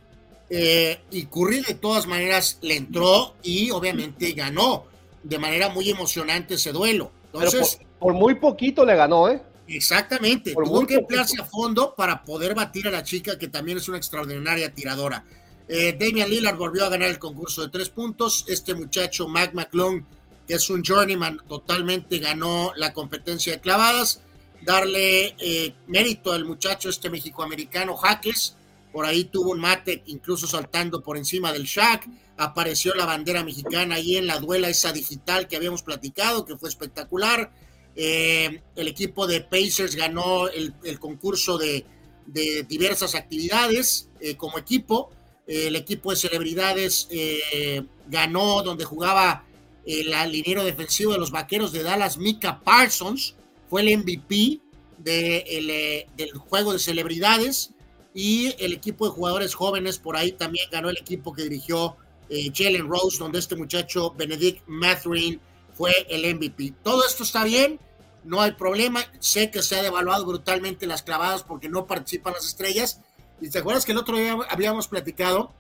Eh, y Curry de todas maneras le entró y obviamente ganó de manera muy emocionante ese duelo. Entonces, por, por muy poquito le ganó, ¿eh? Exactamente, Por tuvo que emplearse a fondo para poder batir a la chica que también es una extraordinaria tiradora. Eh, Damian Lillard volvió a ganar el concurso de tres puntos. Este muchacho, Mac McClung, que es un journeyman, totalmente ganó la competencia de clavadas. Darle eh, mérito al muchacho este mexicoamericano, Jaques. Por ahí tuvo un mate, incluso saltando por encima del Shaq. Apareció la bandera mexicana ahí en la duela esa digital que habíamos platicado, que fue espectacular. Eh, el equipo de Pacers ganó el, concurso de, de diversas actividades eh, como equipo. Eh, el equipo de celebridades eh, ganó donde jugaba el liniero defensivo de los vaqueros de Dallas, Mika Parsons. Fue el MVP de el, eh, del juego de celebridades. Y el equipo de jugadores jóvenes por ahí también ganó el equipo que dirigió eh, Jalen Rose, donde este muchacho Benedict Mathurin fue el MVP. Todo esto está bien, no hay problema. Sé que se ha devaluado brutalmente las clavadas porque no participan las estrellas. Y te acuerdas que el otro día habíamos platicado,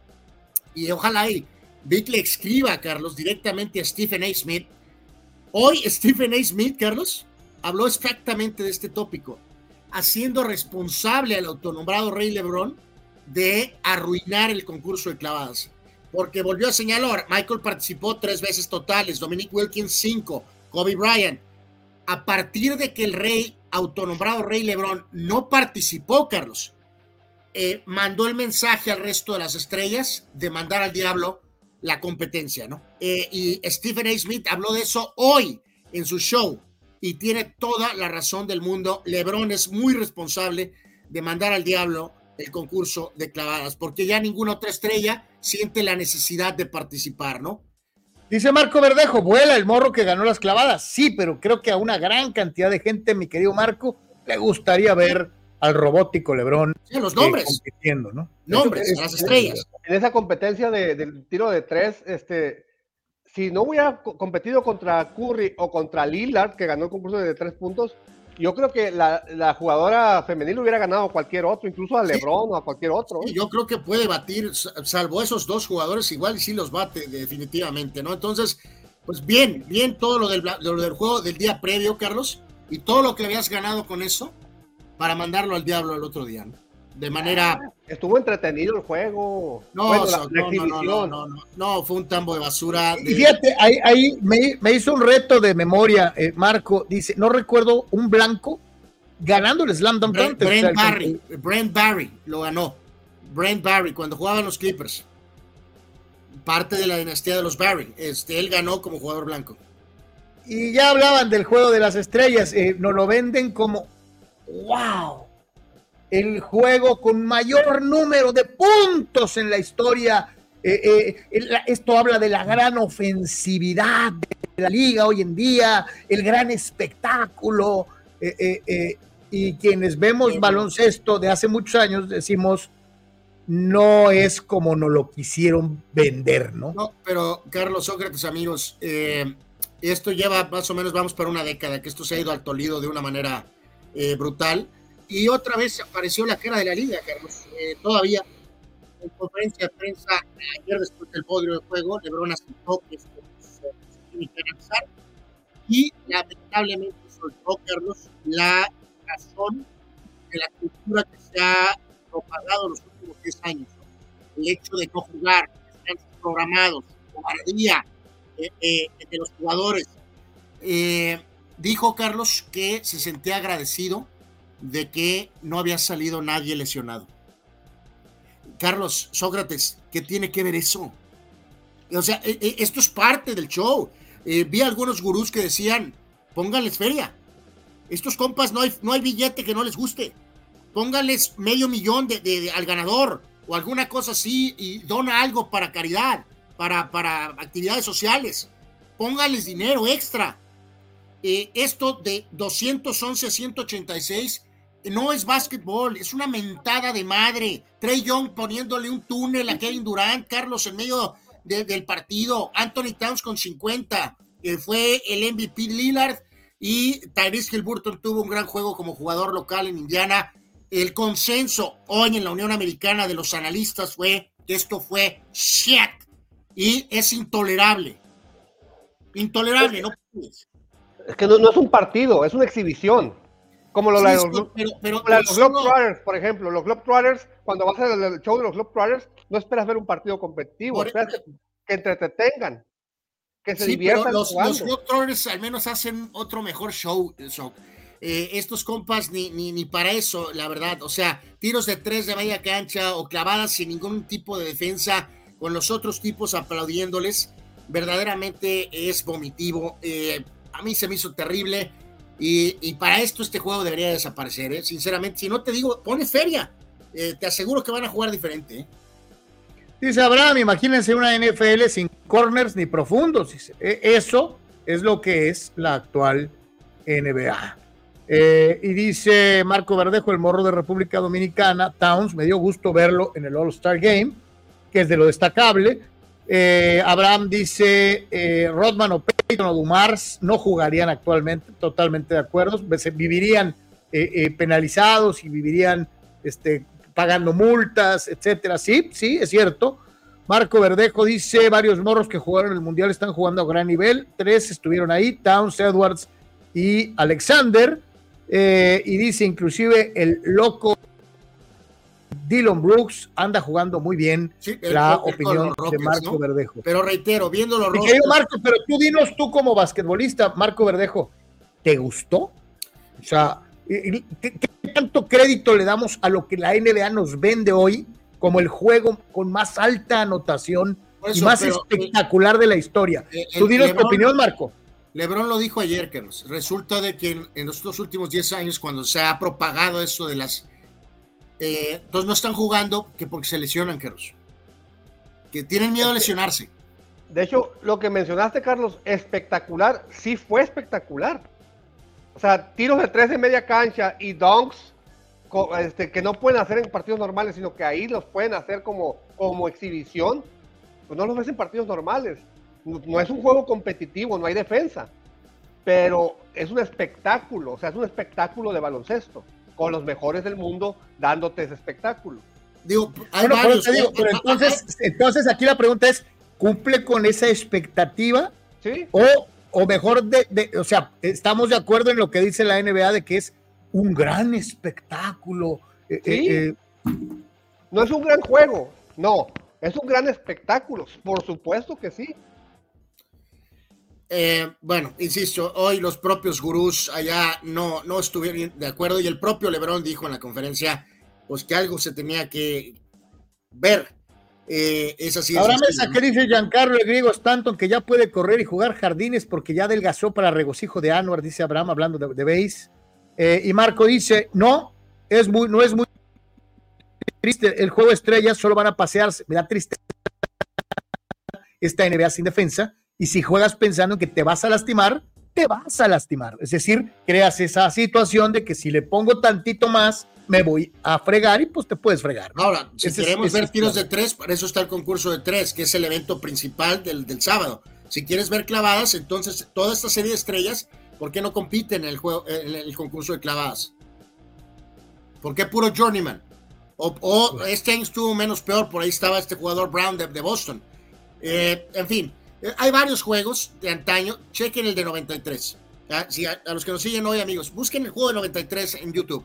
y ojalá y Vic le escriba, Carlos, directamente a Stephen A. Smith. Hoy Stephen A. Smith, Carlos, habló exactamente de este tópico, haciendo responsable al autonombrado Rey Lebron de arruinar el concurso de clavadas porque volvió a señalar, Michael participó tres veces totales, Dominic Wilkins cinco, Kobe Bryant. A partir de que el rey, autonombrado rey Lebron, no participó, Carlos, eh, mandó el mensaje al resto de las estrellas de mandar al diablo la competencia, ¿no? Eh, y Stephen A. Smith habló de eso hoy en su show y tiene toda la razón del mundo. Lebron es muy responsable de mandar al diablo el concurso de clavadas, porque ya ninguna otra estrella siente la necesidad de participar, ¿no? Dice Marco Verdejo, vuela el morro que ganó las clavadas. Sí, pero creo que a una gran cantidad de gente, mi querido Marco, le gustaría ver al robótico Lebrón sí, los nombres. Eh, compitiendo, ¿no? Nombres, Es- las estrellas. En esa competencia de- del tiro de tres, este, si no hubiera co- competido contra Curry o contra Lillard, que ganó el concurso de tres puntos, yo creo que la, la jugadora femenil hubiera ganado a cualquier otro, incluso a LeBron o a cualquier otro. ¿eh? Sí, yo creo que puede batir, salvo esos dos jugadores, igual y sí los bate definitivamente, ¿no? Entonces, pues bien, bien todo lo del, lo del juego del día previo, Carlos. y todo lo que habías ganado con eso para mandarlo al diablo el otro día. ¿no? De manera. Ah, estuvo entretenido el juego. No, Bueno, so- la- la no, no, no, no, no, no, fue un tambo de basura. Y fíjate, ahí, ahí me, me hizo un reto de memoria, eh, Marco. Dice, no recuerdo un blanco ganando el Slam Dunk Brent, Contest. Brent O sea, Barry, Brent Barry lo ganó. Brent Barry, cuando jugaban los Clippers. Parte de la dinastía de los Barry. Este, él ganó como jugador blanco. Y ya hablaban del juego de las estrellas. eh, nos lo venden como, wow, el juego con mayor número de puntos en la historia. Eh, eh, esto habla de la gran ofensividad de la liga hoy en día, el gran espectáculo. eh, eh, eh, y quienes vemos baloncesto de hace muchos años decimos, no es como nos lo quisieron vender, ¿no? No, pero Carlos Sócrates, amigos, eh, esto lleva más o menos, vamos para una década, que esto se ha ido al tolido de una manera eh, brutal. Y otra vez apareció la cara de la liga, Carlos. Eh, todavía en conferencia de prensa ayer después del podrio de juego, Lebron aceptó que se, tiene que y lamentablemente soltó, Carlos, la razón de la cultura que se ha propagado en los últimos 10 años. El hecho de no jugar, descansos programados, cobardía eh, eh, de los jugadores. Eh, dijo Carlos que se sentía agradecido de que no había salido nadie lesionado. Carlos, Sócrates, ¿qué tiene que ver eso? O sea, eh, eh, esto es parte del show. Eh, vi algunos gurús que decían, pónganles feria. Estos compas no hay, no hay billete que no les guste. Pónganles medio millón de- al ganador o alguna cosa así y dona algo para caridad, para, para actividades sociales. Pónganles dinero extra. Eh, esto de 211 a 186 no es básquetbol, es una mentada de madre. Trey Young poniéndole un túnel a Kevin Durant, Carlos en medio de- del partido, Anthony Towns con 50, que fue el MVP Lillard y Tyrese Halliburton tuvo un gran juego como jugador local en Indiana. El consenso hoy en la Unión Americana de los analistas fue que esto fue shit y es intolerable. Intolerable, no puedes. Es que no, no es un partido, es una exhibición. Como lo Sí, de sí, los, pero- pero- como la los Globetrotters, por ejemplo. Los Globetrotters, cuando vas al show de los Globetrotters, no esperas ver un partido competitivo, Por- esperas que, que entretengan, que se Sí, diviertan los, los Globetrotters al menos hacen otro mejor show. show. Eh, estos compas ni, ni, ni para eso, la verdad. O sea, tiros de tres de media cancha o clavadas sin ningún tipo de defensa, con los otros tipos aplaudiéndoles, verdaderamente es vomitivo. Eh, a mí se me hizo terrible. Y, para esto este juego debería desaparecer, ¿eh? sinceramente. Si no te digo, pone feria. Eh, te aseguro que van a jugar diferente. ¿eh? Dice Abraham, imagínense una NFL sin corners ni profundos. "E- Eso es lo que es la actual NBA. Y dice Marco Verdejo, el morro de República Dominicana, Towns, me dio gusto verlo en el All-Star Game, que es de lo destacable. Eh, Abraham dice, eh, Rodman o Peyton o Dumars no jugarían actualmente, totalmente de acuerdo, vivirían eh, eh, penalizados y vivirían este, pagando multas, etcétera. Sí, sí, es cierto. Marco Verdejo dice, varios morros que jugaron el Mundial están jugando a gran nivel, tres estuvieron ahí, Towns, Edwards y Alexander, y dice inclusive el loco Dylan Brooks anda jugando muy bien la el- opinión los de Rockets, Marco ¿no? Verdejo. Pero reitero, viendo los rostros- Marco, pero tú dinos tú como basquetbolista, Marco Verdejo, ¿te gustó? O sea, ¿qué, tanto crédito le damos a lo que la NBA nos vende hoy como el juego con más alta anotación y más pero, espectacular de la historia? Eh, Tú dinos tu opinión, Marco. Lebron lo dijo ayer, Carlos. Resulta de que en, en estos últimos 10 años, cuando se ha propagado eso de las... Eh, entonces no están jugando que porque se lesionan, Carlos. Que tienen miedo a lesionarse. De hecho, lo que mencionaste, Carlos, espectacular, sí fue espectacular. O sea, tiros de tres de media cancha y dunks co- este, que no pueden hacer en partidos normales, sino que ahí los pueden hacer como, como exhibición. Pues no los ves en partidos normales. No, no es un juego competitivo, no hay defensa. Pero es un espectáculo, o sea, es un espectáculo de baloncesto, con los mejores del mundo dándote ese espectáculo. Digo, Bueno, pero te digo, pero entonces, entonces aquí la pregunta es, ¿cumple con esa expectativa? Sí. O, o mejor, de, o sea, estamos de acuerdo en lo que dice la NBA de que es un gran espectáculo. Eh, eh, eh. no es un gran juego, no, es un gran espectáculo, por supuesto que sí. Bueno, insisto, hoy los propios gurús allá no, no estuvieron de acuerdo y el propio Lebron dijo en la conferencia pues que algo se tenía que ver. es así. Ahora me que dice Giancarlo el griego Stanton que ya puede correr y jugar jardines porque ya adelgazó para regocijo de Anuar, dice Abraham hablando de, de base. Eh, y Marco dice, no, es muy, no es muy triste, el juego estrellas solo van a pasearse, me da tristeza esta NBA sin defensa, y si juegas pensando en que te vas a lastimar, te vas a lastimar. Es decir, creas esa situación de que si le pongo tantito más, me voy a fregar y pues te puedes fregar. Ahora, si queremos ver tiros de tres, para eso está el concurso de tres, que es el evento principal del, del sábado. Si quieres ver clavadas, entonces toda esta serie de estrellas ¿Por qué no compite en el, juego, en el concurso de clavadas? ¿Por qué puro journeyman? O, este año estuvo menos peor, por ahí estaba este jugador Brown de, Boston. Eh, en fin, hay varios juegos de antaño. Chequen el de 93. Si a, los que nos siguen hoy, amigos, busquen el juego de 93 en YouTube.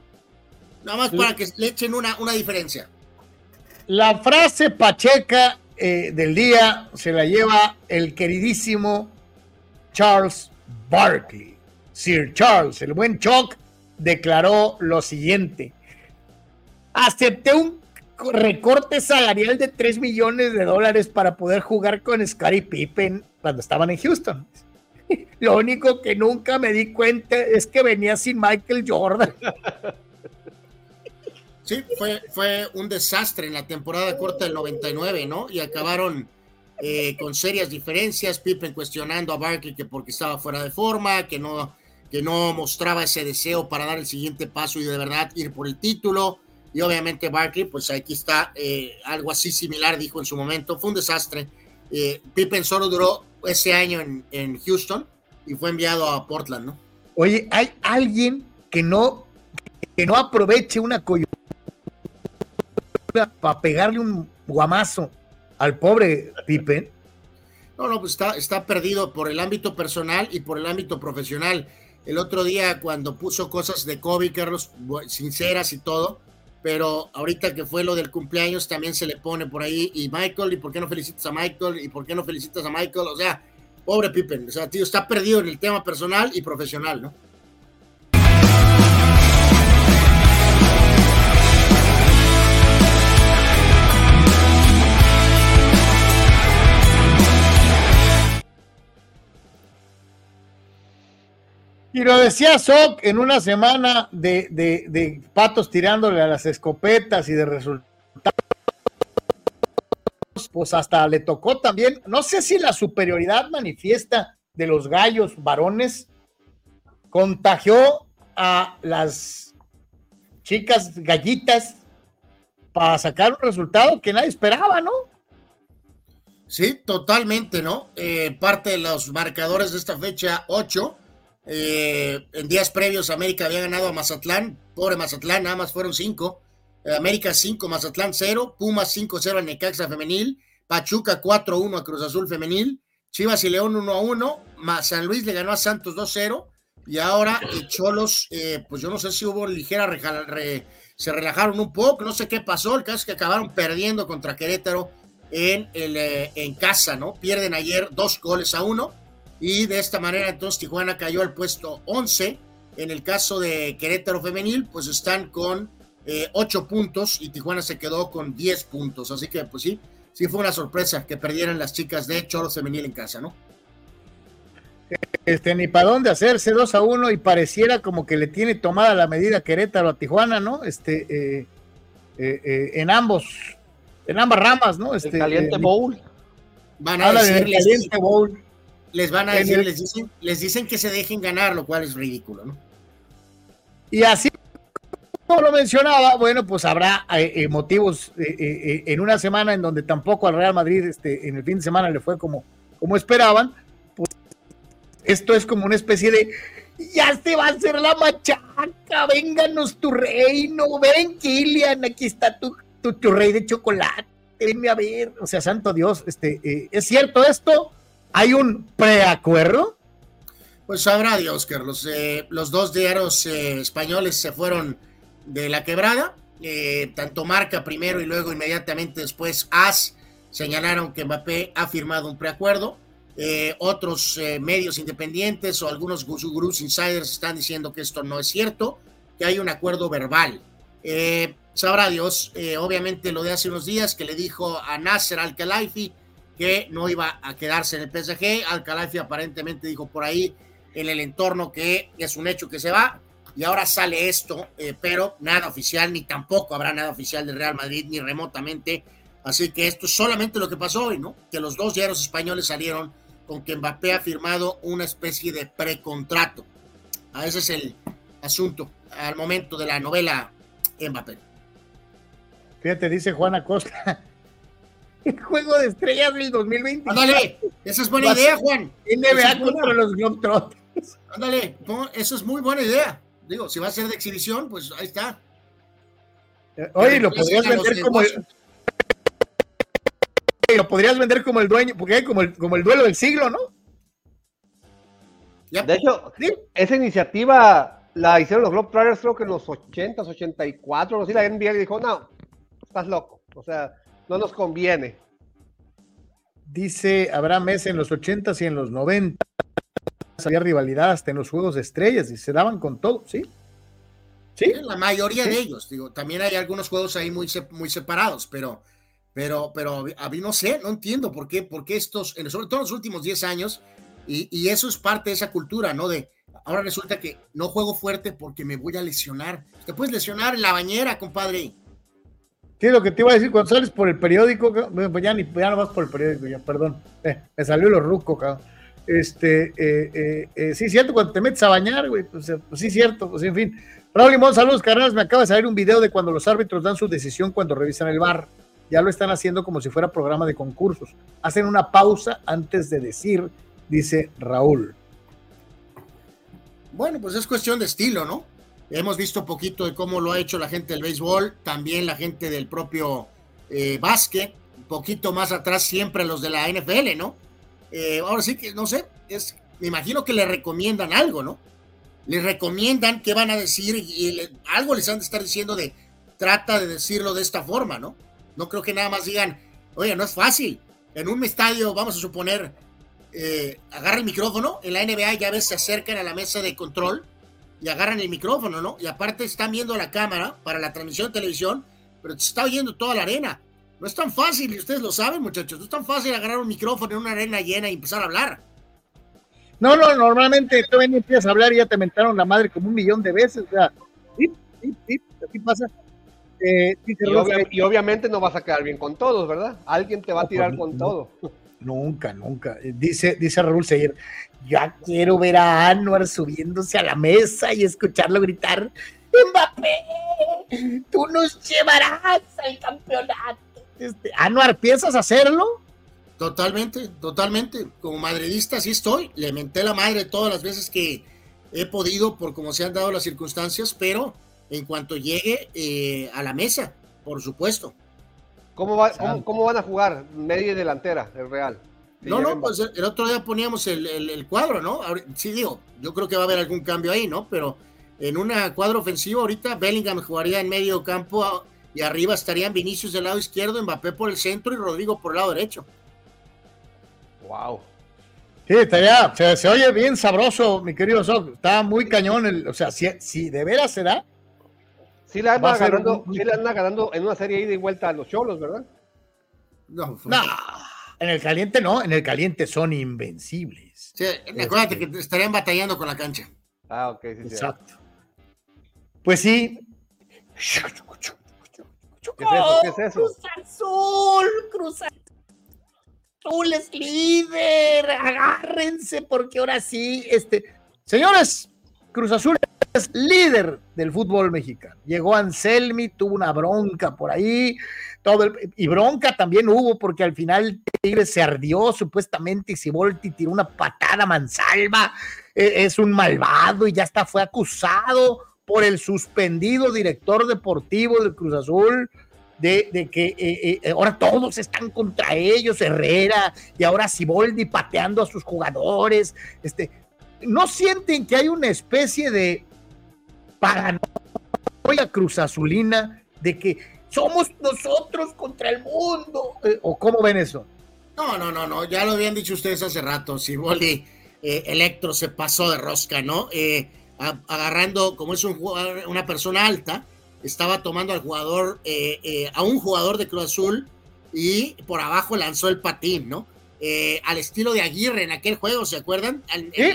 Nada más para que le echen una, una diferencia. La frase pacheca eh, del día se la lleva el queridísimo Charles Barkley. Sir Charles, el buen Chuck, declaró lo siguiente. Acepté un recorte salarial de 3 millones de dólares para poder jugar con Scottie Pippen cuando estaban en Houston. Lo único que nunca me di cuenta es que venía sin Michael Jordan. Sí, fue, fue un desastre en la temporada corta del 99, ¿no? Y acabaron eh, con serias diferencias. Pippen cuestionando a Barkley que porque estaba fuera de forma, que no que no mostraba ese deseo para dar el siguiente paso y de verdad ir por el título. Y obviamente Barkley, pues aquí está eh, algo así similar, dijo en su momento. Fue un desastre. Eh, Pippen solo duró ese año en, en, Houston y fue enviado a Portland, ¿no? Oye, ¿hay alguien que no, que no aproveche una coyuntura para pegarle un guamazo al pobre Pippen? No, no, pues está, está perdido por el ámbito personal y por el ámbito profesional el otro día cuando puso cosas de Kobe, Carlos, sinceras y todo, pero ahorita que fue lo del cumpleaños también se le pone por ahí, y Michael, ¿y por qué no felicitas a Michael? ¿Y por qué no felicitas a Michael? O sea, pobre Pippen, o sea, tío, está perdido en el tema personal y profesional, ¿no? Y lo decía Sok en una semana de, patos tirándole a las escopetas y de resultados, pues hasta le tocó también, no sé si la superioridad manifiesta de los gallos varones contagió a las chicas gallitas para sacar un resultado que nadie esperaba, ¿no? Sí, totalmente, ¿no? Eh, parte de los marcadores de esta fecha 8 eh, en días previos América había ganado a Mazatlán, pobre Mazatlán, nada más fueron cinco. Eh, América 5, Mazatlán 0, Pumas 5-0 al Necaxa femenil, Pachuca 4-1 a Cruz Azul femenil, Chivas y León 1-1, San Luis le ganó a Santos 2-0 y ahora eh, Cholos, pues yo no sé si hubo ligera, se relajaron un poco, no sé qué pasó, el caso es que acabaron perdiendo contra Querétaro en, el, en casa, ¿no? Pierden ayer dos goles a uno y de esta manera entonces Tijuana cayó al puesto 11. En el caso de Querétaro Femenil, pues están con eh, 8 puntos y Tijuana se quedó con 10 puntos. Así que pues sí, sí fue una sorpresa que perdieran las chicas de Choro Femenil en casa, ¿no? Este, ni para dónde hacerse 2 a 1 y pareciera como que le tiene tomada la medida Querétaro a Tijuana, ¿no? Este, eh, eh, eh, en ambos, en ambas ramas, ¿no? Este, el caliente bowl. Van a decirles, caliente bowl les van a decir, les dicen, les dicen que se dejen ganar, lo cual es ridículo, ¿no? Y así como lo mencionaba, bueno, pues habrá eh, eh, motivos eh, en una semana en donde tampoco al Real Madrid este, en el fin de semana le fue como, como esperaban, pues esto es como una especie de ya se va a hacer la machaca, vénganos tu reino, ven Kilian, aquí está tu, tu, rey de chocolate, venme a ver, o sea, santo Dios, este, ¿es cierto esto? ¿Hay un preacuerdo? Pues sabrá Dios, Carlos. Eh, los dos diarios eh, españoles se fueron de la quebrada. Eh, tanto Marca primero y luego inmediatamente después AS señalaron que Mbappé ha firmado un preacuerdo. otros medios independientes o algunos gurús insiders están diciendo que esto no es cierto, que hay un acuerdo verbal. sabrá Dios, obviamente lo de hace unos días que le dijo a Nasser Al-Khelaifi que no iba a quedarse en el PSG. Al-Khelaifi aparentemente dijo por ahí en el entorno que es un hecho que se va y ahora sale esto, eh, pero nada oficial, ni tampoco habrá nada oficial del Real Madrid, ni remotamente. Así que esto es solamente lo que pasó hoy, ¿no? Que los dos diarios españoles salieron con que Mbappé ha firmado una especie de precontrato. Ah, ese es el asunto al momento de la novela Mbappé. Fíjate, dice Juana Costa. Juego de estrellas del 2020. Ándale, esa es buena idea, Juan. NBA contra los Globetrotters. Ándale, eso es muy buena idea. Digo, si va a ser de exhibición, pues ahí está. Eh, oye, lo podrías vender como el, lo podrías vender como el dueño, porque como el, como el duelo del siglo, ¿no? De hecho, esa iniciativa la hicieron los Globetrotters creo que en los 80s, 84, así la NBA dijo, no, estás loco, o sea, no nos conviene. Dice Abraham Mesa en los 80s y en los 90 había rivalidad hasta en los juegos de estrellas y se daban con todo, ¿sí? Sí. La mayoría de ellos, digo, también hay algunos juegos ahí muy, muy separados, pero, pero, pero a mí no sé, no entiendo por qué, porque estos, sobre todo en los últimos 10 años, y, y, eso es parte de esa cultura, ¿no? De ahora resulta que no juego fuerte porque me voy a lesionar. Te puedes lesionar en la bañera, compadre. ¿Qué es lo que te iba a decir cuando sales por el periódico? Pues ya, no vas por el periódico, ya, perdón. Eh, me salió lo ruco, cabrón. Este, eh, eh, sí, cierto, cuando te metes a bañar, güey, pues, pues, sí, cierto, pues en fin. Raúl Limón, saludos, carnales. Me acaba de salir un video de cuando los árbitros dan su decisión cuando revisan el bar. Ya lo están haciendo como si fuera programa de concursos. Hacen una pausa antes de decir, dice Raúl. Bueno, pues es cuestión de estilo, ¿no? Hemos visto poquito de cómo lo ha hecho la gente del béisbol, también la gente del propio básquet, un poquito más atrás siempre los de la NFL, ¿no? Eh, ahora sí que no sé, es, me imagino que le recomiendan algo, ¿no? Le recomiendan qué van a decir y, algo les han de estar diciendo de trata de decirlo de esta forma, ¿no? No creo que nada más digan, oye, no es fácil. En un estadio, vamos a suponer, eh, agarra el micrófono, en la NBA ya ves se acercan a la mesa de control y agarran el micrófono, ¿no? Y aparte están viendo la cámara para la transmisión de televisión, pero se está oyendo toda la arena. No es tan fácil, y ustedes lo saben, muchachos. No es tan fácil agarrar un micrófono en una arena llena y empezar a hablar. No, no, normalmente tú ven y empiezas a hablar y ya te mentaron la madre como un millón de veces. O sea, sí, sí, sí, así pasa. Eh, y, obviamente no vas a quedar bien con todos, ¿verdad? Alguien te va a tirar con todo. Nunca, nunca. Dice, dice Raúl Seguir, ya quiero ver a Anuar subiéndose a la mesa y escucharlo gritar, Mbappé, tú nos llevarás al campeonato. Este, Anuar, ¿piensas hacerlo? Totalmente, totalmente. Como madridista sí estoy. Le menté la madre todas las veces que he podido por cómo se han dado las circunstancias, pero en cuanto llegue eh, a la mesa, por supuesto. ¿Cómo, va, cómo, van a jugar media y delantera el Real? No, no, pues el otro día poníamos el, el, cuadro, ¿no? Sí, digo, yo creo que va a haber algún cambio ahí, ¿no? Pero en una cuadro ofensivo ahorita Bellingham jugaría en medio campo y arriba estarían Vinicius del lado izquierdo, Mbappé por el centro y Rodrigo por el lado derecho. Wow. Sí, estaría, se, oye bien sabroso, mi querido Sok. Está muy cañón. El, o sea, si, si de veras será. Sí la, anda ganando, sí la anda ganando en una serie ida y vuelta a los cholos, ¿verdad? No, no, en el caliente no, en el caliente son invencibles. Sí, acuérdate que estarían batallando con la cancha. Ah, ok, sí, Exacto. Pues sí. ¿Qué es eso? ¿Qué es eso? Cruz Azul, Cruz Azul es líder. Agárrense porque ahora sí, este, señores, Cruz Azul líder del fútbol mexicano. Llegó Anselmi, tuvo una bronca por ahí, todo y bronca también hubo porque al final Tigre se ardió supuestamente y Sibolti tiró una patada mansalva. E, es un malvado y ya está fue acusado por el suspendido director deportivo del Cruz Azul, de, que eh, eh, ahora todos están contra ellos, Herrera, y ahora Siboldi pateando a sus jugadores. Este, ¿no sienten que hay una especie de paranoia cruzazulina de que somos nosotros contra el mundo? Eh, ¿O cómo ven eso? No, no, no, no, ya lo habían dicho ustedes hace rato, si Boli eh, Electro se pasó de rosca, ¿no? Eh, agarrando, como es un, una persona alta, estaba tomando al jugador, eh, a un jugador de Cruz Azul y por abajo lanzó el patín, ¿no? al estilo de Aguirre en aquel juego, ¿se acuerdan?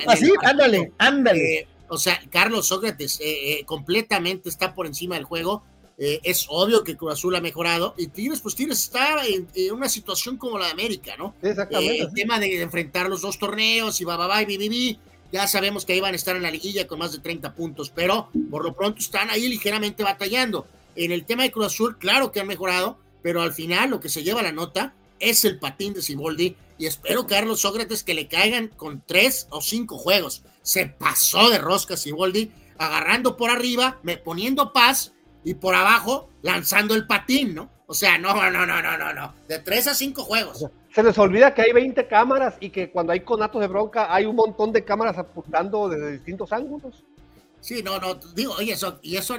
así, ándale, ándale. O sea, Carlos Sócrates completamente está por encima del juego eh, es obvio que Cruz Azul ha mejorado y Tigres, pues Tigres está en, una situación como la de América, ¿no? Exactamente. Eh, el tema de enfrentar los dos torneos y va, va, va, y bi, ya sabemos que ahí van a estar en la liguilla con más de 30 puntos, pero por lo pronto están ahí ligeramente batallando. En el tema de Cruz Azul, claro que han mejorado, pero al final lo que se lleva la nota es el patín de Siboldi y espero, Carlos Sócrates, que le caigan con tres o cinco juegos. Se pasó de rosca Siboldi, agarrando por arriba, me poniendo paz y por abajo lanzando el patín, ¿no? O sea, no, no, no, no, no, no. De tres a cinco juegos. Se les olvida que hay 20 cámaras y que cuando hay conatos de bronca hay un montón de cámaras apuntando desde distintos ángulos. Sí, no, no, digo, oye, eso, y eso,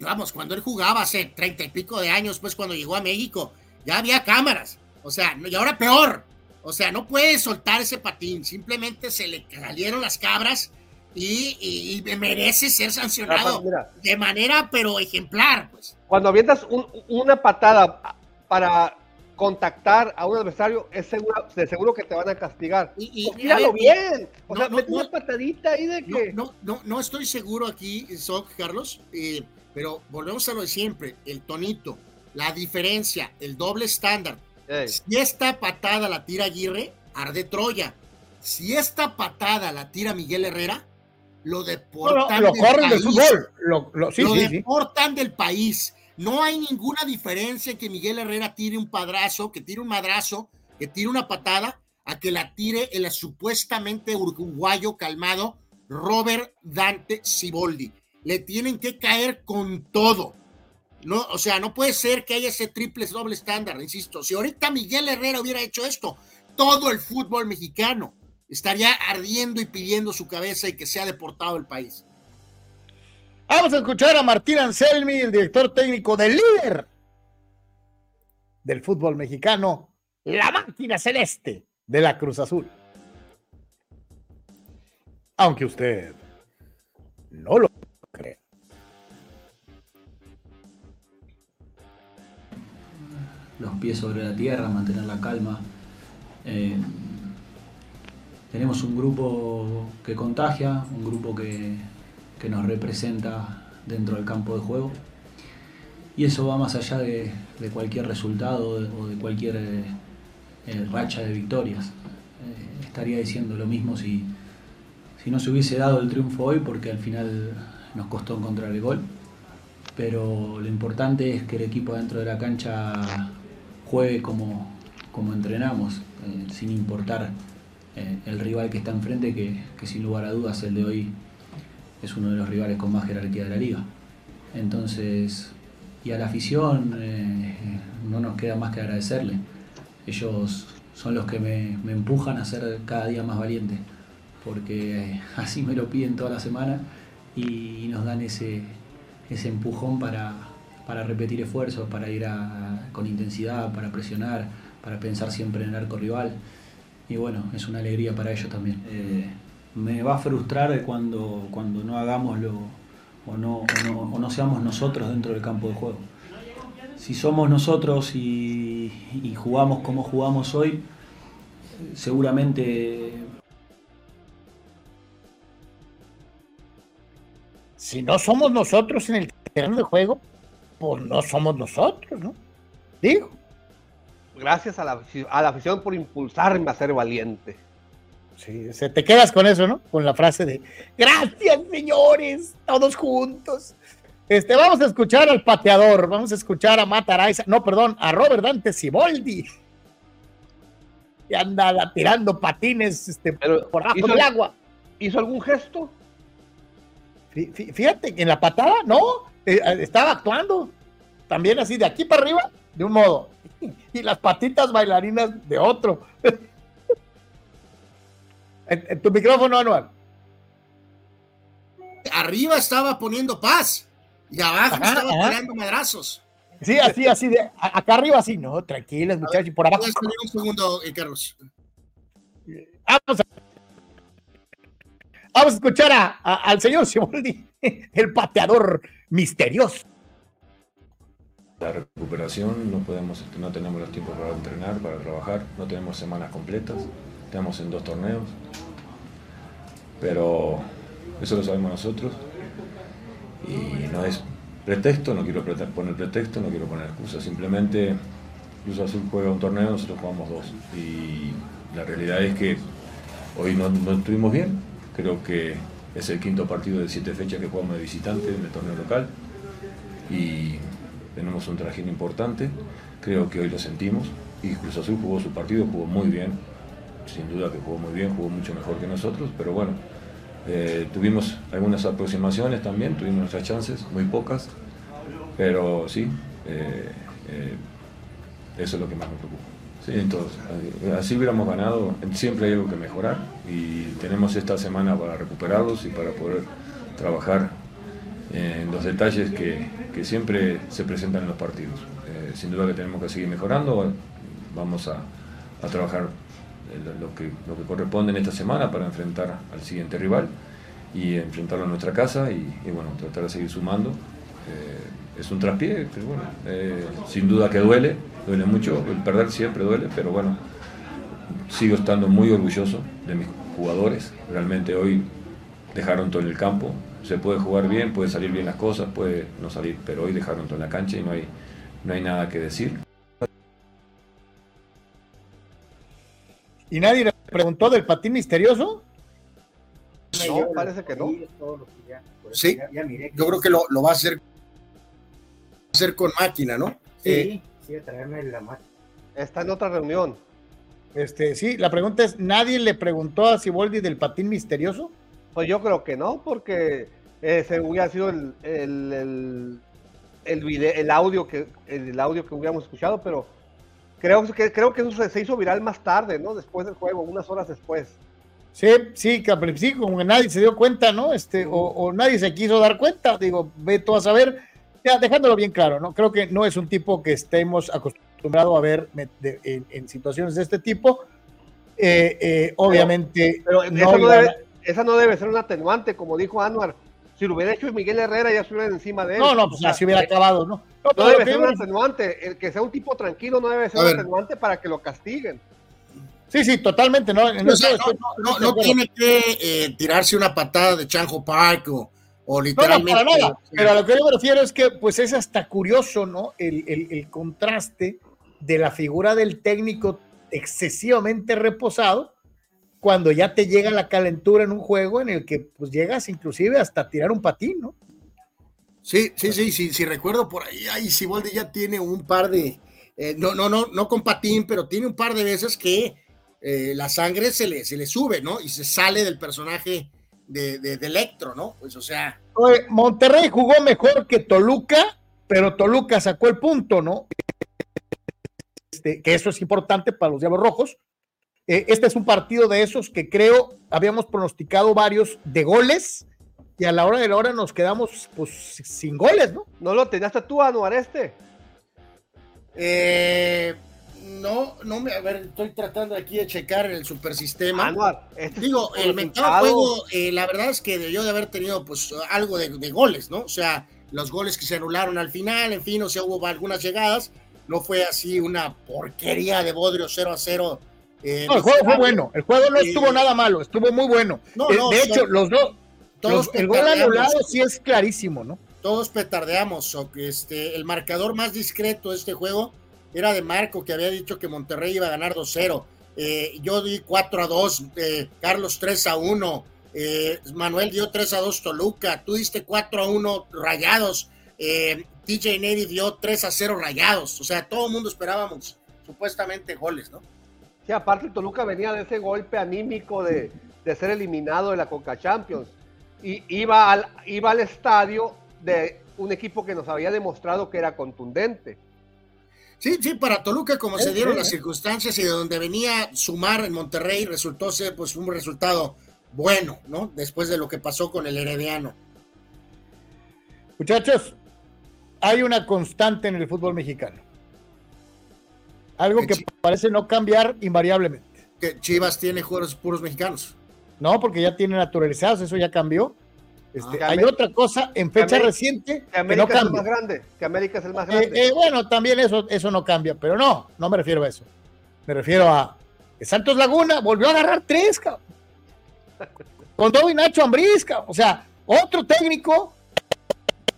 vamos, cuando él jugaba hace treinta y pico de años, pues cuando llegó a México, ya había cámaras. O sea, y ahora peor. O sea, no puede soltar ese patín, simplemente se le salieron las cabras y, merece ser sancionado de manera pero ejemplar. Pues. Cuando avientas una patada para contactar a un adversario, es seguro, de seguro que te van a castigar. Y, y bien. O sea, mete una patadita ahí de que. No, no, no, estoy seguro aquí, Soc, Carlos, eh, pero volvemos a lo de siempre: el tonito, la diferencia, el doble estándar. Si esta patada la tira Aguirre, arde Troya. Si esta patada la tira Miguel Herrera, lo deportan del país. Lo, deportan del país. No hay ninguna diferencia en que Miguel Herrera tire un padrazo, que tire un madrazo, que tire una patada, a que la tire el supuestamente uruguayo calmado Robert Dante Siboldi. Le tienen que caer con todo. No, o sea, no puede ser que haya ese triple doble estándar, insisto. Si ahorita Miguel Herrera hubiera hecho esto, todo el fútbol mexicano estaría ardiendo y pidiendo su cabeza y que sea deportado el país. Vamos a escuchar a Martín Anselmi, el director técnico del líder del fútbol mexicano, la máquina celeste de la Cruz Azul. Aunque usted no lo Los pies sobre la tierra, mantener la calma. Eh, tenemos un grupo que contagia, un grupo que, nos representa dentro del campo de juego. Y eso va más allá de, cualquier resultado o de cualquier eh, racha de victorias. Eh, estaría diciendo lo mismo si, si no se hubiese dado el triunfo hoy, porque al final nos costó encontrar el gol. Pero lo importante es que el equipo dentro de la cancha juegue como, como entrenamos, sin importar eh, el rival que está enfrente, que, sin lugar a dudas el de hoy es uno de los rivales con más jerarquía de la liga. Entonces, y a la afición eh, no nos queda más que agradecerle. Ellos son los que me, empujan a ser cada día más valiente, porque así me lo piden toda la semana y, nos dan ese, ese empujón para, para repetir esfuerzos, para ir con intensidad, para presionar, para pensar siempre en el arco rival y bueno, es una alegría para ellos también. Eh, me va a frustrar cuando, cuando no hagamos lo, o no, o no, seamos nosotros dentro del campo de juego. Si somos nosotros y, y jugamos como jugamos hoy, seguramente si no somos nosotros en el terreno de juego, pues no somos nosotros, ¿no? Digo gracias a la, a la afición por impulsarme a ser valiente. Sí, se te quedas con eso, ¿no? Con la frase de gracias, señores, todos juntos. Este, vamos a escuchar al pateador, vamos a escuchar a Mataraiza, no, perdón, a Robert Dante Siboldi. Y anda tirando patines este, por abajo del agua. ¿Hizo algún gesto? Fíjate, en la patada, no, eh, estaba actuando. También así, de aquí para arriba, de un modo y las patitas bailarinas de otro. en, tu micrófono, Anual. arriba estaba poniendo paz y abajo Ajá, estaba ajá. tirando madrazos. Sí, así, así de acá arriba, así, no, tranquilos, muchachos, y por abajo. Un segundo, eh, Carlos. Vamos a, vamos a escuchar a- a- al señor Siboldi, el pateador misterioso. La recuperación no podemos, no tenemos los tiempos para entrenar, para trabajar, no tenemos semanas completas, estamos en dos torneos, pero eso lo sabemos nosotros y no es pretexto, no quiero poner pretexto, no quiero poner excusa, simplemente Cruz Azul juega un torneo, nosotros jugamos dos y la realidad es que hoy no estuvimos bien, creo que es el quinto partido de siete fechas que jugamos de visitante en el torneo local. Y tenemos un trajín importante, creo que hoy lo sentimos. Y Cruz Azul jugó su partido, jugó muy bien, sin duda que jugó muy bien, jugó mucho mejor que nosotros, pero bueno, eh, tuvimos algunas aproximaciones también, tuvimos nuestras chances, muy pocas, pero sí, eh, eh, eso es lo que más me preocupa. Sí, entonces, eh, así hubiéramos ganado, siempre hay algo que mejorar y tenemos esta semana para recuperarlos y para poder trabajar en los detalles que, siempre se presentan en los partidos. Eh, sin duda que tenemos que seguir mejorando, vamos a, trabajar eh, lo que, corresponde en esta semana para enfrentar al siguiente rival y enfrentarlo en nuestra casa y, bueno, tratar de seguir sumando. Eh, es un traspié, pero bueno, eh, sin duda que duele, duele mucho, el perder siempre duele, pero bueno, sigo estando muy orgulloso de mis jugadores, realmente hoy dejaron todo en el campo, se puede jugar bien, puede salir bien las cosas, puede no salir, pero hoy dejaron todo en la cancha y no hay, no hay nada que decir. ¿Y nadie le preguntó del patín misterioso? No, parece que no. Sí, yo creo que lo, lo va a hacer, hacer con máquina, ¿no? Eh, sí, traerme la máquina. Está en otra reunión. Este, sí, la pregunta es, ¿nadie le preguntó a Siboldi del patín misterioso? Pues yo creo que no, porque ese hubiera sido el, el, el, el, video, el audio que el, audio que hubiéramos escuchado, pero creo que creo que eso se, se hizo viral más tarde, ¿no? Después del juego, unas horas después. Sí, sí, que sí, como que nadie se dio cuenta, ¿no? Este, o, o, nadie se quiso dar cuenta, digo, ve tú a saber, ya dejándolo bien claro, ¿no? Creo que no es un tipo que estemos acostumbrados a ver de, en, en, situaciones de este tipo. Eh, eh, obviamente. Pero, pero no no debe, esa no debe ser un atenuante, como dijo Anuar. Si lo hubiera hecho Miguel Herrera, ya estuviera encima de él. No, no, pues así hubiera acabado, ¿no? No, no debe ser un atenuante. El que sea un tipo tranquilo no debe ser un atenuante para que lo castiguen. Sí, sí, totalmente, ¿no? O sea, no, no, no, tiene que eh, tirarse una patada de Chanjo Park o, o literalmente. No, no, para nada. Pero a lo que yo me refiero es que, pues, es hasta curioso, ¿no? El, el, el contraste de la figura del técnico excesivamente reposado cuando ya te llega la calentura en un juego en el que, pues, llegas inclusive hasta tirar un patín, ¿no? Sí, sí, sí, sí, sí, recuerdo por ahí, ahí Siboldi ya tiene un par de, eh, no, no, no, no con patín, pero tiene un par de veces que eh, la sangre se le, se le sube, ¿no? Y se sale del personaje de, de, de Electro, ¿no? Pues, o sea. Oye, Monterrey jugó mejor que Toluca, pero Toluca sacó el punto, ¿no? Este, que eso es importante para los Diablos Rojos. Eh, este es un partido de esos que creo habíamos pronosticado varios de goles y a la hora de la hora nos quedamos pues sin goles, ¿no? ¿No lo tenías tú, Anuar, este? Eh, no, no me, a ver, estoy tratando aquí de checar el supersistema. Anuar, este Digo, el mentado juego, eh, la verdad es que debió de haber tenido pues algo de, de, goles, ¿no? O sea, los goles que se anularon al final, en fin, o sea, hubo algunas llegadas, no fue así una porquería de Bodrio 0 a 0. Eh, no, el juego fue bueno, el juego no estuvo nada malo, estuvo muy bueno. No, no, de hecho, los dos, todos los, el gol anulado sí es clarísimo, ¿no? Todos petardeamos, o que este, el marcador más discreto de este juego era de Marco, que había dicho que Monterrey iba a ganar 2-0. Eh, yo di 4 a 2, eh, Carlos 3 a 1, eh, Manuel dio 3 a 2 Toluca, tú diste 4 a 1 Rayados, TJ Neri dio 3 a 0 Rayados, o sea, todo el mundo esperábamos supuestamente goles, ¿no? Sí, aparte Toluca venía de ese golpe anímico de, de ser eliminado de la Coca Champions y iba al estadio de un equipo que nos había demostrado que era contundente. Sí, sí, para Toluca, como se dieron sí, las circunstancias y de donde venía sumar en Monterrey, resultó ser pues un resultado bueno, ¿no? Después de lo que pasó con el Herediano. Muchachos, hay una constante en el fútbol mexicano. Algo que parece no cambiar invariablemente. Que Chivas tiene jugadores puros mexicanos. No, porque ya tiene naturalizados, eso ya cambió. Este, Ah. hay otra cosa en fecha reciente Que que no es el cambia. más grande. Que América es el más Eh, grande. eh, bueno, también eso, eso no cambia, pero no, no me refiero a eso. Me refiero a que Santos Laguna volvió a agarrar tres, cabrón. Con y Nacho Ambriz, cabrón. O sea, otro técnico,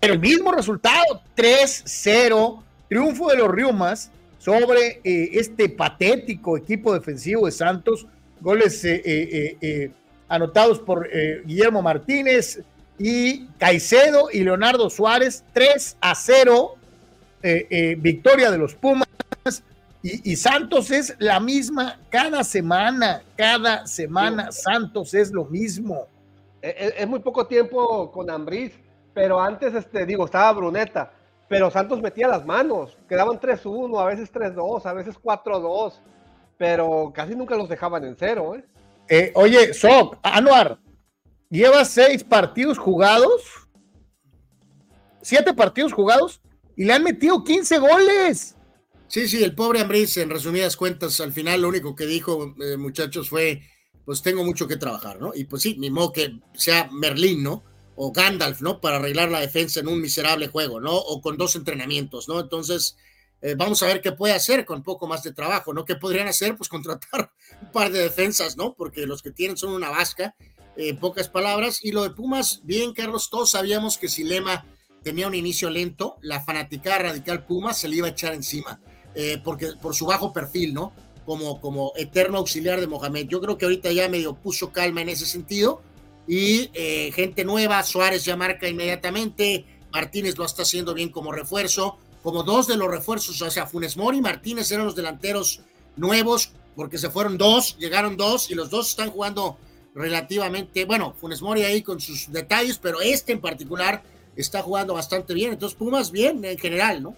pero el mismo resultado, 3-0, triunfo de los Riumas sobre eh, este patético equipo defensivo de Santos, goles anotados por Guillermo Martínez y Caicedo y Leonardo Suárez, 3 a 0, eh, eh, victoria de los Pumas. Y, y Santos es la misma cada semana, cada semana Santos es lo mismo. Es, es- es muy poco tiempo con Ambriz, pero antes, este, digo, estaba Bruneta, pero Santos metía las manos, quedaban 3-1, a veces 3-2, a veces 4-2, pero casi nunca los dejaban en cero, ¿eh? Eh, oye, Sok, Anuar, lleva seis partidos jugados, siete partidos jugados y le han metido 15 goles. Sí, sí, el pobre Ambriz, en resumidas cuentas, al final lo único que dijo, eh, muchachos, fue, pues tengo mucho que trabajar, ¿no? Y pues sí, ni modo que sea Merlín, ¿no? O Gandalf, ¿no? Para arreglar la defensa en un miserable juego, ¿no? O con dos entrenamientos, ¿no? Entonces, eh, vamos a ver qué puede hacer con poco más de trabajo, ¿no? ¿Qué podrían hacer? Pues contratar un par de defensas, ¿no? Porque los que tienen son una vasca, en pocas palabras. Y lo de Pumas, bien, Carlos, todos sabíamos que si Lema tenía un inicio lento, la fanaticada radical Pumas se le iba a echar encima, eh, porque por su bajo perfil, ¿no? Como, como eterno auxiliar de Mohamed. Yo creo que ahorita ya medio puso calma en ese sentido. Y eh, gente nueva, Suárez ya marca inmediatamente, Martínez lo está haciendo bien como refuerzo, como dos de los refuerzos, o sea, Funes Mori y Martínez eran los delanteros nuevos, porque se fueron dos, llegaron dos, y los dos están jugando relativamente, bueno, Funes Mori ahí con sus detalles, pero este en particular está jugando bastante bien, entonces Pumas bien en general, ¿no?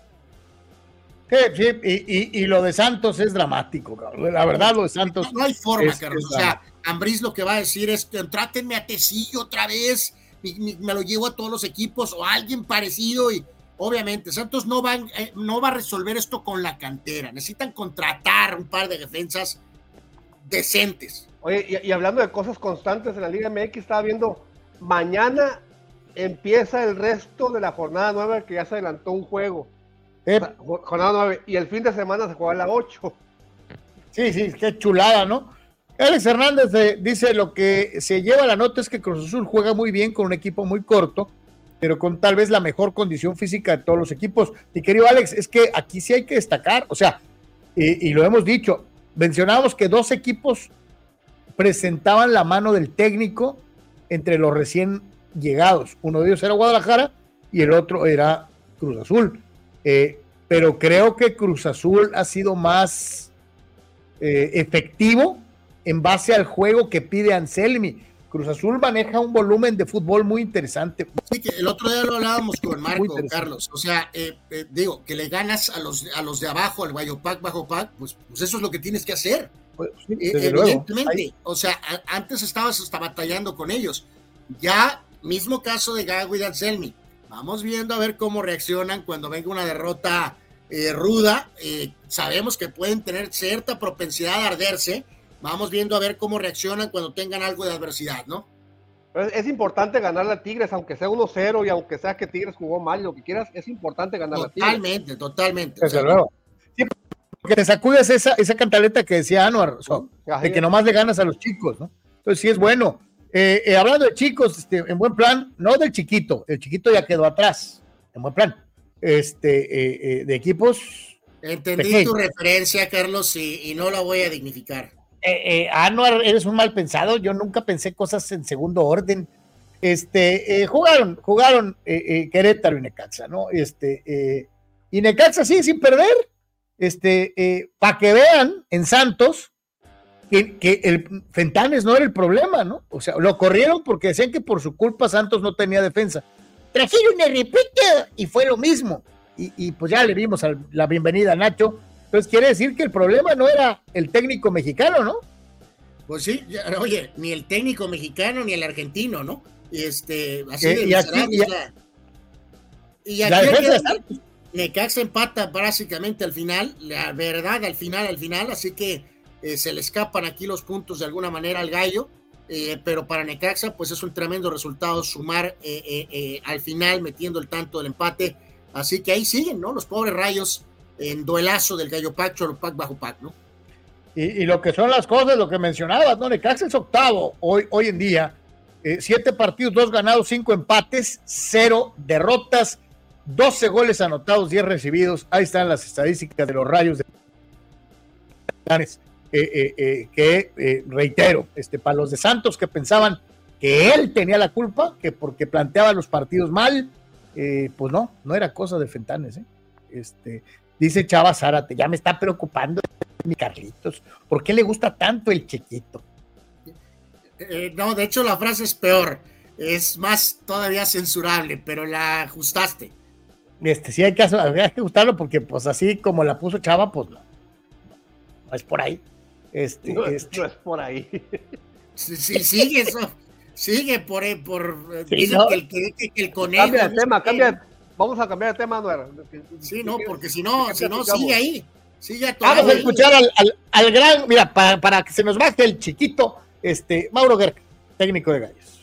Sí, sí, y, y- y lo de Santos es dramático, cabrón. La verdad, lo de Santos. No, no hay forma, Carlos. o sea, Ambriz lo que va a decir es: trátenme a Tecillo otra vez, mi- me lo llevo a todos los equipos o a alguien parecido. Y obviamente, Santos no va, eh, no va a resolver esto con la cantera. Necesitan contratar un par de defensas decentes. Oye, y, y hablando de cosas constantes en la Liga MX, estaba viendo, mañana empieza el resto de la jornada nueva que ya se adelantó un juego. Eh, O sea, jo- jornada 9, y el fin de semana se juega la 8. Sí, sí, qué chulada, ¿no? Alex Hernández eh, dice lo que se lleva la nota es que Cruz Azul juega muy bien con un equipo muy corto, pero con tal vez la mejor condición física de todos los equipos. Mi querido Alex, es que aquí sí hay que destacar, o sea, y, y lo hemos dicho, mencionábamos que dos equipos presentaban la mano del técnico entre los recién llegados. Uno de ellos era Guadalajara y el otro era Cruz Azul. Eh, pero creo que Cruz Azul ha sido más eh, efectivo en base al juego que pide Anselmi. Cruz Azul maneja un volumen de fútbol muy interesante. Sí, que el otro día lo hablábamos con Marco. Carlos. O sea, eh, eh, digo, que le ganas a los, a los de abajo, al Guayopac, bajo pac, pues, pues eso es lo que tienes que hacer. Pues, sí, Eh, desde evidentemente, o sea, a- antes estabas hasta batallando con ellos. Ya, mismo caso de Gago y de Anselmi. Vamos viendo a ver cómo reaccionan cuando venga una derrota eh, ruda. Eh, sabemos que pueden tener cierta propensidad a arderse. Vamos viendo a ver cómo reaccionan cuando tengan algo de adversidad, ¿no? Pero es, es importante ganarle a Tigres, aunque sea 1-0 y aunque sea que Tigres jugó mal, lo que quieras, es importante ganarle a Tigres. Totalmente, totalmente. Desde luego. Porque te sacudes esa, esa cantaleta que decía Anuar, o sea, de que nomás le ganas a los chicos, ¿no? Entonces sí es bueno. Eh, eh, hablando de chicos, este, en buen plan, no del chiquito, el chiquito ya quedó atrás, en buen plan. Este, eh, de equipos. Entendí pequeños. tu referencia, Carlos, y, y no la voy a dignificar. Eh, eh, Anuar, eres un mal pensado, yo nunca pensé cosas en segundo orden. Este, jugaron, jugaron Querétaro y Necaxa, ¿no? Este, y Necaxa sí, sin perder. Este, para que vean en Santos que, que el Fentanes no era el problema, ¿no? O sea, lo corrieron porque decían que por su culpa Santos no tenía defensa. Trajeron el repito y fue lo mismo. Y, y pues ya le dimos la bienvenida a Nacho. Entonces quiere decir que el problema no era el técnico mexicano, ¿no? Pues sí, ya- oye, ni el técnico mexicano ni el argentino, ¿no? Este, así Eh, de y aquí- y- la- aquí Necaxa empata básicamente al final, la verdad, al final, al final, así que eh, se le escapan aquí los puntos de alguna manera al gallo, eh, pero para Necaxa pues es un tremendo resultado sumar eh, al final metiendo el tanto del empate, así que ahí siguen, ¿no? Los pobres rayos en duelazo del gallo Pacho, pack bajo pack, ¿no? Y, lo que son las cosas, lo que mencionabas, ¿no? Necaxa es octavo hoy, hoy en día, siete partidos, dos ganados, cinco empates, cero derrotas 12 goles anotados, 10 recibidos. Ahí están las estadísticas de los rayos de eh, eh, eh, que reitero, este, para los de Santos que pensaban que él tenía la culpa, que porque planteaba los partidos mal, pues no, no era cosa de Fentanes. Este, dice Chava Zárate, ya me está preocupando mi Carlitos, ¿por qué le gusta tanto el chiquito? no, de hecho la frase es peor, es más todavía censurable, pero la ajustaste. Este, sí hay que, hay que gustarlo porque pues así como la puso Chava, pues no, no es por ahí. Este, no, este. es por ahí. Sí, sigue eso. Sigue por, por sí, no. que, el, que, que el conejo. Cambia de tema, cambia. Vamos a cambiar de tema, Anuar. Sí, no, porque si no, si no, sigue ahí. Sigue Vamos a escuchar al, al, al, gran, mira, para, para que se nos baje el chiquito, este, Mauro Guerra, técnico de Gallos.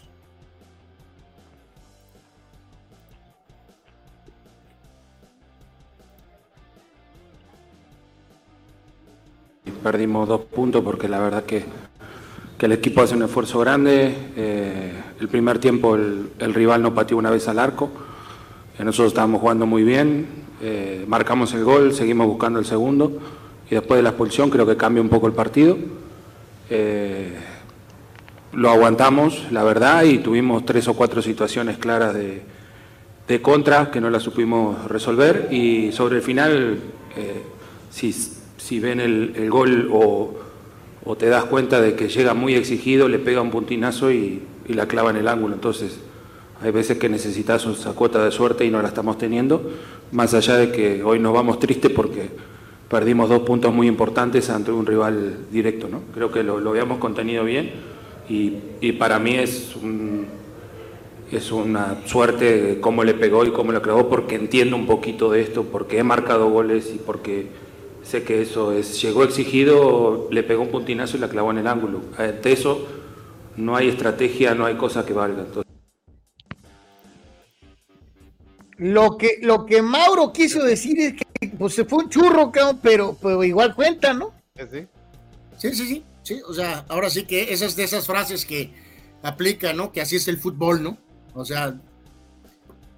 Perdimos dos puntos porque la verdad que, que el equipo hace un esfuerzo grande. Eh, el primer tiempo el, rival no pateó una vez al arco. Eh, nosotros estábamos jugando muy bien. Eh, marcamos el gol, seguimos buscando el segundo. Y después de la expulsión creo que cambia un poco el partido. Lo aguantamos, la verdad, y tuvimos tres o cuatro situaciones claras de, de contra que no las supimos resolver. Y sobre el final, eh, si si ven el, el gol o, o, te das cuenta de que llega muy exigido, le pega un puntinazo y, y, la clava en el ángulo. Entonces, hay veces que necesitas esa cuota de suerte y no la estamos teniendo, más allá de que hoy nos vamos tristes porque perdimos dos puntos muy importantes ante un rival directo. ¿no? Creo que lo, lo habíamos contenido bien y, y para mí es un, es una suerte cómo le pegó y cómo lo clavó, porque entiendo un poquito de esto, porque he marcado goles y porque sé que eso es, llegó exigido, le pegó un puntinazo y la clavó en el ángulo. Ante eso no hay estrategia, no hay cosa que valga. Entonces... Lo que, lo que Mauro quiso decir es que pues, se fue un churro, pero, pero igual cuenta, ¿no? Sí. sí, sí, sí, sí. O sea, ahora sí que esas de esas frases que aplica, ¿no? Que así es el fútbol, ¿no? O sea,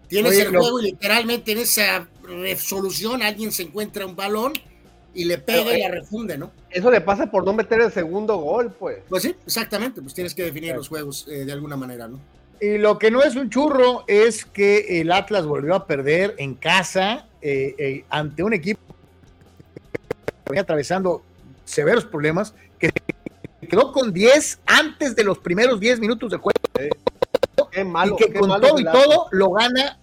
tienes Oye, el lo... juego y literalmente en esa resolución alguien se encuentra un balón y le pega y la refunde, ¿no? Eso le pasa por no meter el segundo gol, pues. Pues sí, exactamente, pues tienes que definir los juegos eh, de alguna manera, ¿no? Y lo que no es un churro es que el Atlas volvió a perder en casa eh, eh, ante un equipo que venía atravesando severos problemas, que quedó con 10 antes de los primeros 10 minutos de juego. Qué malo, y que con todo y todo lo gana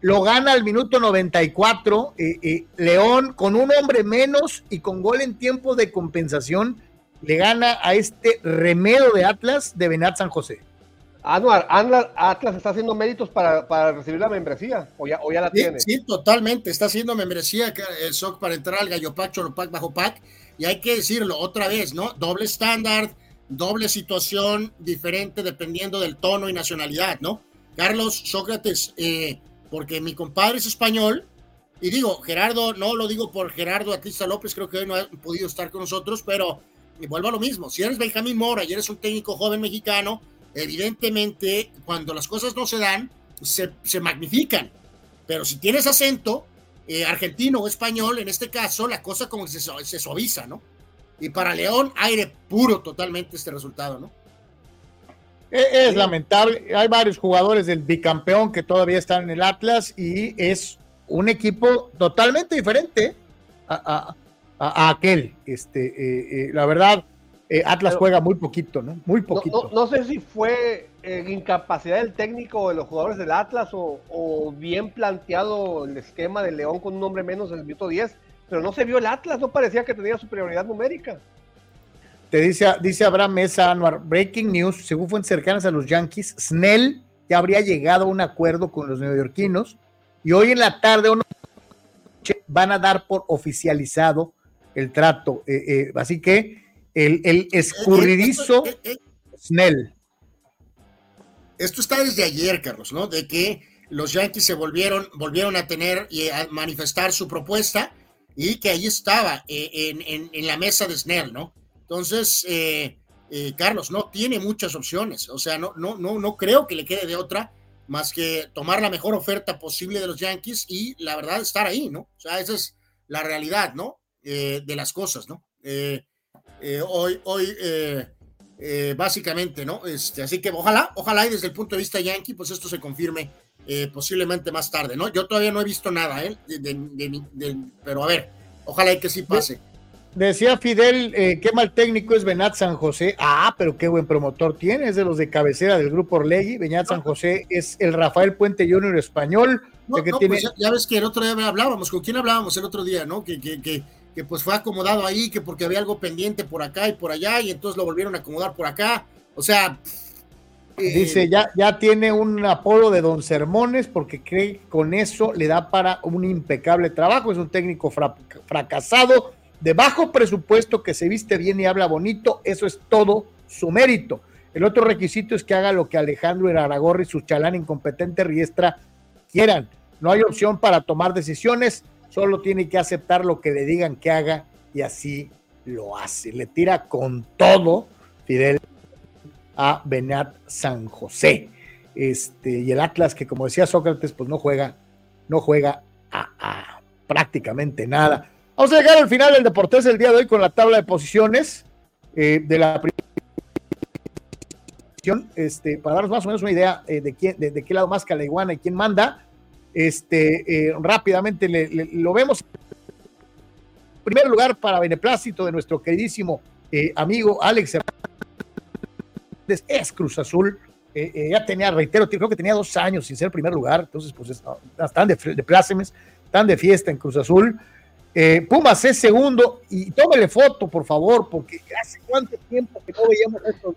lo gana al minuto 94, eh, eh, León con un hombre menos y con gol en tiempo de compensación, le gana a este remedo de Atlas de Benat San José. Anuar, Atlas está haciendo méritos para, para recibir la membresía, o ya, o ya la sí, tiene. Sí, totalmente, está haciendo membresía el SOC para entrar al Gallo Pack, Cholo Pack, Bajo Pack, y hay que decirlo otra vez, ¿no? Doble estándar, doble situación, diferente dependiendo del tono y nacionalidad, ¿no? Carlos Sócrates, eh, porque mi compadre es español, y digo, Gerardo, no lo digo por Gerardo Atista López, creo que hoy no ha podido estar con nosotros, pero y vuelvo a lo mismo, si eres Benjamín Mora y eres un técnico joven mexicano, evidentemente cuando las cosas no se dan, se, se magnifican, pero si tienes acento eh, argentino o español, en este caso, la cosa como que se, se suaviza, ¿no? Y para León, aire puro totalmente este resultado, ¿no? Es, es, lamentable. Hay varios jugadores del bicampeón que todavía están en el Atlas y es un equipo totalmente diferente a, a, a aquel. Este, eh, eh, la verdad, eh, Atlas Pero, juega muy poquito, ¿no? Muy poquito. No, no, no sé si fue incapacidad del técnico de los jugadores del Atlas o, o, bien planteado el esquema de León con un hombre menos en el minuto 10, pero no se vio el Atlas, no parecía que tenía superioridad numérica. Te dice, dice Abraham Mesa Anuar, breaking news, según fuentes cercanas a los Yankees, Snell ya habría llegado a un acuerdo con los neoyorquinos y hoy en la tarde o noche van a dar por oficializado el trato. Eh, eh, así que el, el escurridizo Snell. Esto está desde ayer, Carlos, ¿no? De que los Yankees se volvieron, volvieron a tener y a manifestar su propuesta y que ahí estaba eh, en, la mesa de Snell, ¿no? Entonces, Carlos, no tiene muchas opciones, o sea, no, no, no, no creo que le quede de otra más que tomar la mejor oferta posible de los Yankees y la verdad estar ahí, ¿no? O sea, esa es la realidad, ¿no? Eh, de las cosas, ¿no? Eh, eh, hoy, hoy, básicamente, ¿no? Este, así que ojalá, ojalá y desde el punto de vista Yankee, pues esto se confirme posiblemente más tarde, ¿no? Yo todavía no he visto nada, ¿eh? pero a ver, ojalá y que sí pase. Decía Fidel, eh, qué mal técnico es Benat San José. Ah, pero qué buen promotor tiene, es de los de cabecera del grupo Orlegui. Benat San José es el Rafael Puente Junior español. que tiene... Pues ya, ves que el otro día hablábamos, ¿con quién hablábamos el otro día, no? Que, que, que, que, pues fue acomodado ahí, que porque había algo pendiente por acá y por allá, y entonces lo volvieron a acomodar por acá. O sea. Eh, Dice, ya, ya tiene un apodo de Don Sermones porque cree que con eso le da para un impecable trabajo. Es un técnico fracasado de bajo presupuesto que se viste bien y habla bonito, eso es todo su mérito. El otro requisito es que haga lo que Alejandro Aragorri, su chalán incompetente Riestra quieran. No hay opción para tomar decisiones, solo tiene que aceptar lo que le digan que haga y así lo hace. Le tira con todo Fidel a Benat San José. Este, y el Atlas, que como decía Sócrates, pues no juega, no juega a prácticamente nada. Vamos a llegar al final del Deportes el día de hoy con la tabla de posiciones eh, de la este, para darnos más o menos una idea eh, de, quién, de, qué lado más que la iguana y quién manda. Este, eh, rápidamente lo vemos. En primer lugar, para beneplácito de nuestro queridísimo amigo Alex Hernández, es Cruz Azul. ya tenía, reitero, creo que tenía dos años sin ser primer lugar, entonces, pues están de, de plácemes, están de fiesta en Cruz Azul. Eh, Pumas es segundo y tómele foto, por favor, porque hace cuánto tiempo que no veíamos esto.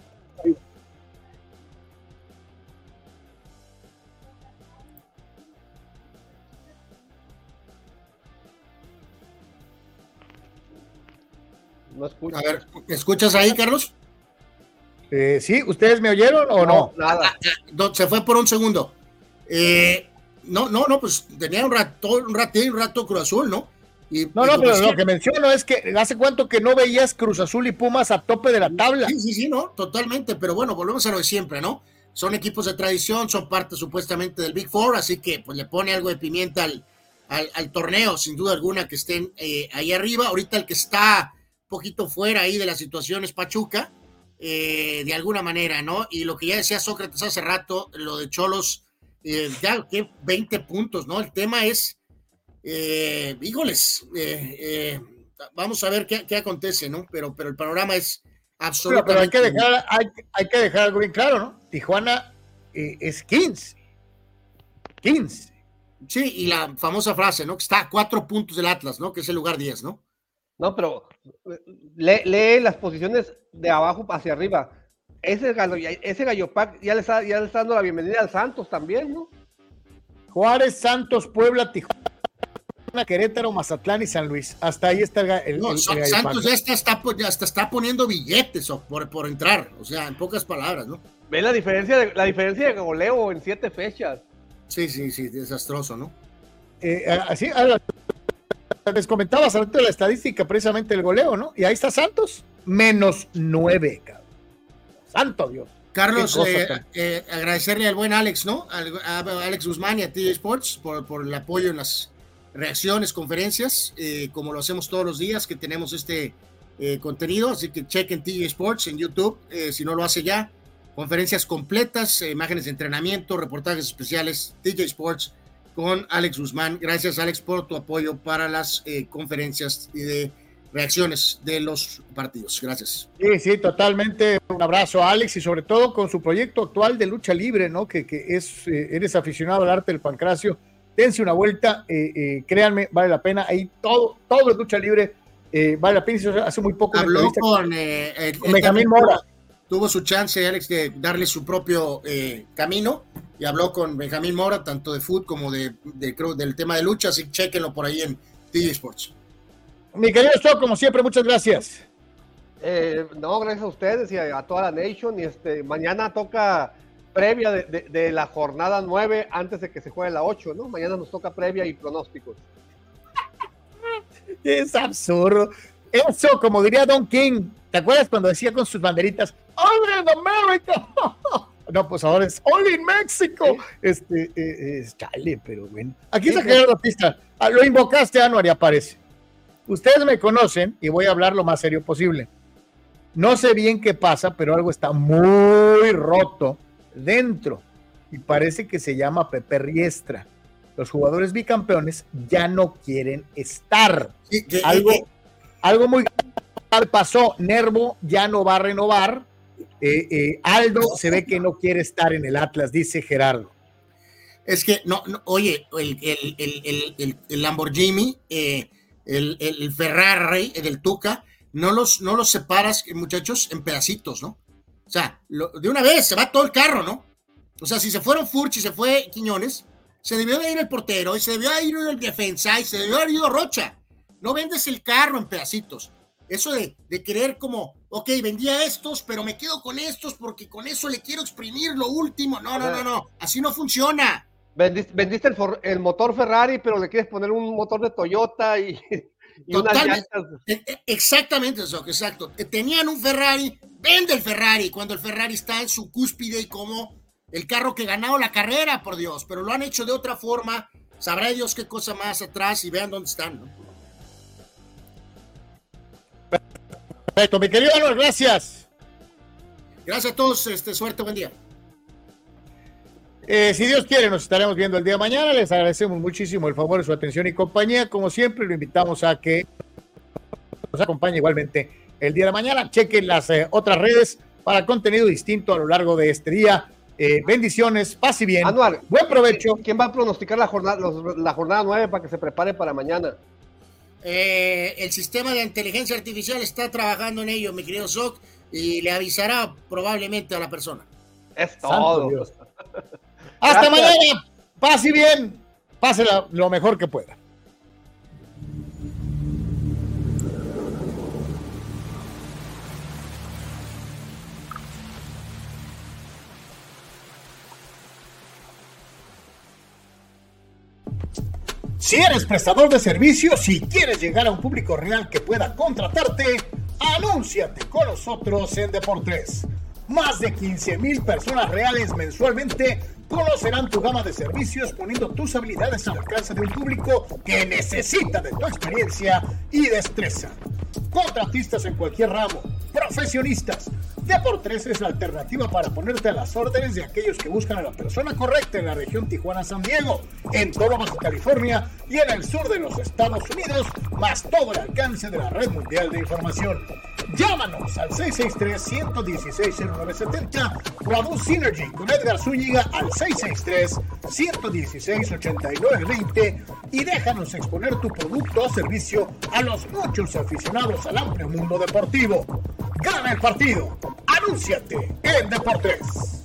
No A ver, ¿escuchas ahí, Carlos? Eh, sí, ¿ustedes me oyeron o no? Nada. Ah, se fue por un segundo. Eh, no, no, no, pues tenía un rato, un rato, un rato Cruz Azul, ¿no? No, no, pero lo que menciono es que hace cuánto que no veías Cruz Azul y Pumas a tope de la tabla. Sí, sí, sí, no, totalmente, pero bueno, volvemos a lo de siempre, ¿no? Son equipos de tradición, son parte supuestamente del Big Four, así que pues le pone algo de pimienta al, al, torneo, sin duda alguna, que estén eh, ahí arriba. Ahorita el que está un poquito fuera ahí de la situación es Pachuca, eh, de alguna manera, ¿no? Y lo que ya decía Sócrates hace rato, lo de Cholos, eh, ya que 20 puntos, ¿no? El tema es eh, híjoles, eh, eh, vamos a ver qué, acontece, ¿no? Pero, pero el panorama es absolutamente. Pero, hay, que dejar, hay, que dejar algo bien claro, ¿no? Tijuana eh, es 15. 15. Sí, y la famosa frase, ¿no? Que está a cuatro puntos del Atlas, ¿no? Que es el lugar 10, ¿no? No, pero lee, las posiciones de abajo hacia arriba. Ese gallo, ese gallo pack ya le, está, ya le está dando la bienvenida al Santos también, ¿no? Juárez, Santos, Puebla, Tijuana. Querétaro, Mazatlán y San Luis. Hasta ahí está el. no, Santos ya está, ya está poniendo billetes por, por entrar, o sea, en pocas palabras, ¿no? Ve la diferencia de, la diferencia de goleo en siete fechas. Sí, sí, sí, desastroso, ¿no? Eh, así, les comentaba de la estadística precisamente el goleo, ¿no? Y ahí está Santos, menos nueve, cabrón. Santo Dios. Carlos, eh, eh, agradecerle al buen Alex, ¿no? a Alex Guzmán y a TJ Sports por, por el apoyo en las reacciones, conferencias, eh, como lo hacemos todos los días que tenemos este eh, contenido. Así que chequen TJ Sports en YouTube, eh, si no lo hace ya. Conferencias completas, imágenes de entrenamiento, reportajes especiales, TJ Sports con Alex Guzmán. Gracias, Alex, por tu apoyo para las conferencias y de reacciones de los partidos. Gracias. Sí, sí, totalmente. Un abrazo a Alex y sobre todo con su proyecto actual de lucha libre, ¿no? Que, que es, eres aficionado al arte del pancracio dense una vuelta, eh, eh, créanme, vale la pena. Ahí todo, todo es lucha libre, eh, vale la pena. Hace muy poco. Habló con, Benjamín Mora. tuvo su chance, Alex, de darle su propio eh, camino y habló con Benjamín Mora, tanto de fútbol como de, de, creo, del tema de lucha, así que chequenlo por ahí en DJ Sports. Mi querido Stock, como siempre, muchas gracias. Eh, no, gracias a ustedes y a, a, toda la Nation. Y este, mañana toca previa de, de, de, la jornada 9 antes de que se juegue la 8, ¿no? Mañana nos toca previa y pronósticos. Es absurdo. Eso, como diría Don King, ¿te acuerdas cuando decía con sus banderitas, Only in America? no, pues ahora es Only in Mexico. ¿Sí? Este, eh, es chale, pero bueno. Aquí está Gerardo Pista. Ah, lo invocaste, Anuar, y aparece. Ustedes me conocen y voy a hablar lo más serio posible. No sé bien qué pasa, pero algo está muy roto dentro y parece que se llama Pepe Riestra. Los jugadores bicampeones ya no quieren estar. Sí, algo, algo muy grave pasó. Nervo ya no va a renovar. Eh, eh, Aldo se ve que no quiere estar en el Atlas, dice Gerardo. Es que, no, no oye, el, el, el, el Lamborghini, eh, el, Ferrari del Tuca, no los, no los separas, muchachos, en pedacitos, ¿no? O sea, lo, de una vez se va todo el carro, ¿no? O sea, si se fueron Furch y se fue Quiñones, se debió de ir el portero y se debió de ir el defensa y se debió haber ido Rocha. No vendes el carro en pedacitos. Eso de, de querer como, ok, vendía estos, pero me quedo con estos porque con eso le quiero exprimir lo último. No, no, no, no. Así no funciona. Vendiste, vendiste el, for, el, motor Ferrari, pero le quieres poner un motor de Toyota y, y unas llantas. Exactamente eso, exacto. Tenían un Ferrari, vende el Ferrari cuando el Ferrari está en su cúspide y como el carro que ganado la carrera, por Dios, pero lo han hecho de otra forma. Sabrá Dios qué cosa más atrás y vean dónde están. ¿no? Perfecto, mi querido Álvaro, gracias. Gracias a todos, este, suerte, buen día. Eh, si Dios quiere, nos estaremos viendo el día de mañana. Les agradecemos muchísimo el favor de su atención y compañía. Como siempre, lo invitamos a que nos acompañe igualmente el día de mañana. Chequen las eh, otras redes para contenido distinto a lo largo de este día. Eh, bendiciones, paz y bien. Anual, Buen provecho. ¿Quién va a pronosticar la jornada, los, la jornada 9 para que se prepare para mañana? Eh, el sistema de inteligencia artificial está trabajando en ello, mi querido Zoc, y le avisará probablemente a la persona. Es todo. Hasta Gracias. mañana. Paz y bien. Pásela lo mejor que pueda. Si eres prestador de servicios y quieres llegar a un público real que pueda contratarte, anúnciate con nosotros en Deportes. Más de 15 mil personas reales mensualmente conocerán tu gama de servicios poniendo tus habilidades al alcance de un público que necesita de tu experiencia y destreza. Contratistas en cualquier ramo, profesionistas. Deportes es la alternativa para ponerte a las órdenes de aquellos que buscan a la persona correcta en la región Tijuana-San Diego, en todo Baja California y en el sur de los Estados Unidos, más todo el alcance de la red mundial de información. Llámanos al 663-116-0970 o a Bus Synergy con Edgar Zúñiga al 663-116-8920 y déjanos exponer tu producto o servicio a los muchos aficionados al amplio mundo deportivo. Gana el partido. Anúnciate en Deportes.